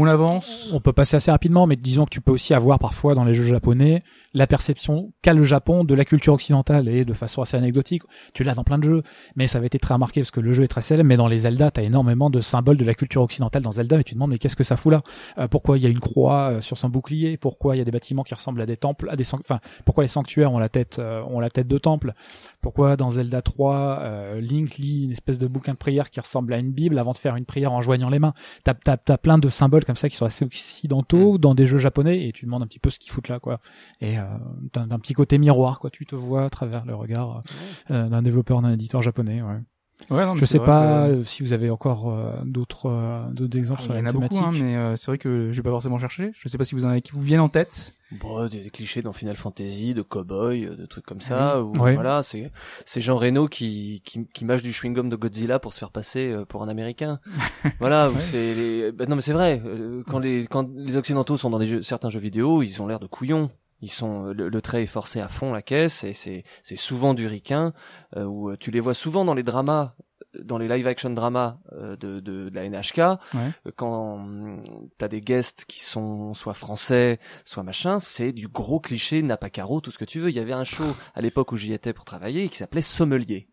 on avance On peut passer assez rapidement, mais disons que tu peux aussi avoir parfois dans les jeux japonais la perception qu'a le Japon de la culture occidentale et de façon assez anecdotique. Tu l'as dans plein de jeux, mais ça avait été très remarqué parce que le jeu est très célèbre. Mais dans les Zelda, t'as énormément de symboles de la culture occidentale dans Zelda, mais tu te demandes mais qu'est-ce que ça fout là? Euh, Pourquoi il y a une croix euh, sur son bouclier? Pourquoi il y a des bâtiments qui ressemblent à des temples, à des enfin pourquoi les sanctuaires ont la tête euh, ont la tête de temple? Pourquoi dans Zelda 3, euh, Link lit une espèce de bouquin de prière qui ressemble à une Bible avant de faire une prière en joignant les mains? T'as t'as t'as plein de symboles comme ça qui sont assez occidentaux dans des jeux japonais et tu demandes un petit peu ce qu'ils foutent là quoi. Et euh, d'un petit côté miroir quoi. Tu te vois à travers le regard euh, d'un développeur d'un éditeur japonais. Ouais. Ouais, non, mais Je c'est sais vrai, pas si vous avez encore euh, d'autres euh, d'autres exemples Ah, sur il y la en a beaucoup, thématique. hein, mais euh, c'est vrai que je vais pas forcément chercher. Je sais pas si vous en avez qui vous viennent en tête. Bon, des, des clichés dans Final Fantasy, de cowboy, euh, de trucs comme ça. Ou Ouais. voilà, c'est c'est Jean Reno qui qui, qui mâche du chewing gum de Godzilla pour se faire passer euh, pour un Américain. voilà, ou c'est les... ben non mais c'est vrai. euh, Quand les quand les occidentaux sont dans des jeux, certains jeux vidéo, ils ont l'air de couillons. Ils sont le, le trait est forcé à fond la caisse et c'est c'est souvent du ricain euh, où euh, tu les vois souvent dans les dramas dans les live action dramas euh, de, de, de la NHK, Ouais. euh, quand hum, t'as des guests qui sont soit français, soit machin, c'est du gros cliché Napacaro, tout ce que tu veux. Il y avait un show à l'époque où j'y étais pour travailler qui s'appelait Sommelier.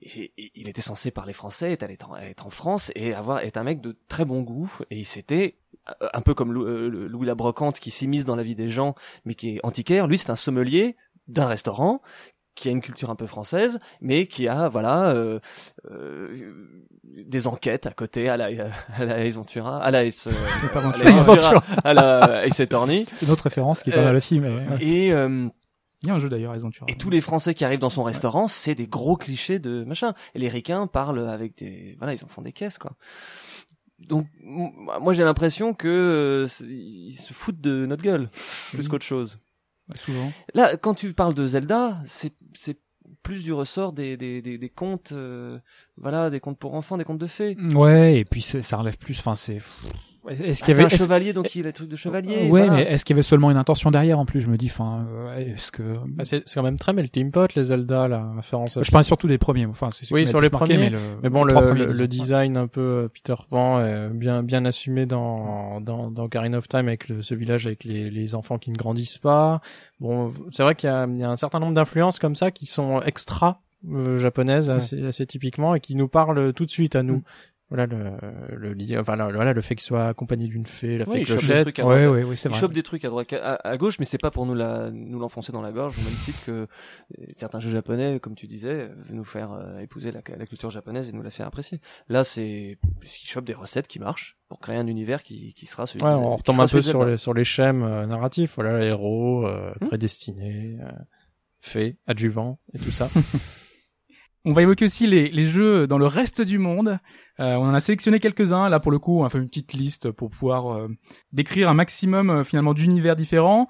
Et, et il était censé parler français, être, être en, être en France et avoir être un mec de très bon goût. Et il s'était euh, un peu comme euh, Louis la brocante qui s'immisce dans la vie des gens, mais qui est antiquaire. Lui, c'est un sommelier d'un restaurant qui a une culture un peu française, mais qui a voilà euh, euh, des enquêtes à côté à la à la Ace Ventura, à la euh, à la Ace Ventura, à la une autre référence qui est pas mal aussi, mais ouais. Et euh, Il y a un jeu d'ailleurs, et tous les Français qui arrivent dans son restaurant, c'est des gros clichés de machin. Et les Ricains parlent avec des voilà, ils en font des caisses quoi. Donc moi j'ai l'impression que euh, ils se foutent de notre gueule plus qu'autre chose. Souvent. Là, quand tu parles de Zelda, c'est c'est plus du ressort des des des, des contes, euh, voilà, des contes pour enfants, des contes de fées. Ouais, et puis ça relève plus. Enfin, c'est. Est-ce Ah, qu'il y avait un est-ce- chevalier, donc il a le truc de chevalier. Ouais, mais est-ce qu'il y avait seulement une intention derrière en plus Je me dis, enfin, est-ce que Bah, c'est quand même très melting pot les Zelda la référence. je parlais surtout des premiers. Enfin, c'est Oui, sur les premiers, mais, le, Mais bon, les le, design un peu euh, Peter Pan est bien bien assumé dans dans dans of Time avec le, ce village avec les les enfants qui ne grandissent pas. Bon, c'est vrai qu'il y a, il y a un certain nombre d'influences comme ça qui sont extra euh, japonaises assez assez typiquement et qui nous parlent tout de suite à nous. Voilà le le enfin le, voilà le fait qu'il soit accompagné d'une fée, la Ouais, fée chope clochette. Ouais, ouais, ouais, Il vrai. chope des trucs à droite, à, à gauche, mais c'est pas pour nous la, nous l'enfoncer dans la gorge, au même titre que euh, certains jeux japonais, comme tu disais, euh, nous faire euh, épouser la, la culture japonaise et nous la faire apprécier. Là, c'est puisqu'ils chopent des recettes qui marchent pour créer un univers qui, qui sera celui. Ouais, de- on qui retombe un peu sur les sur les schèmes euh, narratifs. Voilà, héros, euh, Hmm. prédestiné, euh, fée, adjuvant et tout ça. On va évoquer aussi les, les jeux dans le reste du monde. Euh, on en a sélectionné quelques-uns. Là, pour le coup, on a fait une petite liste pour pouvoir euh, décrire un maximum euh, finalement d'univers différents.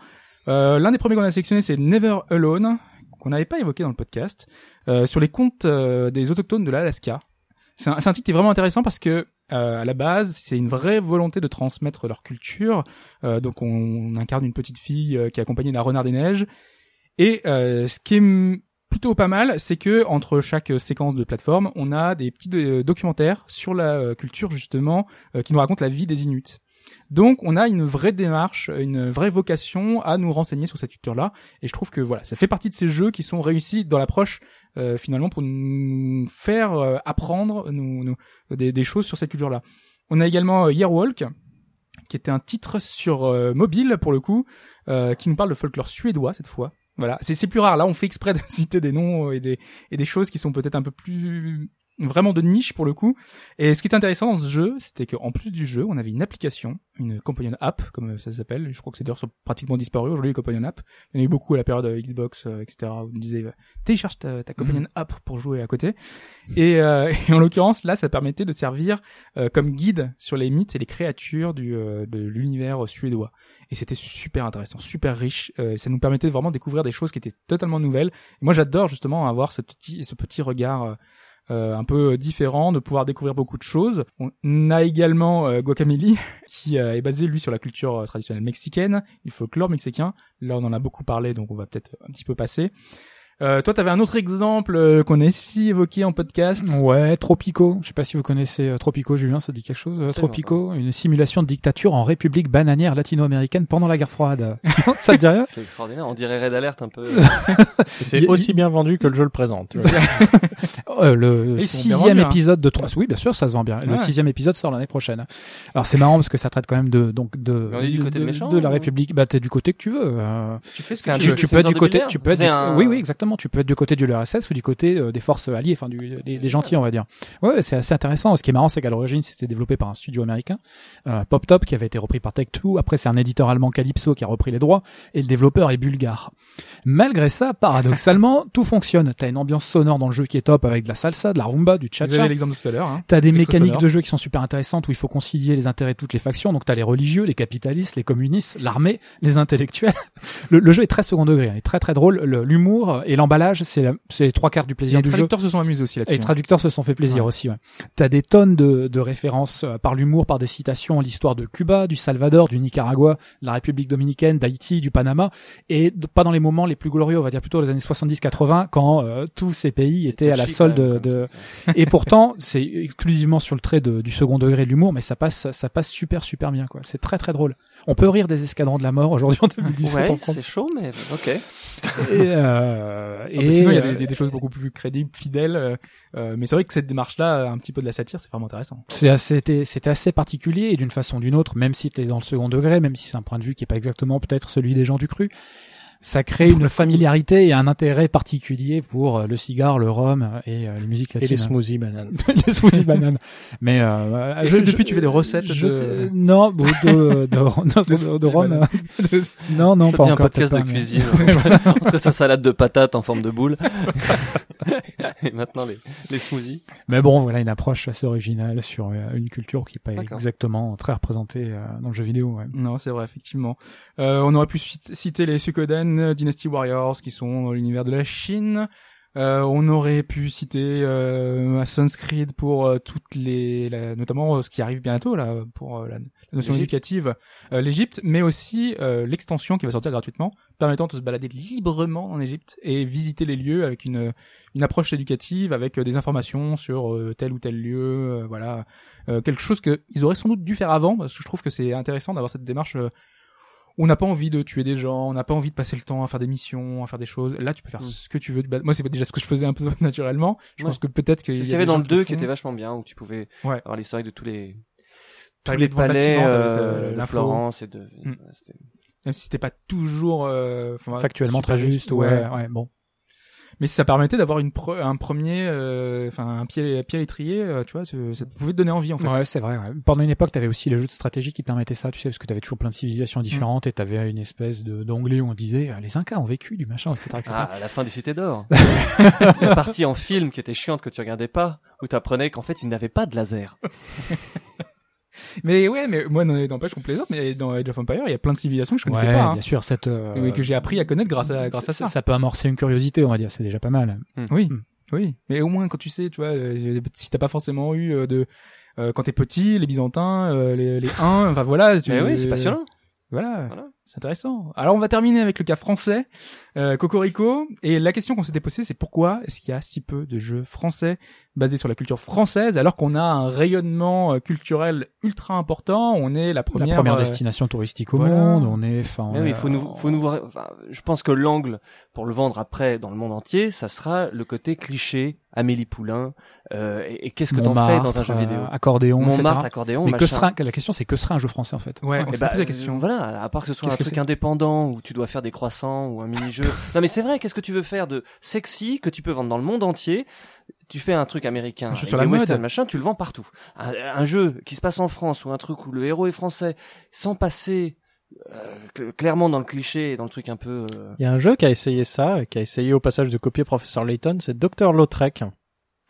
Euh, L'un des premiers qu'on a sélectionné, c'est Never Alone, qu'on n'avait pas évoqué dans le podcast, euh, sur les euh, des autochtones de l'Alaska. C'est un, un titre qui est vraiment intéressant parce que à la base, c'est une vraie volonté de transmettre leur culture. Donc, on, on incarne une petite fille qui est accompagnée d'un renard des neiges. Et ce qui est plutôt pas mal, c'est que entre chaque euh, séquence de plateforme, on a des petits euh, documentaires sur la euh, culture justement qui nous racontent la vie des Inuits. Donc on a une vraie démarche, une vraie vocation à nous renseigner sur cette culture-là, et je trouve que voilà, ça fait partie de ces jeux qui sont réussis dans l'approche euh, finalement pour nous faire apprendre nous, nous- des, choses sur cette culture-là. On a également euh, Yearwalk, qui était un titre sur mobile pour le coup, qui nous parle de folklore suédois cette fois. Voilà, c'est plus rare. Là, on fait exprès de citer des noms et des et des choses qui sont peut-être un peu plus vraiment de niche pour le coup. Et ce qui est intéressant dans ce jeu, c'était qu'en plus du jeu, on avait une application, une companion app comme ça s'appelle. Je crois que c'est d'ailleurs pratiquement disparu aujourd'hui les companion app. Il y en a eu beaucoup à la période euh, Xbox, euh, etc. Où on disait euh, télécharge ta, ta companion app pour jouer à côté. Et, euh, et en l'occurrence, là, ça permettait de servir euh, comme guide sur les mythes et les créatures du euh, de l'univers suédois. Et c'était super intéressant, super riche. Euh, ça nous permettait vraiment de découvrir des choses qui étaient totalement nouvelles. Et moi, j'adore justement avoir ce petit, ce petit regard un peu différent, de pouvoir découvrir beaucoup de choses. On a également euh, Guacamole, qui euh, est basé lui sur la culture euh, traditionnelle mexicaine, le folklore mexicain. Là, on en a beaucoup parlé, donc on va peut-être un petit peu passer. Euh, toi, tu avais un autre exemple euh, qu'on a ici évoqué en podcast. Ouais, Tropico. Je sais pas si vous connaissez euh, Tropico, Julien, ça dit quelque chose. euh, Tropico, une simulation de dictature en République bananière latino-américaine pendant la guerre froide. ça te dit rien C'est extraordinaire. On dirait Red Alert un peu. C'est aussi bien vendu que le jeu le présente. tu vois. Euh, Le sixième hein. épisode de trois. Oui, bien sûr, ça se vend bien. Le sixième épisode sort l'année prochaine. Alors c'est marrant parce que ça traite quand même de donc de Mais on est du côté de, méchant, de la ou- République. Bah t'es du côté que tu veux. euh. tu fais ce que tu, veux. tu peux être du côté, tu peux être, oui, oui, exactement. Tu peux être du côté du l'URSS ou du côté euh, des forces alliées, enfin du, des, des gentils, on va dire. Ouais, c'est assez intéressant. Ce qui est marrant, c'est qu'à l'origine, c'était développé par un studio américain, euh, Pop Top, qui avait été repris par Tech2. Après, c'est un éditeur allemand Calypso qui a repris les droits, et le développeur est bulgare. Malgré ça, paradoxalement, tout fonctionne. T'as une ambiance sonore dans le jeu qui est top avec de la salsa, de la rumba, du Vous cha-cha. avez l'exemple tout à l'heure. Hein. T'as des mécaniques sonore. de jeu qui sont super intéressantes où il faut concilier les intérêts de toutes les factions. Donc t'as les religieux, les capitalistes, les communistes, l'armée, les intellectuels. Le, le jeu est très second degré, hein. il est très très drôle. Le- L'humour et l'emballage, c'est la- c'est les trois quarts du plaisir Les du jeu. traducteurs se sont amusés aussi Et là-dessus. les hein. traducteurs se sont fait plaisir Ouais. aussi. Ouais. T'as des tonnes de, de références euh, par l'humour, par des citations, l'histoire de Cuba, du Salvador, du Nicaragua, de la République dominicaine, d'Haïti, du Panama, et de- pas dans les moments les plus glorieux, on va dire plutôt les années 70-80, quand euh, tous ces pays étaient à la solde de, et pourtant, c'est exclusivement sur le trait de- du second degré de l'humour, mais ça passe, ça passe super, super bien, quoi. C'est très, très drôle. On peut rire des escadrons de la mort aujourd'hui en 2017 en Ouais, c'est chaud, mais ok. Et, euh, Ah, mais sinon, il y a euh, des, des- des choses beaucoup plus crédibles, fidèles. euh, euh, mais c'est vrai que cette démarche-là, un petit peu de la satire, c'est vraiment intéressant. c'est assez, c'était, c'était assez particulier et d'une façon ou d'une autre, même si t'es dans le second degré, même si c'est un point de vue qui est pas exactement peut-être celui des gens du cru. Ça crée une familiarité et un intérêt particulier pour euh, le cigare, le rhum et euh, les musiques Et latines. les smoothies bananes. les smoothies bananes. Mais euh, que depuis, tu fais des recettes je- de- Non, de, de, de, de, de rhum. non, non, Ça pas devient un encore. podcast de cuisine entre sa salade de patates en forme de boule et maintenant les, les smoothies. Mais bon, voilà une approche assez originale sur euh, une culture qui n'est pas exactement très représentée euh, dans le jeu vidéo. Ouais. Non, c'est vrai, effectivement. Euh, on aurait pu cit- citer les Suikoden, euh, Dynasty Warriors, qui sont dans l'univers de la Chine. Euh, on aurait pu citer euh, Assassin's Creed pour euh, toutes les, la- notamment euh, ce qui arrive bientôt là pour la, la notion éducative, euh, l'Égypte, mais aussi euh, l'extension qui va sortir gratuitement, permettant de se balader librement en Égypte et visiter les lieux avec une une approche éducative, avec des informations sur tel ou tel lieu, voilà, Euh, quelque chose que ils auraient sans doute dû faire avant, parce que je trouve que c'est intéressant d'avoir cette démarche. On n'a pas envie de tuer des gens, on n'a pas envie de passer le temps à faire des missions, à faire des choses. Là, tu peux faire Mm. ce que tu veux. Moi, c'est déjà ce que je faisais un peu naturellement. Je Ouais. pense que peut-être qu'il C'est ce y qu'il y a avait dans le 2 le qui était vachement bien où tu pouvais Ouais. avoir l'historique de tous les tous les palais euh, de l'info. Florence et de Mm. c'était- Même si c'était pas toujours euh, Factuellement très juste, ouais, ouais. ouais, bon. Mais ça permettait d'avoir une pre- un premier, euh, enfin un pied, pied à l'étrier, euh, tu vois, ça pouvait te donner envie en fait. Ouais, c'est vrai. Ouais. Pendant une époque, t'avais aussi les jeux de stratégie qui permettaient ça, tu sais, parce que t'avais toujours plein de civilisations différentes et t'avais une espèce de d'onglet où on disait euh, les Incas ont vécu du machin, etc., etc. Ah, à la fin des Cités d'Or. la partie en film qui était chiante que tu regardais pas, où t'apprenais qu'en fait ils n'avaient pas de laser. Mais ouais, mais moi non- n'empêche qu'on plaisante, mais dans Age of Empire, il y a plein de civilisations que je connaissais ouais, pas, hein, bien sûr, cette euh, que j'ai appris à connaître grâce à grâce à ça. ça peut amorcer une curiosité, on va dire, c'est déjà pas mal. Oui, Mm. oui. Mais au moins quand tu sais, tu vois, euh, si t'as pas forcément eu euh, de euh, quand t'es petit, les Byzantins, euh, les, les Huns, enfin voilà. Tu, Mais oui, c'est passionnant. Voilà, Voilà. C'est intéressant. Alors on va terminer avec le cas français, euh, Cocorico. Et la question qu'on s'était posée, c'est pourquoi est-ce qu'il y a si peu de jeux français basés sur la culture française, alors qu'on a un rayonnement euh, culturel ultra important? On est la première, la première euh, destination touristique au voilà. monde, on est, enfin, oui, faut nous, faut nous voir. Enfin, je pense que l'angle pour le vendre après dans le monde entier, ça sera le côté cliché, Amélie Poulain. euh, et et qu'est-ce que t'en fais dans un jeu vidéo euh, accordéon, Montmartre, etc. accordéon, Mais que sera, la question c'est que serait un jeu français en fait. Ouais, on s'est bah, posé la question. Voilà, à part que ce soit un truc indépendant où tu dois faire des croissants ou un mini-jeu. non mais c'est vrai, qu'est-ce que tu veux faire de sexy que tu peux vendre dans le monde entier? Tu fais un truc américain, Un sur la mode. western, machin, tu le vends partout. Un, un jeu qui se passe en France ou un truc où le héros est français, sans passer euh, cl- clairement dans le cliché et dans le truc un peu. euh, Il y a un jeu qui a essayé ça, qui a essayé au passage de copier Professeur Layton, c'est Dr. Lautrec.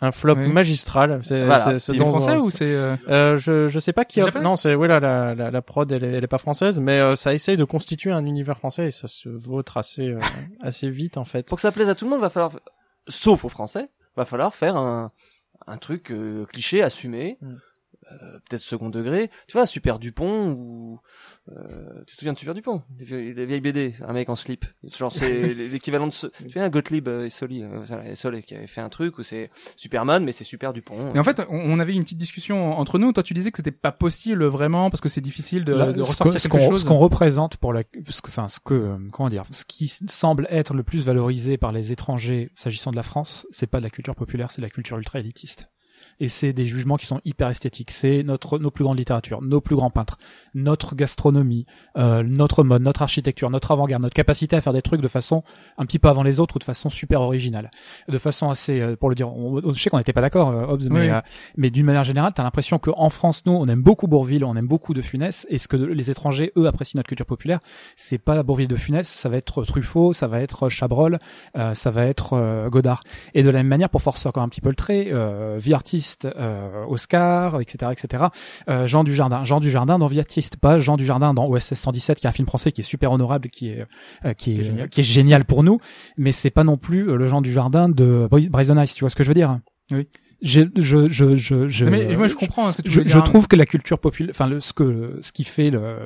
Un flop Oui. magistral. C'est Voilà. c'est- ce français ou c'est euh, Euh, je je sais pas qui a... Non c'est voilà la, la la prod elle est, elle est pas française mais euh, ça essaye de constituer un univers français et ça se vautre assez euh, assez vite en fait. Pour que ça plaise à tout le monde, va falloir, sauf aux Français, va falloir faire un, un truc euh, cliché, assumé, Mm. Euh, peut-être second degré. Tu vois, Super Dupont ou euh, tu te souviens de Super Dupont, les vieilles, les vieilles BD, un mec en slip. Genre c'est l'équivalent de ce, tu vois, Gottlieb euh, et Soli, euh, voilà, et Solé qui avait fait un truc où c'est Superman mais c'est Super Dupont. Mais en fait, on avait une petite discussion entre nous. Toi, tu disais que c'était pas possible vraiment parce que c'est difficile de, Là, de ressortir que- ce quelque qu'on chose. ce qu'on représente pour la ce que enfin ce que comment dire ce qui semble être le plus valorisé par les étrangers s'agissant de la France c'est pas de la culture populaire c'est de la culture ultra élitiste et c'est des jugements qui sont hyper esthétiques c'est notre nos plus grandes littératures nos plus grands peintres notre gastronomie euh, notre mode notre architecture notre avant-garde notre capacité à faire des trucs de façon un petit peu avant les autres ou de façon super originale de façon assez euh, pour le dire on, je sais qu'on n'était pas d'accord euh, Hobbes mais Oui. euh, mais d'une manière générale, t'as l'impression qu'en France, nous, on aime beaucoup Bourville, on aime beaucoup De Funès, et ce que les étrangers, eux, apprécient notre culture populaire, c'est pas Bourville de Funès, ça va être Truffaut, ça va être Chabrol, euh, ça va être euh, Godard. Et de la même manière, pour forcer encore un petit peu le trait, euh, vie artiste, euh, Oscar, etc., etc. Euh, Jean Dujardin, Jean Dujardin dans vie artiste, pas Jean Dujardin dans OSS 117, qui est un film français qui est super honorable, qui est euh, qui est, Qui est génial. qui est génial pour nous, mais c'est pas non plus le Jean Dujardin de Brazen Ice, tu vois ce que je veux dire? Oui. Je, je, je, je, je, mais moi, je comprends hein, ce que tu je, veux je dire. trouve que la culture populaire, enfin le, ce que ce qui fait le,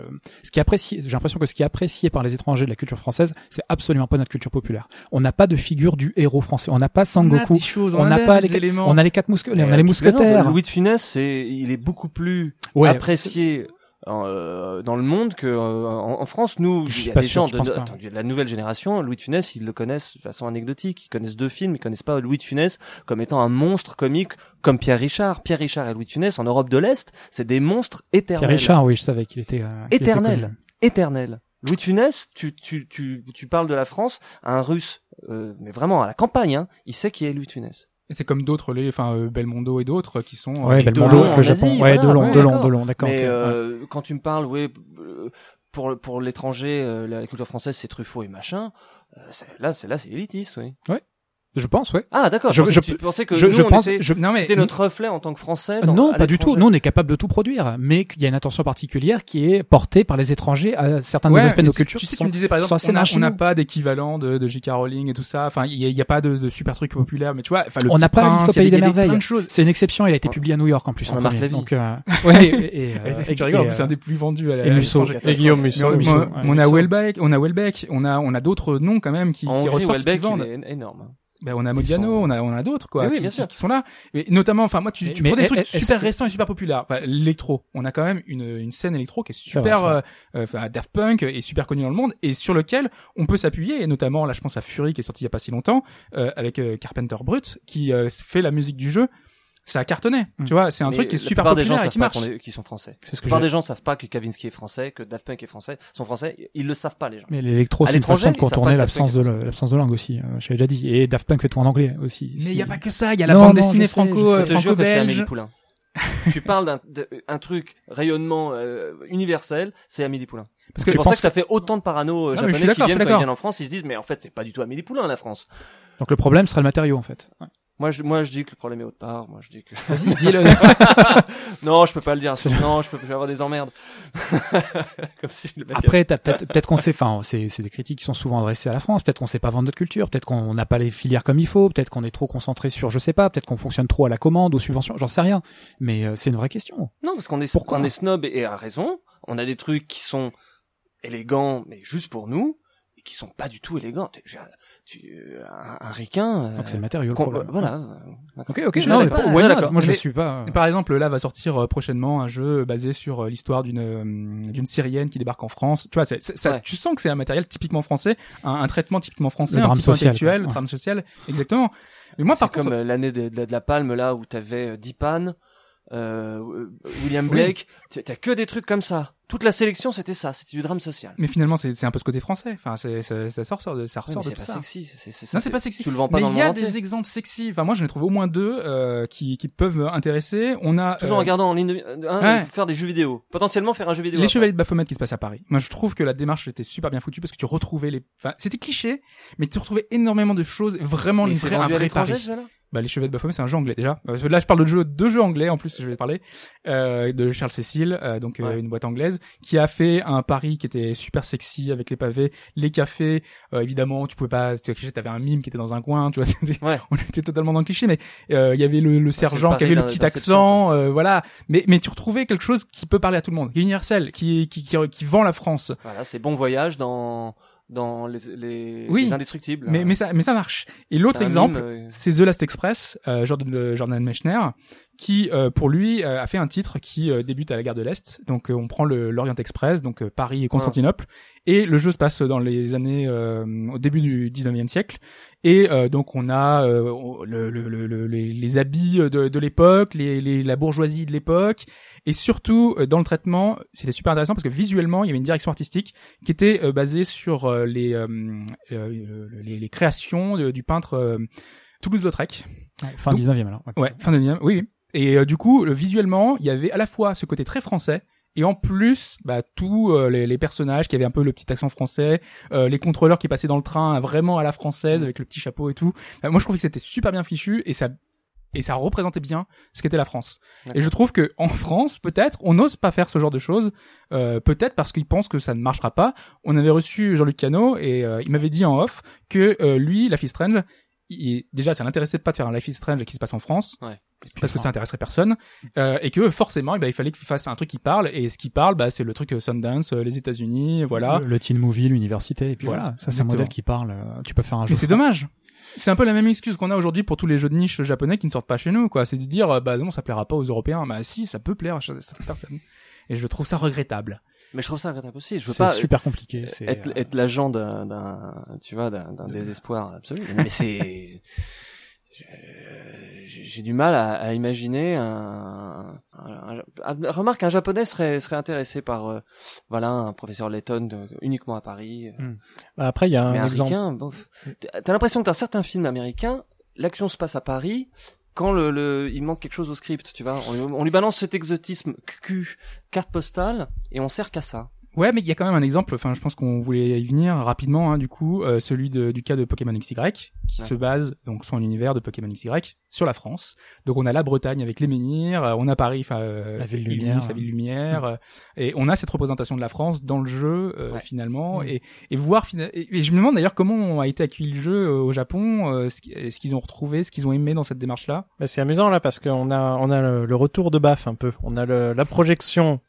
ce qui apprécié, j'ai l'impression que ce qui est apprécié par les étrangers de la culture française, c'est absolument pas notre culture populaire. On n'a pas de figure du héros français. On n'a pas Sangoku. on n'a pas les, éléments. on a les quatre mousquetaires, on a les mousquetaires. Louis de Funès, c'est, il est beaucoup plus Ouais. apprécié euh, dans le monde que euh, en, en France. Nous, Je il y a des sûr, gens de, de- attends, de la nouvelle génération. Louis de Funès, ils le connaissent de façon anecdotique. Ils connaissent deux films, ils connaissent pas Louis de Funès comme étant un monstre comique comme Pierre Richard. Pierre Richard et Louis de Funès en Europe de l'Est, c'est des monstres éternels. Pierre Richard, oui, je savais qu'il était euh, Éternel. éternel. Louis de Funès, tu, tu, tu, tu parles de la France à un Russe, euh, mais vraiment à la campagne, hein, il sait qui est Louis de Funès. Et c'est comme d'autres, les, enfin euh, Belmondo et d'autres qui sont. euh, Ouais, Belmondo le Japon. Asie, ouais, voilà, Delon, ouais, Delon, d'accord. Delon, d'accord. Mais ouais. euh, quand tu me parles, ouais, euh, pour pour l'étranger, euh, la culture française, c'est Truffaut et machin. euh, là, c'est là, c'est élitiste, oui. Je pense, ouais. Ah, d'accord. Je- Je, je- tu pensais que je- nous, je on pense- était- Je, non mais c'était notre reflet en tant que Français. Dans- non, pas du tout. Nous, on est capable de tout produire, mais qu'il y a une attention particulière qui est portée par les étrangers à certains Ouais, des aspects de nos tu- cultures. Tu sais, qui tu me sont- disais par sont exemple, on n'a pas d'équivalent de, de J.K. Rowling et tout ça. Enfin, il y a, il pas de, de super trucs populaires, mais tu vois, enfin, le On n'a pas Alice au il Pays des- il Merveilles. C'est une exception. Il a été publié à New York en plus. On en a Marc premier. Lévy. Donc, euh, ouais, et, et, euh, c'est- tu rigoles, un des plus vendus à la et à Musso. Et Guillaume Musso. on, a. Welbeck, on a Welbeck, on a on a d'autres noms quand même qui, ressortent, qui Welbeck, vendent. il est énorme. Ben, on a Modiano, sont- on a on a d'autres quoi, oui, qui, bien sûr. qui sont là. Et notamment, enfin moi, tu, tu mais prends des trucs super que- récents et super populaires. Enfin, l'électro, on a quand même une une scène électro qui est super, euh, euh, enfin Daft Punk est super connue dans le monde et sur lequel on peut s'appuyer. Et notamment, là, je pense à Fury qui est sorti il y a pas si longtemps euh, avec euh, Carpenter Brut qui euh, fait la musique du jeu. Ça a cartonné, Mm. tu vois. C'est un Mais truc qui est la super plupart des gens populaire et savent qui pas marche. est- qu'ils sont français. C'est ce La que plupart j'ai. des gens savent pas que Kavinsky est français, que Daft Punk est français, sont français. Ils le savent pas, les gens. Mais l'électro, c'est une façon de contourner l'absence de l'absence de langue aussi. euh, Je déjà dit. Et Daft Punk fait tout en anglais aussi. Mais il y a pas que ça. Il y a la Non, bande non, dessinée franco, euh, Je te jure que c'est Amélie franco-belge. Poulain. tu parles d'un un truc rayonnement euh, universel, c'est Amélie Poulain. Parce que C'est je pour ça pense que ça fait autant de parano euh, Non, mais je suis japonais qui d'accord, je suis viennent quand ils viennent en France, ils se disent mais en fait c'est pas du tout Amélie Poulain la France. Donc le problème sera le matériau en fait. Moi je moi je dis que le problème est autre part. Moi je dis que Vas-y, dis-le. non je peux pas le dire. non je peux vais avoir des emmerdes. Comme si le mec Après, t'as peut-être peut-être qu'on sait, enfin, c'est c'est des critiques qui sont souvent adressées à la France. Peut-être qu'on sait pas vendre notre culture. Peut-être qu'on n'a pas les filières comme il faut. Peut-être qu'on est trop concentré sur, je sais pas. Peut-être qu'on fonctionne trop à la commande, aux subventions. J'en sais rien. Mais euh, c'est une vraie question. Non, parce qu'on est, Pourquoi on est snob et à raison. On a des trucs qui sont élégants, mais juste pour nous, qui sont pas du tout élégants. Tu, tu- euh, un, un ricain. euh, Donc c'est le matériau le voilà. euh, Ok, ok. Je non, pas, why ouais, not d'accord. Moi, je Mais- suis pas. Par exemple, là va sortir euh, prochainement un jeu basé sur euh, l'histoire d'une euh, d'une Syrienne qui débarque en France. Tu vois, c'est, c'est- ça, Ouais. tu sens que c'est un matériel typiquement français, un, un traitement typiquement français, Le un drame petit peu social, intellectuel, le drame social, exactement. Mais moi, par comme contre, euh, l'année de, de, de la Palme là où t'avais euh, Deepan, euh, William Blake. T'as que des trucs comme ça. Toute la sélection c'était ça, c'était du drame social. mais finalement, c'est, c'est un peu ce côté français. Enfin, c'est, c'est- ça sort, de, ça ressort de c'est tout pas ça. sexy. C'est, c'est, Non, c'est pas sexy. Tu le vends pas mais dans il y a des exemples sexy. Enfin, moi, j'en ai trouvé au moins deux euh, qui, qui peuvent intéresser. On a Toujours en euh, regardant en ligne, de, euh, hein, Ouais. faire des jeux vidéo. Potentiellement faire un jeu vidéo. les après. Chevaliers de Baphomet qui se passent à Paris. Moi, je trouve que la démarche était super bien foutue parce que tu retrouvais les. Enfin, c'était cliché, mais tu retrouvais énormément de choses. Vraiment, Mais une c'est vraie, un vendu à vrai l'étranger, Paris. Bah, les Chevaliers de Baphomet, c'est un jeu anglais déjà. Euh, Là, je parle de jeu, deux jeux anglais en plus. Je vais parler euh, de Charles Cécile, euh, donc euh, Ouais. une boîte anglaise, qui a fait un Paris qui était super sexy avec les pavés, les cafés. Euh, évidemment, tu pouvais pas, tu avais un mime qui était dans un coin, tu vois. Ouais. On était totalement dans le cliché, mais euh, il y avait le, le sergent qui avait le petit accent, euh, voilà. Mais mais tu retrouvais quelque chose qui peut parler à tout le monde, qui est universel, qui qui qui, qui vend la France. Voilà, c'est bon voyage dans dans les les, Oui. les indestructibles. Mais mais ça mais ça marche. Et l'autre exemple, euh, c'est The Last Express, euh, Jordan, euh, Jordan Mechner, qui euh, pour lui euh, a fait un titre qui euh, débute à la gare de l'Est. Donc euh, on prend le l'Orient Express, donc euh, Paris et Constantinople, et le jeu se passe dans les années euh, au début du 19e siècle. Et euh, donc on a euh, le, le- le- le- les, les habits de, de l'époque, les, les- la bourgeoisie de l'époque, et surtout euh, dans le traitement, c'était super intéressant parce que visuellement il y avait une direction artistique qui était euh, basée sur euh, les, euh, euh, les les créations de- du peintre euh, Toulouse-Lautrec. Fin Donc- 19e alors. Ouais, fin de oui, oui. Et euh, du coup, le, visuellement, il y avait à la fois ce côté très français et en plus, bah, tous euh, les, les personnages qui avaient un peu le petit accent français, euh, les contrôleurs qui passaient dans le train vraiment à la française avec le petit chapeau et tout. Euh, moi, je trouvais que c'était super bien fichu et ça et ça représentait bien ce qu'était la France. Et je trouve que en France, peut-être, on n'ose pas faire ce genre de choses, euh, peut-être parce qu'ils pensent que ça ne marchera pas. On avait reçu Jean-Luc Cano et euh, il m'avait dit en off que euh, lui, Life is Strange, il, déjà, ça l'intéressait pas de faire un Life is Strange qui se passe en France parce que ça intéresserait personne euh, et que forcément eh ben, il fallait qu'il fasse un truc qui parle et ce qui parle bah, c'est le truc euh, Sundance euh, les États-Unis voilà Le, le teen movie, l'université, et puis Voilà, voilà. Ça, c'est un modèle qui parle. euh, Tu peux faire un jeu. mais c'est dommage c'est un peu la même excuse qu'on a aujourd'hui pour tous les jeux de niche japonais qui ne sortent pas chez nous quoi c'est de dire bah non ça plaira pas aux Européens bah si ça peut plaire à certaines personnes et je trouve ça regrettable Mais je trouve ça regrettable aussi. Je veux C'est pas super compliqué. être, euh, être l'agent d'un, tu vois, d'un, d'un désespoir absolu. Mais c'est, j'ai- j'ai du mal à, à imaginer un, un- un- remarque un japonais serait serait intéressé par euh, voilà un professeur Letton de- uniquement à Paris euh, Bah, Après, il y a un exemple. bof. t'as l'impression que t'as certains films américains l'action se passe à Paris quand le, le il manque quelque chose au script tu vois on, lui- on lui balance cet exotisme QQ carte postale et on sert qu'à ça Ouais, mais il y a quand même un exemple. Enfin, je pense qu'on voulait y venir rapidement. Hein, du coup, euh, celui de- du cas de Pokémon XY, qui Ouais. se base donc sur un univers de Pokémon XY sur la France. Donc, on a la Bretagne avec les menhirs, euh, on a Paris, enfin, euh, La ville Illumis, lumière. la ville lumière, euh, et on a cette représentation de la France dans le jeu euh, Ouais. finalement. Mm. Et, et voir et, et je me demande d'ailleurs comment a été accueilli le jeu euh, au Japon, euh, ce qui- ce qu'ils ont retrouvé, ce qu'ils ont aimé dans cette démarche-là? Bah, c'est amusant là parce qu'on a on a le, le retour de baf un peu. On a le, la projection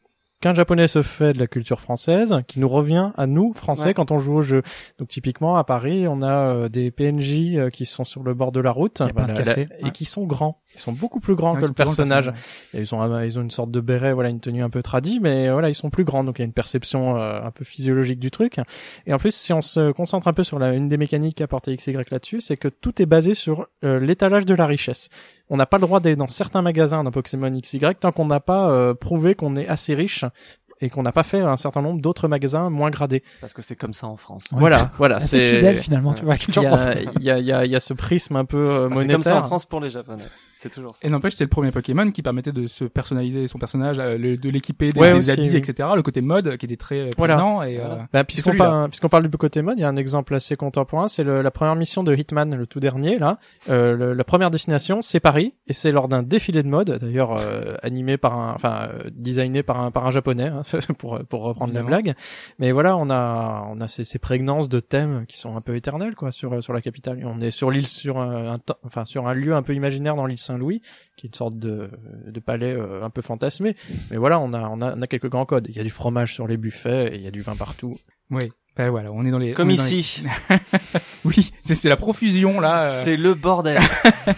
qu'un japonais se fait de la culture française qui nous revient à nous français Ouais. quand on joue au jeu. Donc typiquement à Paris, on a euh, des PNJ euh, qui sont sur le bord de la route de et qui sont grands. Ils sont beaucoup plus grands Ouais, que le personnage. personnage. Et ils ont un- ils ont une sorte de béret, voilà, une tenue un peu tradie, mais euh, voilà, ils sont plus grands, donc il y a une perception euh, un peu physiologique du truc. Et en plus, si on se concentre un peu sur la, une des mécaniques qu'a apporté XY là-dessus, c'est que tout est basé sur euh, l'étalage de la richesse. On n'a pas le droit d'aller dans certains magasins dans Pokémon XY tant qu'on n'a pas euh, prouvé qu'on est assez riche et qu'on n'a pas fait un certain nombre d'autres magasins moins gradés. parce que c'est comme ça en France Ouais. Voilà, voilà, C'est fidèle finalement, tu vois. la il y, a, il, y a, il y a- il y a ce prisme un peu euh, Enfin, c'est comme ça en monétaire. France pour les japonais c'est toujours ça Et n'empêche, c'est le premier Pokémon qui permettait de se personnaliser son personnage, euh, le- de l'équiper des, Ouais, des aussi, habits, oui. etc. Le côté mode qui était très Voilà. prégnant et Voilà. euh, Bah, puisqu'on parle, puisqu'on parle du côté mode, il y a un exemple assez contemporain, c'est le- la première mission de Hitman, le tout dernier là. Euh, le- la première destination, c'est Paris, et c'est lors d'un défilé de mode, d'ailleurs euh, animé par un, enfin euh, designé par un par un japonais, hein, pour pour reprendre Évidemment. la blague. Mais voilà, on a on a ces, ces prégnances de thèmes qui sont un peu éternels quoi sur sur la capitale. Et on est sur l'île sur un, un enfin sur un lieu un peu imaginaire dans l'île Saint-Louis, qui est une sorte de de palais euh, un peu fantasmé. Mais voilà, on a on a on a quelques grands codes. Il y a du fromage sur les buffets, et il y a du vin partout. oui. Ben voilà, on est dans les comme les- ici Oui, c'est c'est la profusion là. euh. c'est le bordel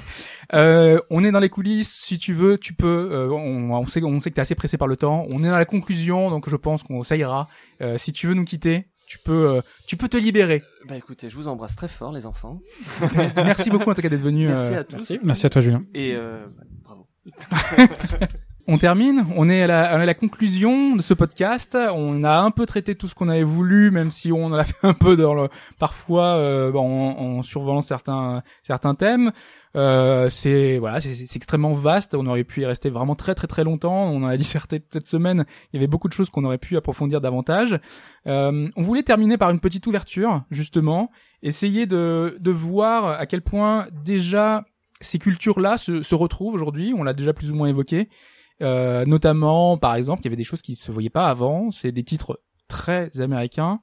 Euh, on est dans les coulisses. Si tu veux, tu peux. euh, on, on sait, on sait que t'es assez pressé par le temps. On est dans la conclusion, donc je pense qu'on ça ira. Euh, si tu veux nous quitter, tu peux, euh, tu peux te libérer. bah écoutez je vous embrasse très fort les enfants Merci beaucoup en tout cas d'être venu. merci euh, à tous Merci. Merci à toi, Julien. et euh, bravo On termine. On est à la, à la conclusion de ce podcast. On a un peu traité tout ce qu'on avait voulu, même si on en a fait un peu dans le, parfois euh, en, en survolant certains certains thèmes. Euh, c'est voilà, c'est extrêmement vaste. On aurait pu y rester vraiment très très très longtemps. On en a disserté cette semaine. Il y avait beaucoup de choses qu'on aurait pu approfondir davantage. Euh, on voulait terminer par une petite ouverture, justement, essayer de de voir à quel point déjà ces cultures-là se, se retrouvent aujourd'hui. On l'a déjà plus ou moins évoqué. Euh, notamment, par exemple, il y avait des choses qui se voyaient pas avant. C'est des titres très américains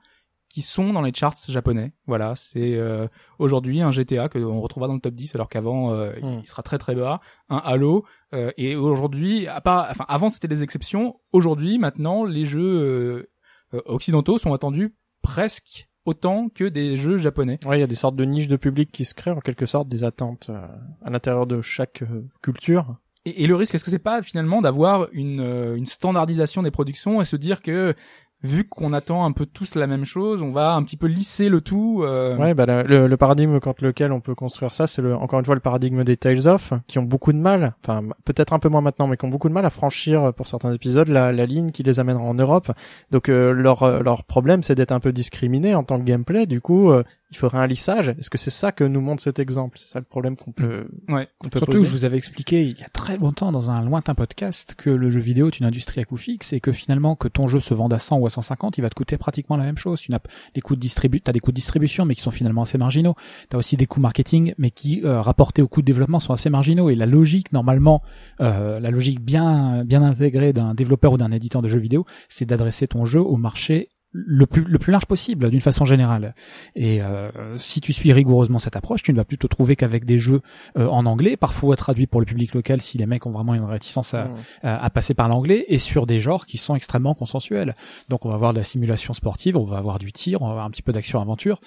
qui sont dans les charts japonais. Voilà, c'est euh, aujourd'hui un GTA que on retrouvera dans le top 10 alors qu'avant euh, Mm. il sera très très bas, un Halo euh, et aujourd'hui à part enfin avant c'était des exceptions, aujourd'hui maintenant les jeux euh, euh, occidentaux sont attendus presque autant que des jeux japonais. Ouais, il y a des sortes de niches de public qui se créent en quelque sorte des attentes euh, à l'intérieur de chaque euh, culture. Et, et le risque, est-ce que c'est pas finalement d'avoir une, euh, une standardisation des productions et se dire que vu qu'on attend un peu tous la même chose, on va un petit peu lisser le tout. euh, Ouais, bah le, le- paradigme contre lequel on peut construire ça, c'est encore une fois le paradigme des Tales of, qui ont beaucoup de mal, enfin peut-être un peu moins maintenant, mais qui ont beaucoup de mal à franchir euh, pour certains épisodes la, la ligne qui les amènera en Europe. Donc euh, leur euh, leur problème, c'est d'être un peu discriminé en tant que gameplay. Du coup, euh, il faudrait un lissage. Est-ce que c'est ça que nous montre cet exemple? C'est ça le problème qu'on peut Ouais. qu'on peut Surtout que poser. je vous avais expliqué il y a très longtemps dans un lointain podcast que le jeu vidéo est une industrie à coût fixe et que finalement que ton jeu se vende à 100 ou à 150, il va te coûter pratiquement la même chose. Tu n'as des coûts de distribu t'as des coûts de distribution mais qui sont finalement assez marginaux. T'as aussi des coûts marketing mais qui euh, rapportés aux coûts de développement sont assez marginaux et la logique normalement euh, la logique bien bien intégrée d'un développeur ou d'un éditeur de jeux vidéo, c'est d'adresser ton jeu au marché le plus le plus large possible d'une façon générale. Et euh, si tu suis rigoureusement cette approche, tu ne vas plus te trouver qu'avec des jeux euh, en anglais, parfois traduits pour le public local si les mecs ont vraiment une réticence à, Mm. à, à passer par l'anglais, et sur des genres qui sont extrêmement consensuels. Donc on va avoir de la simulation sportive, on va avoir du tir, on va avoir un petit peu d'action-aventure.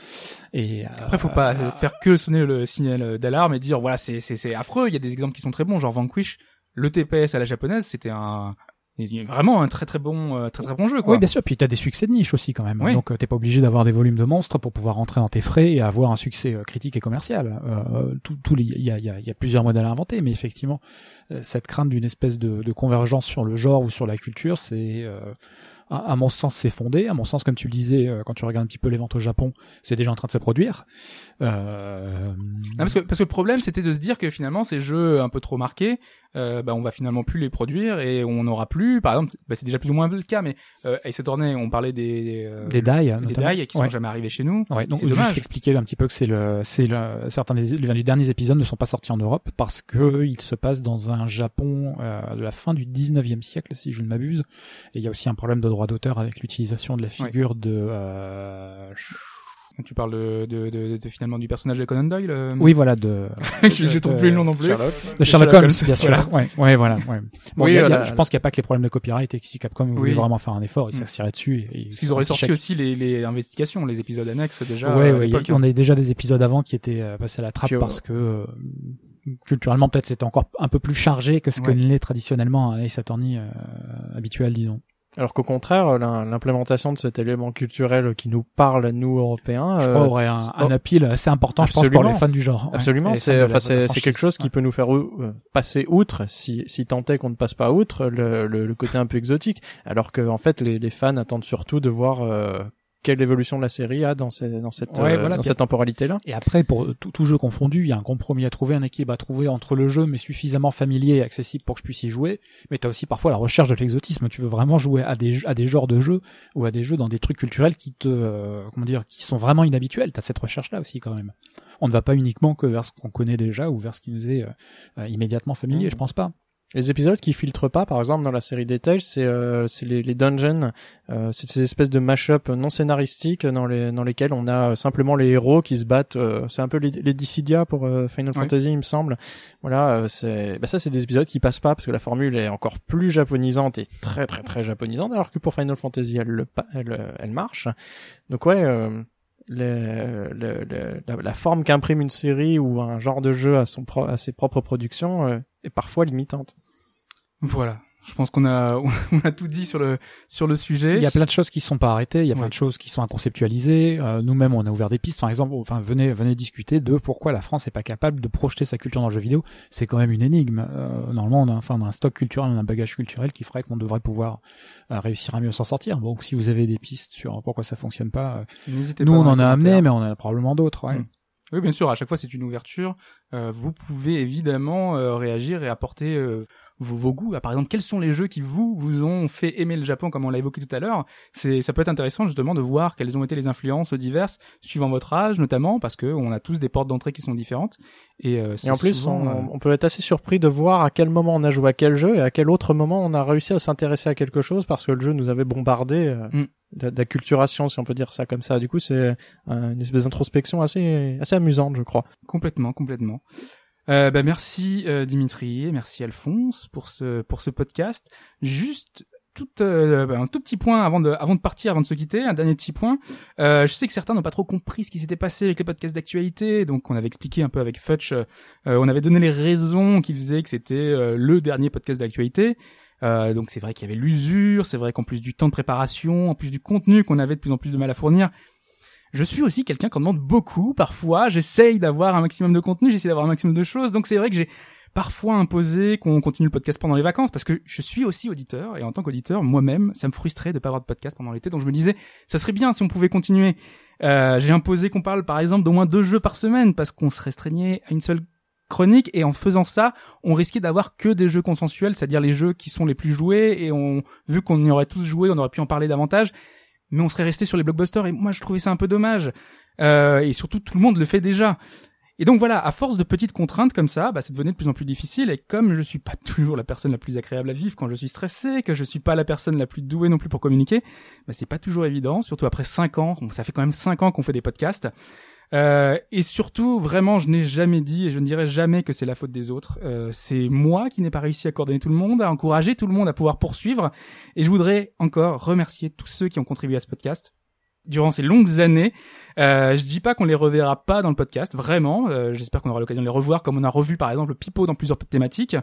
Et euh, Après, faut pas euh, faire que sonner le signal d'alarme et dire voilà c'est c'est c'est affreux. Il y a des exemples qui sont très bons, genre Vanquish, le TPS à la japonaise, c'était un Il y a vraiment un très très bon, euh, très très bon jeu, quoi. Oui, bien sûr. Puis t'as des succès de niche aussi quand même. Oui. Donc euh, t'es pas obligé d'avoir des volumes de monstres pour pouvoir rentrer dans tes frais et avoir un succès euh, critique et commercial. Euh, tout, tout il y a, y, a, y a plusieurs modèles à inventer, mais effectivement, cette crainte d'une espèce de, de convergence sur le genre ou sur la culture, c'est euh, à, à mon sens c'est fondé. À mon sens, comme tu le disais, euh, quand tu regardes un petit peu les ventes au Japon, c'est déjà en train de se produire. Euh, Non, parce que parce que le problème c'était de se dire que finalement ces jeux un peu trop marqués, euh, bah on va finalement plus les produire et on n'aura plus. Par exemple, bah, c'est déjà plus ou moins le cas, mais euh, Ace Attorney, on parlait des euh, des die, des die qui sont Ouais. jamais arrivés chez nous. Ouais, donc c'est juste dommage. expliquer un petit peu que c'est le, c'est le, certains des, les derniers épisodes ne sont pas sortis en Europe parce que ils se passent dans un Japon euh, de la fin du 19e siècle, si je ne m'abuse. Et il y a aussi un problème de droit d'auteur avec l'utilisation de la figure de. Euh... Tu parles de, de, de, de- finalement du personnage de Conan Doyle. euh, Oui, voilà, de, je, je trouve plus le nom non plus. Sherlock. de Sherlock Sherlock Holmes, bien sûr. voilà. Ouais, ouais, voilà. Ouais. Bon, Oui, il y a- y a- la- je pense qu'il n'y a pas que les problèmes de copyright et que si Capcom voulait Oui. vraiment faire un effort, ils Mm. s'assiraient dessus. Et, Parce qu'ils auraient sorti aussi les, les investigations, les épisodes annexes déjà. ouais, ouais, l'époque, on a déjà des épisodes avant qui étaient euh, passés à la trappe Puis, parce que euh, culturellement peut-être c'était encore un peu plus chargé que ce que Ouais. l'est traditionnellement un Ace Attorney euh, habituel, disons. Alors qu'au contraire, l'im- l'implémentation de cet élément culturel qui nous parle nous Européens, Je euh, crois aurait un, un appeal assez important, je pense, pour les fans du genre. Absolument, c'est enfin quelque chose qui peut nous faire euh, passer outre si si tant est qu'on ne passe pas outre le, le, le côté un peu exotique, alors que en fait les, les fans attendent surtout de voir euh, quelle évolution la série a dans, ces, dans cette Ouais, euh, voilà, dans cette temporalité là. Et après, pour tout, tout jeu confondu, il y a un compromis à trouver, un équilibre à trouver entre le jeu, mais suffisamment familier et accessible pour que je puisse y jouer. Mais t'as aussi parfois la recherche de l'exotisme. Tu veux vraiment jouer à des, à des genres de jeux ou à des jeux dans des trucs culturels qui te, euh, comment dire, qui sont vraiment inhabituels. T'as cette recherche-là aussi quand même. On ne va pas uniquement que vers ce qu'on connaît déjà ou vers ce qui nous est euh, euh, immédiatement familier. Mhm. Je pense pas. Les épisodes qui filtrent pas, par exemple dans la série des Tales, c'est euh, c'est les, les dungeons, euh, c'est ces espèces de mash-up non scénaristiques dans les dans lesquels on a euh, simplement les héros qui se battent. euh, c'est un peu les, les Dissidia pour euh, Final Ouais. Fantasy, il me semble. Voilà, euh, c'est bah ça c'est des épisodes qui passent pas parce que la formule est encore plus japonisante et très très très japonisante, alors que pour Final Fantasy elle le elle elle marche. Donc ouais. Euh, le- le- le- la, la forme qu'imprime une série ou un genre de jeu à son pro- à ses propres productions est parfois limitante. Voilà. Je pense qu'on a, on a tout dit sur le, sur le sujet. Il y a plein de choses qui sont pas arrêtées, il y a plein de choses qui sont à conceptualiser. Euh, Nous-mêmes, on a ouvert des pistes. Par exemple, enfin, venez, venez discuter de pourquoi la France n'est pas capable de projeter sa culture dans le jeu vidéo. C'est quand même une énigme. Euh, normalement, on a, enfin, on a un stock culturel, on a un bagage culturel qui ferait qu'on devrait pouvoir euh, réussir à mieux s'en sortir. Bon, si vous avez des pistes sur pourquoi ça fonctionne pas, euh, N'hésitez nous pas on en a amené, mais on en a probablement d'autres. Ouais. Mm. Oui, bien sûr. À chaque fois, c'est une ouverture. Euh, vous pouvez évidemment euh, réagir et apporter euh, vos, vos goûts. Ah, par exemple, quels sont les jeux qui vous vous ont fait aimer le Japon, comme on l'a évoqué tout à l'heure? C'est, ça peut être intéressant justement de voir quelles ont été les influences diverses, suivant votre âge notamment, parce que on a tous des portes d'entrée qui sont différentes. Et, euh, Et en plus, souvent, on, euh, on peut être assez surpris de voir à quel moment on a joué à quel jeu et à quel autre moment on a réussi à s'intéresser à quelque chose parce que le jeu nous avait bombardé euh, Mm. D'a- d'acculturation, si on peut dire ça comme ça. Du coup, c'est euh, une espèce d'introspection assez assez amusante, je crois. Complètement, complètement. Euh, bah, merci euh, Dimitri, merci Alphonse pour ce pour ce podcast. Juste tout euh, bah, un tout petit point avant de avant de partir, avant de se quitter, un dernier petit point. Euh, je sais que certains n'ont pas trop compris ce qui s'était passé avec les podcasts d'actualité, donc on avait expliqué un peu avec Futch, euh, on avait donné les raisons qui faisaient que c'était euh, le dernier podcast d'actualité. Euh, donc c'est vrai qu'il y avait l'usure, c'est vrai qu'en plus du temps de préparation, en plus du contenu qu'on avait de plus en plus de mal à fournir, je suis aussi quelqu'un qui en demande beaucoup. Parfois, j'essaye d'avoir un maximum de contenu, j'essaie d'avoir un maximum de choses. Donc c'est vrai que j'ai parfois imposé qu'on continue le podcast pendant les vacances parce que je suis aussi auditeur et en tant qu'auditeur, moi-même, ça me frustrait de pas avoir de podcast pendant l'été. Donc je me disais, ça serait bien si on pouvait continuer. Euh, j'ai imposé qu'on parle par exemple d'au moins deux jeux par semaine parce qu'on se restreignait à une seule chronique et en faisant ça, on risquait d'avoir que des jeux consensuels, c'est-à-dire les jeux qui sont les plus joués et on vu qu'on y aurait tous joué, on aurait pu en parler davantage mais on serait resté sur les blockbusters et moi je trouvais ça un peu dommage. Euh, et surtout tout le monde le fait déjà. Et donc voilà à force de petites contraintes comme ça bah, ça devenait de plus en plus difficile et comme je suis pas toujours la personne la plus agréable à vivre quand je suis stressé que je suis pas la personne la plus douée non plus pour communiquer bah, c'est pas toujours évident surtout après cinq ans ça fait quand même cinq ans qu'on fait des podcasts euh, et surtout, vraiment, je n'ai jamais dit et je ne dirai jamais que c'est la faute des autres. Euh, c'est moi qui n'ai pas réussi à coordonner tout le monde, à encourager tout le monde à pouvoir poursuivre. Et je voudrais encore remercier tous ceux qui ont contribué à ce podcast. Durant ces longues années. Euh, je dis pas qu'on les reverra pas dans le podcast, vraiment. Euh, J'espère qu'on aura l'occasion de les revoir, comme on a revu par exemple Pipo dans plusieurs thématiques.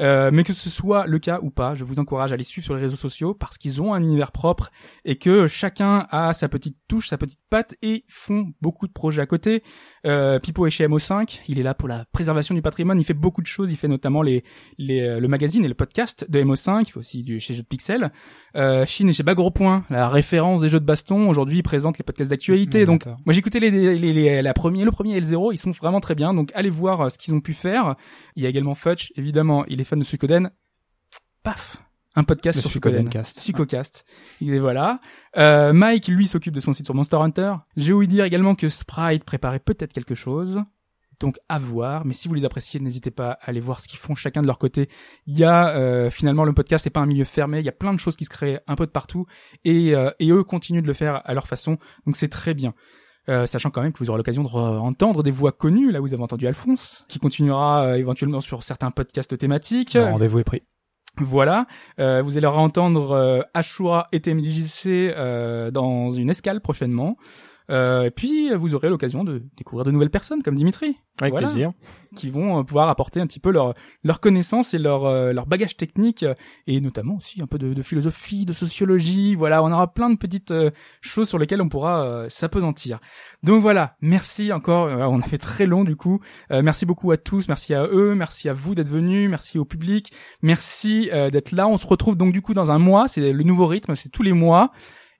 Euh, mais que ce soit le cas ou pas, je vous encourage à les suivre sur les réseaux sociaux parce qu'ils ont un univers propre et que chacun a sa petite touche, sa petite patte et font beaucoup de projets à côté. Euh, Pipo est chez MO5, il est là pour la préservation du patrimoine, il fait beaucoup de choses, il fait notamment les, les euh, le magazine et le podcast de MO5, il fait aussi du chez Jeux de Pixel. Euh, Chine est chez Bagro Point, la référence des jeux de baston. Aujourd'hui, présente les podcasts d'actualité. Mmh, donc, moi, j'ai écouté les, les, les- la première, le premier et le zéro. Ils sont vraiment très bien. Donc, allez voir euh, ce qu'ils ont pu faire. Il y a également Fudge, évidemment. Il est fan de Suikoden. Paf! Un podcast Le sur Suikoden Suikoden. Cast. Suikocast. Et voilà. Euh, Mike, lui, s'occupe de son site sur Monster Hunter. J'ai ouï dire également que Sprite préparait peut-être quelque chose. Donc à voir, mais si vous les appréciez, n'hésitez pas à aller voir ce qu'ils font chacun de leur côté. Il y a euh, finalement le podcast n'est pas un milieu fermé, il y a plein de choses qui se créent un peu de partout et, euh, et eux continuent de le faire à leur façon, donc c'est très bien. Euh, sachant quand même que vous aurez l'occasion de re- entendre des voix connues, là vous avez entendu Alphonse, qui continuera euh, éventuellement sur certains podcasts thématiques. Le rendez-vous est pris. Voilà, euh, vous allez entendre euh, Ashura et TMDJC euh, dans une escale prochainement. Euh, et puis vous aurez l'occasion de découvrir de nouvelles personnes comme Dimitri Avec Voilà. plaisir. qui vont euh, pouvoir apporter un petit peu leur leur connaissance et leur euh, leur bagage technique euh, et notamment aussi un peu de, de philosophie, de sociologie. Voilà, on aura plein de petites choses sur lesquelles on pourra s'apesantir. Donc voilà, merci encore. On a fait très long du coup. Euh, merci beaucoup à tous, merci à eux, merci à vous d'être venus, merci au public, merci euh, d'être là. On se retrouve donc du coup dans un mois. C'est le nouveau rythme, c'est tous les mois.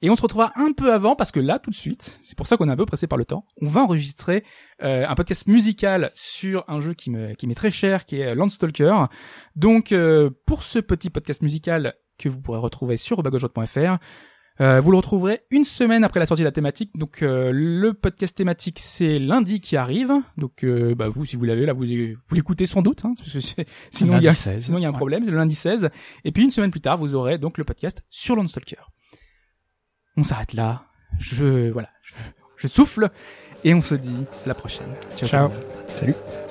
Et on se retrouvera un peu avant parce que là, tout de suite, c'est pour ça qu'on est un peu pressé par le temps. On va enregistrer euh, un podcast musical sur un jeu qui me qui m'est très cher, qui est Landstalker. Donc, euh, pour ce petit podcast musical que vous pourrez retrouver sur bagojot.fr, euh, vous le retrouverez une semaine après la sortie de la thématique. Donc, euh, le podcast thématique, c'est lundi qui arrive. Donc, euh, bah, vous, si vous l'avez là, vous, vous l'écoutez sans doute. Hein, parce que c'est- sinon, il y a, Lundi 16. sinon il y a un Ouais. problème. C'est le lundi 16. Et puis, une semaine plus tard, vous aurez donc le podcast sur Landstalker on s'arrête là. Je voilà, je, je souffle et on se dit à la prochaine. Ciao. le monde.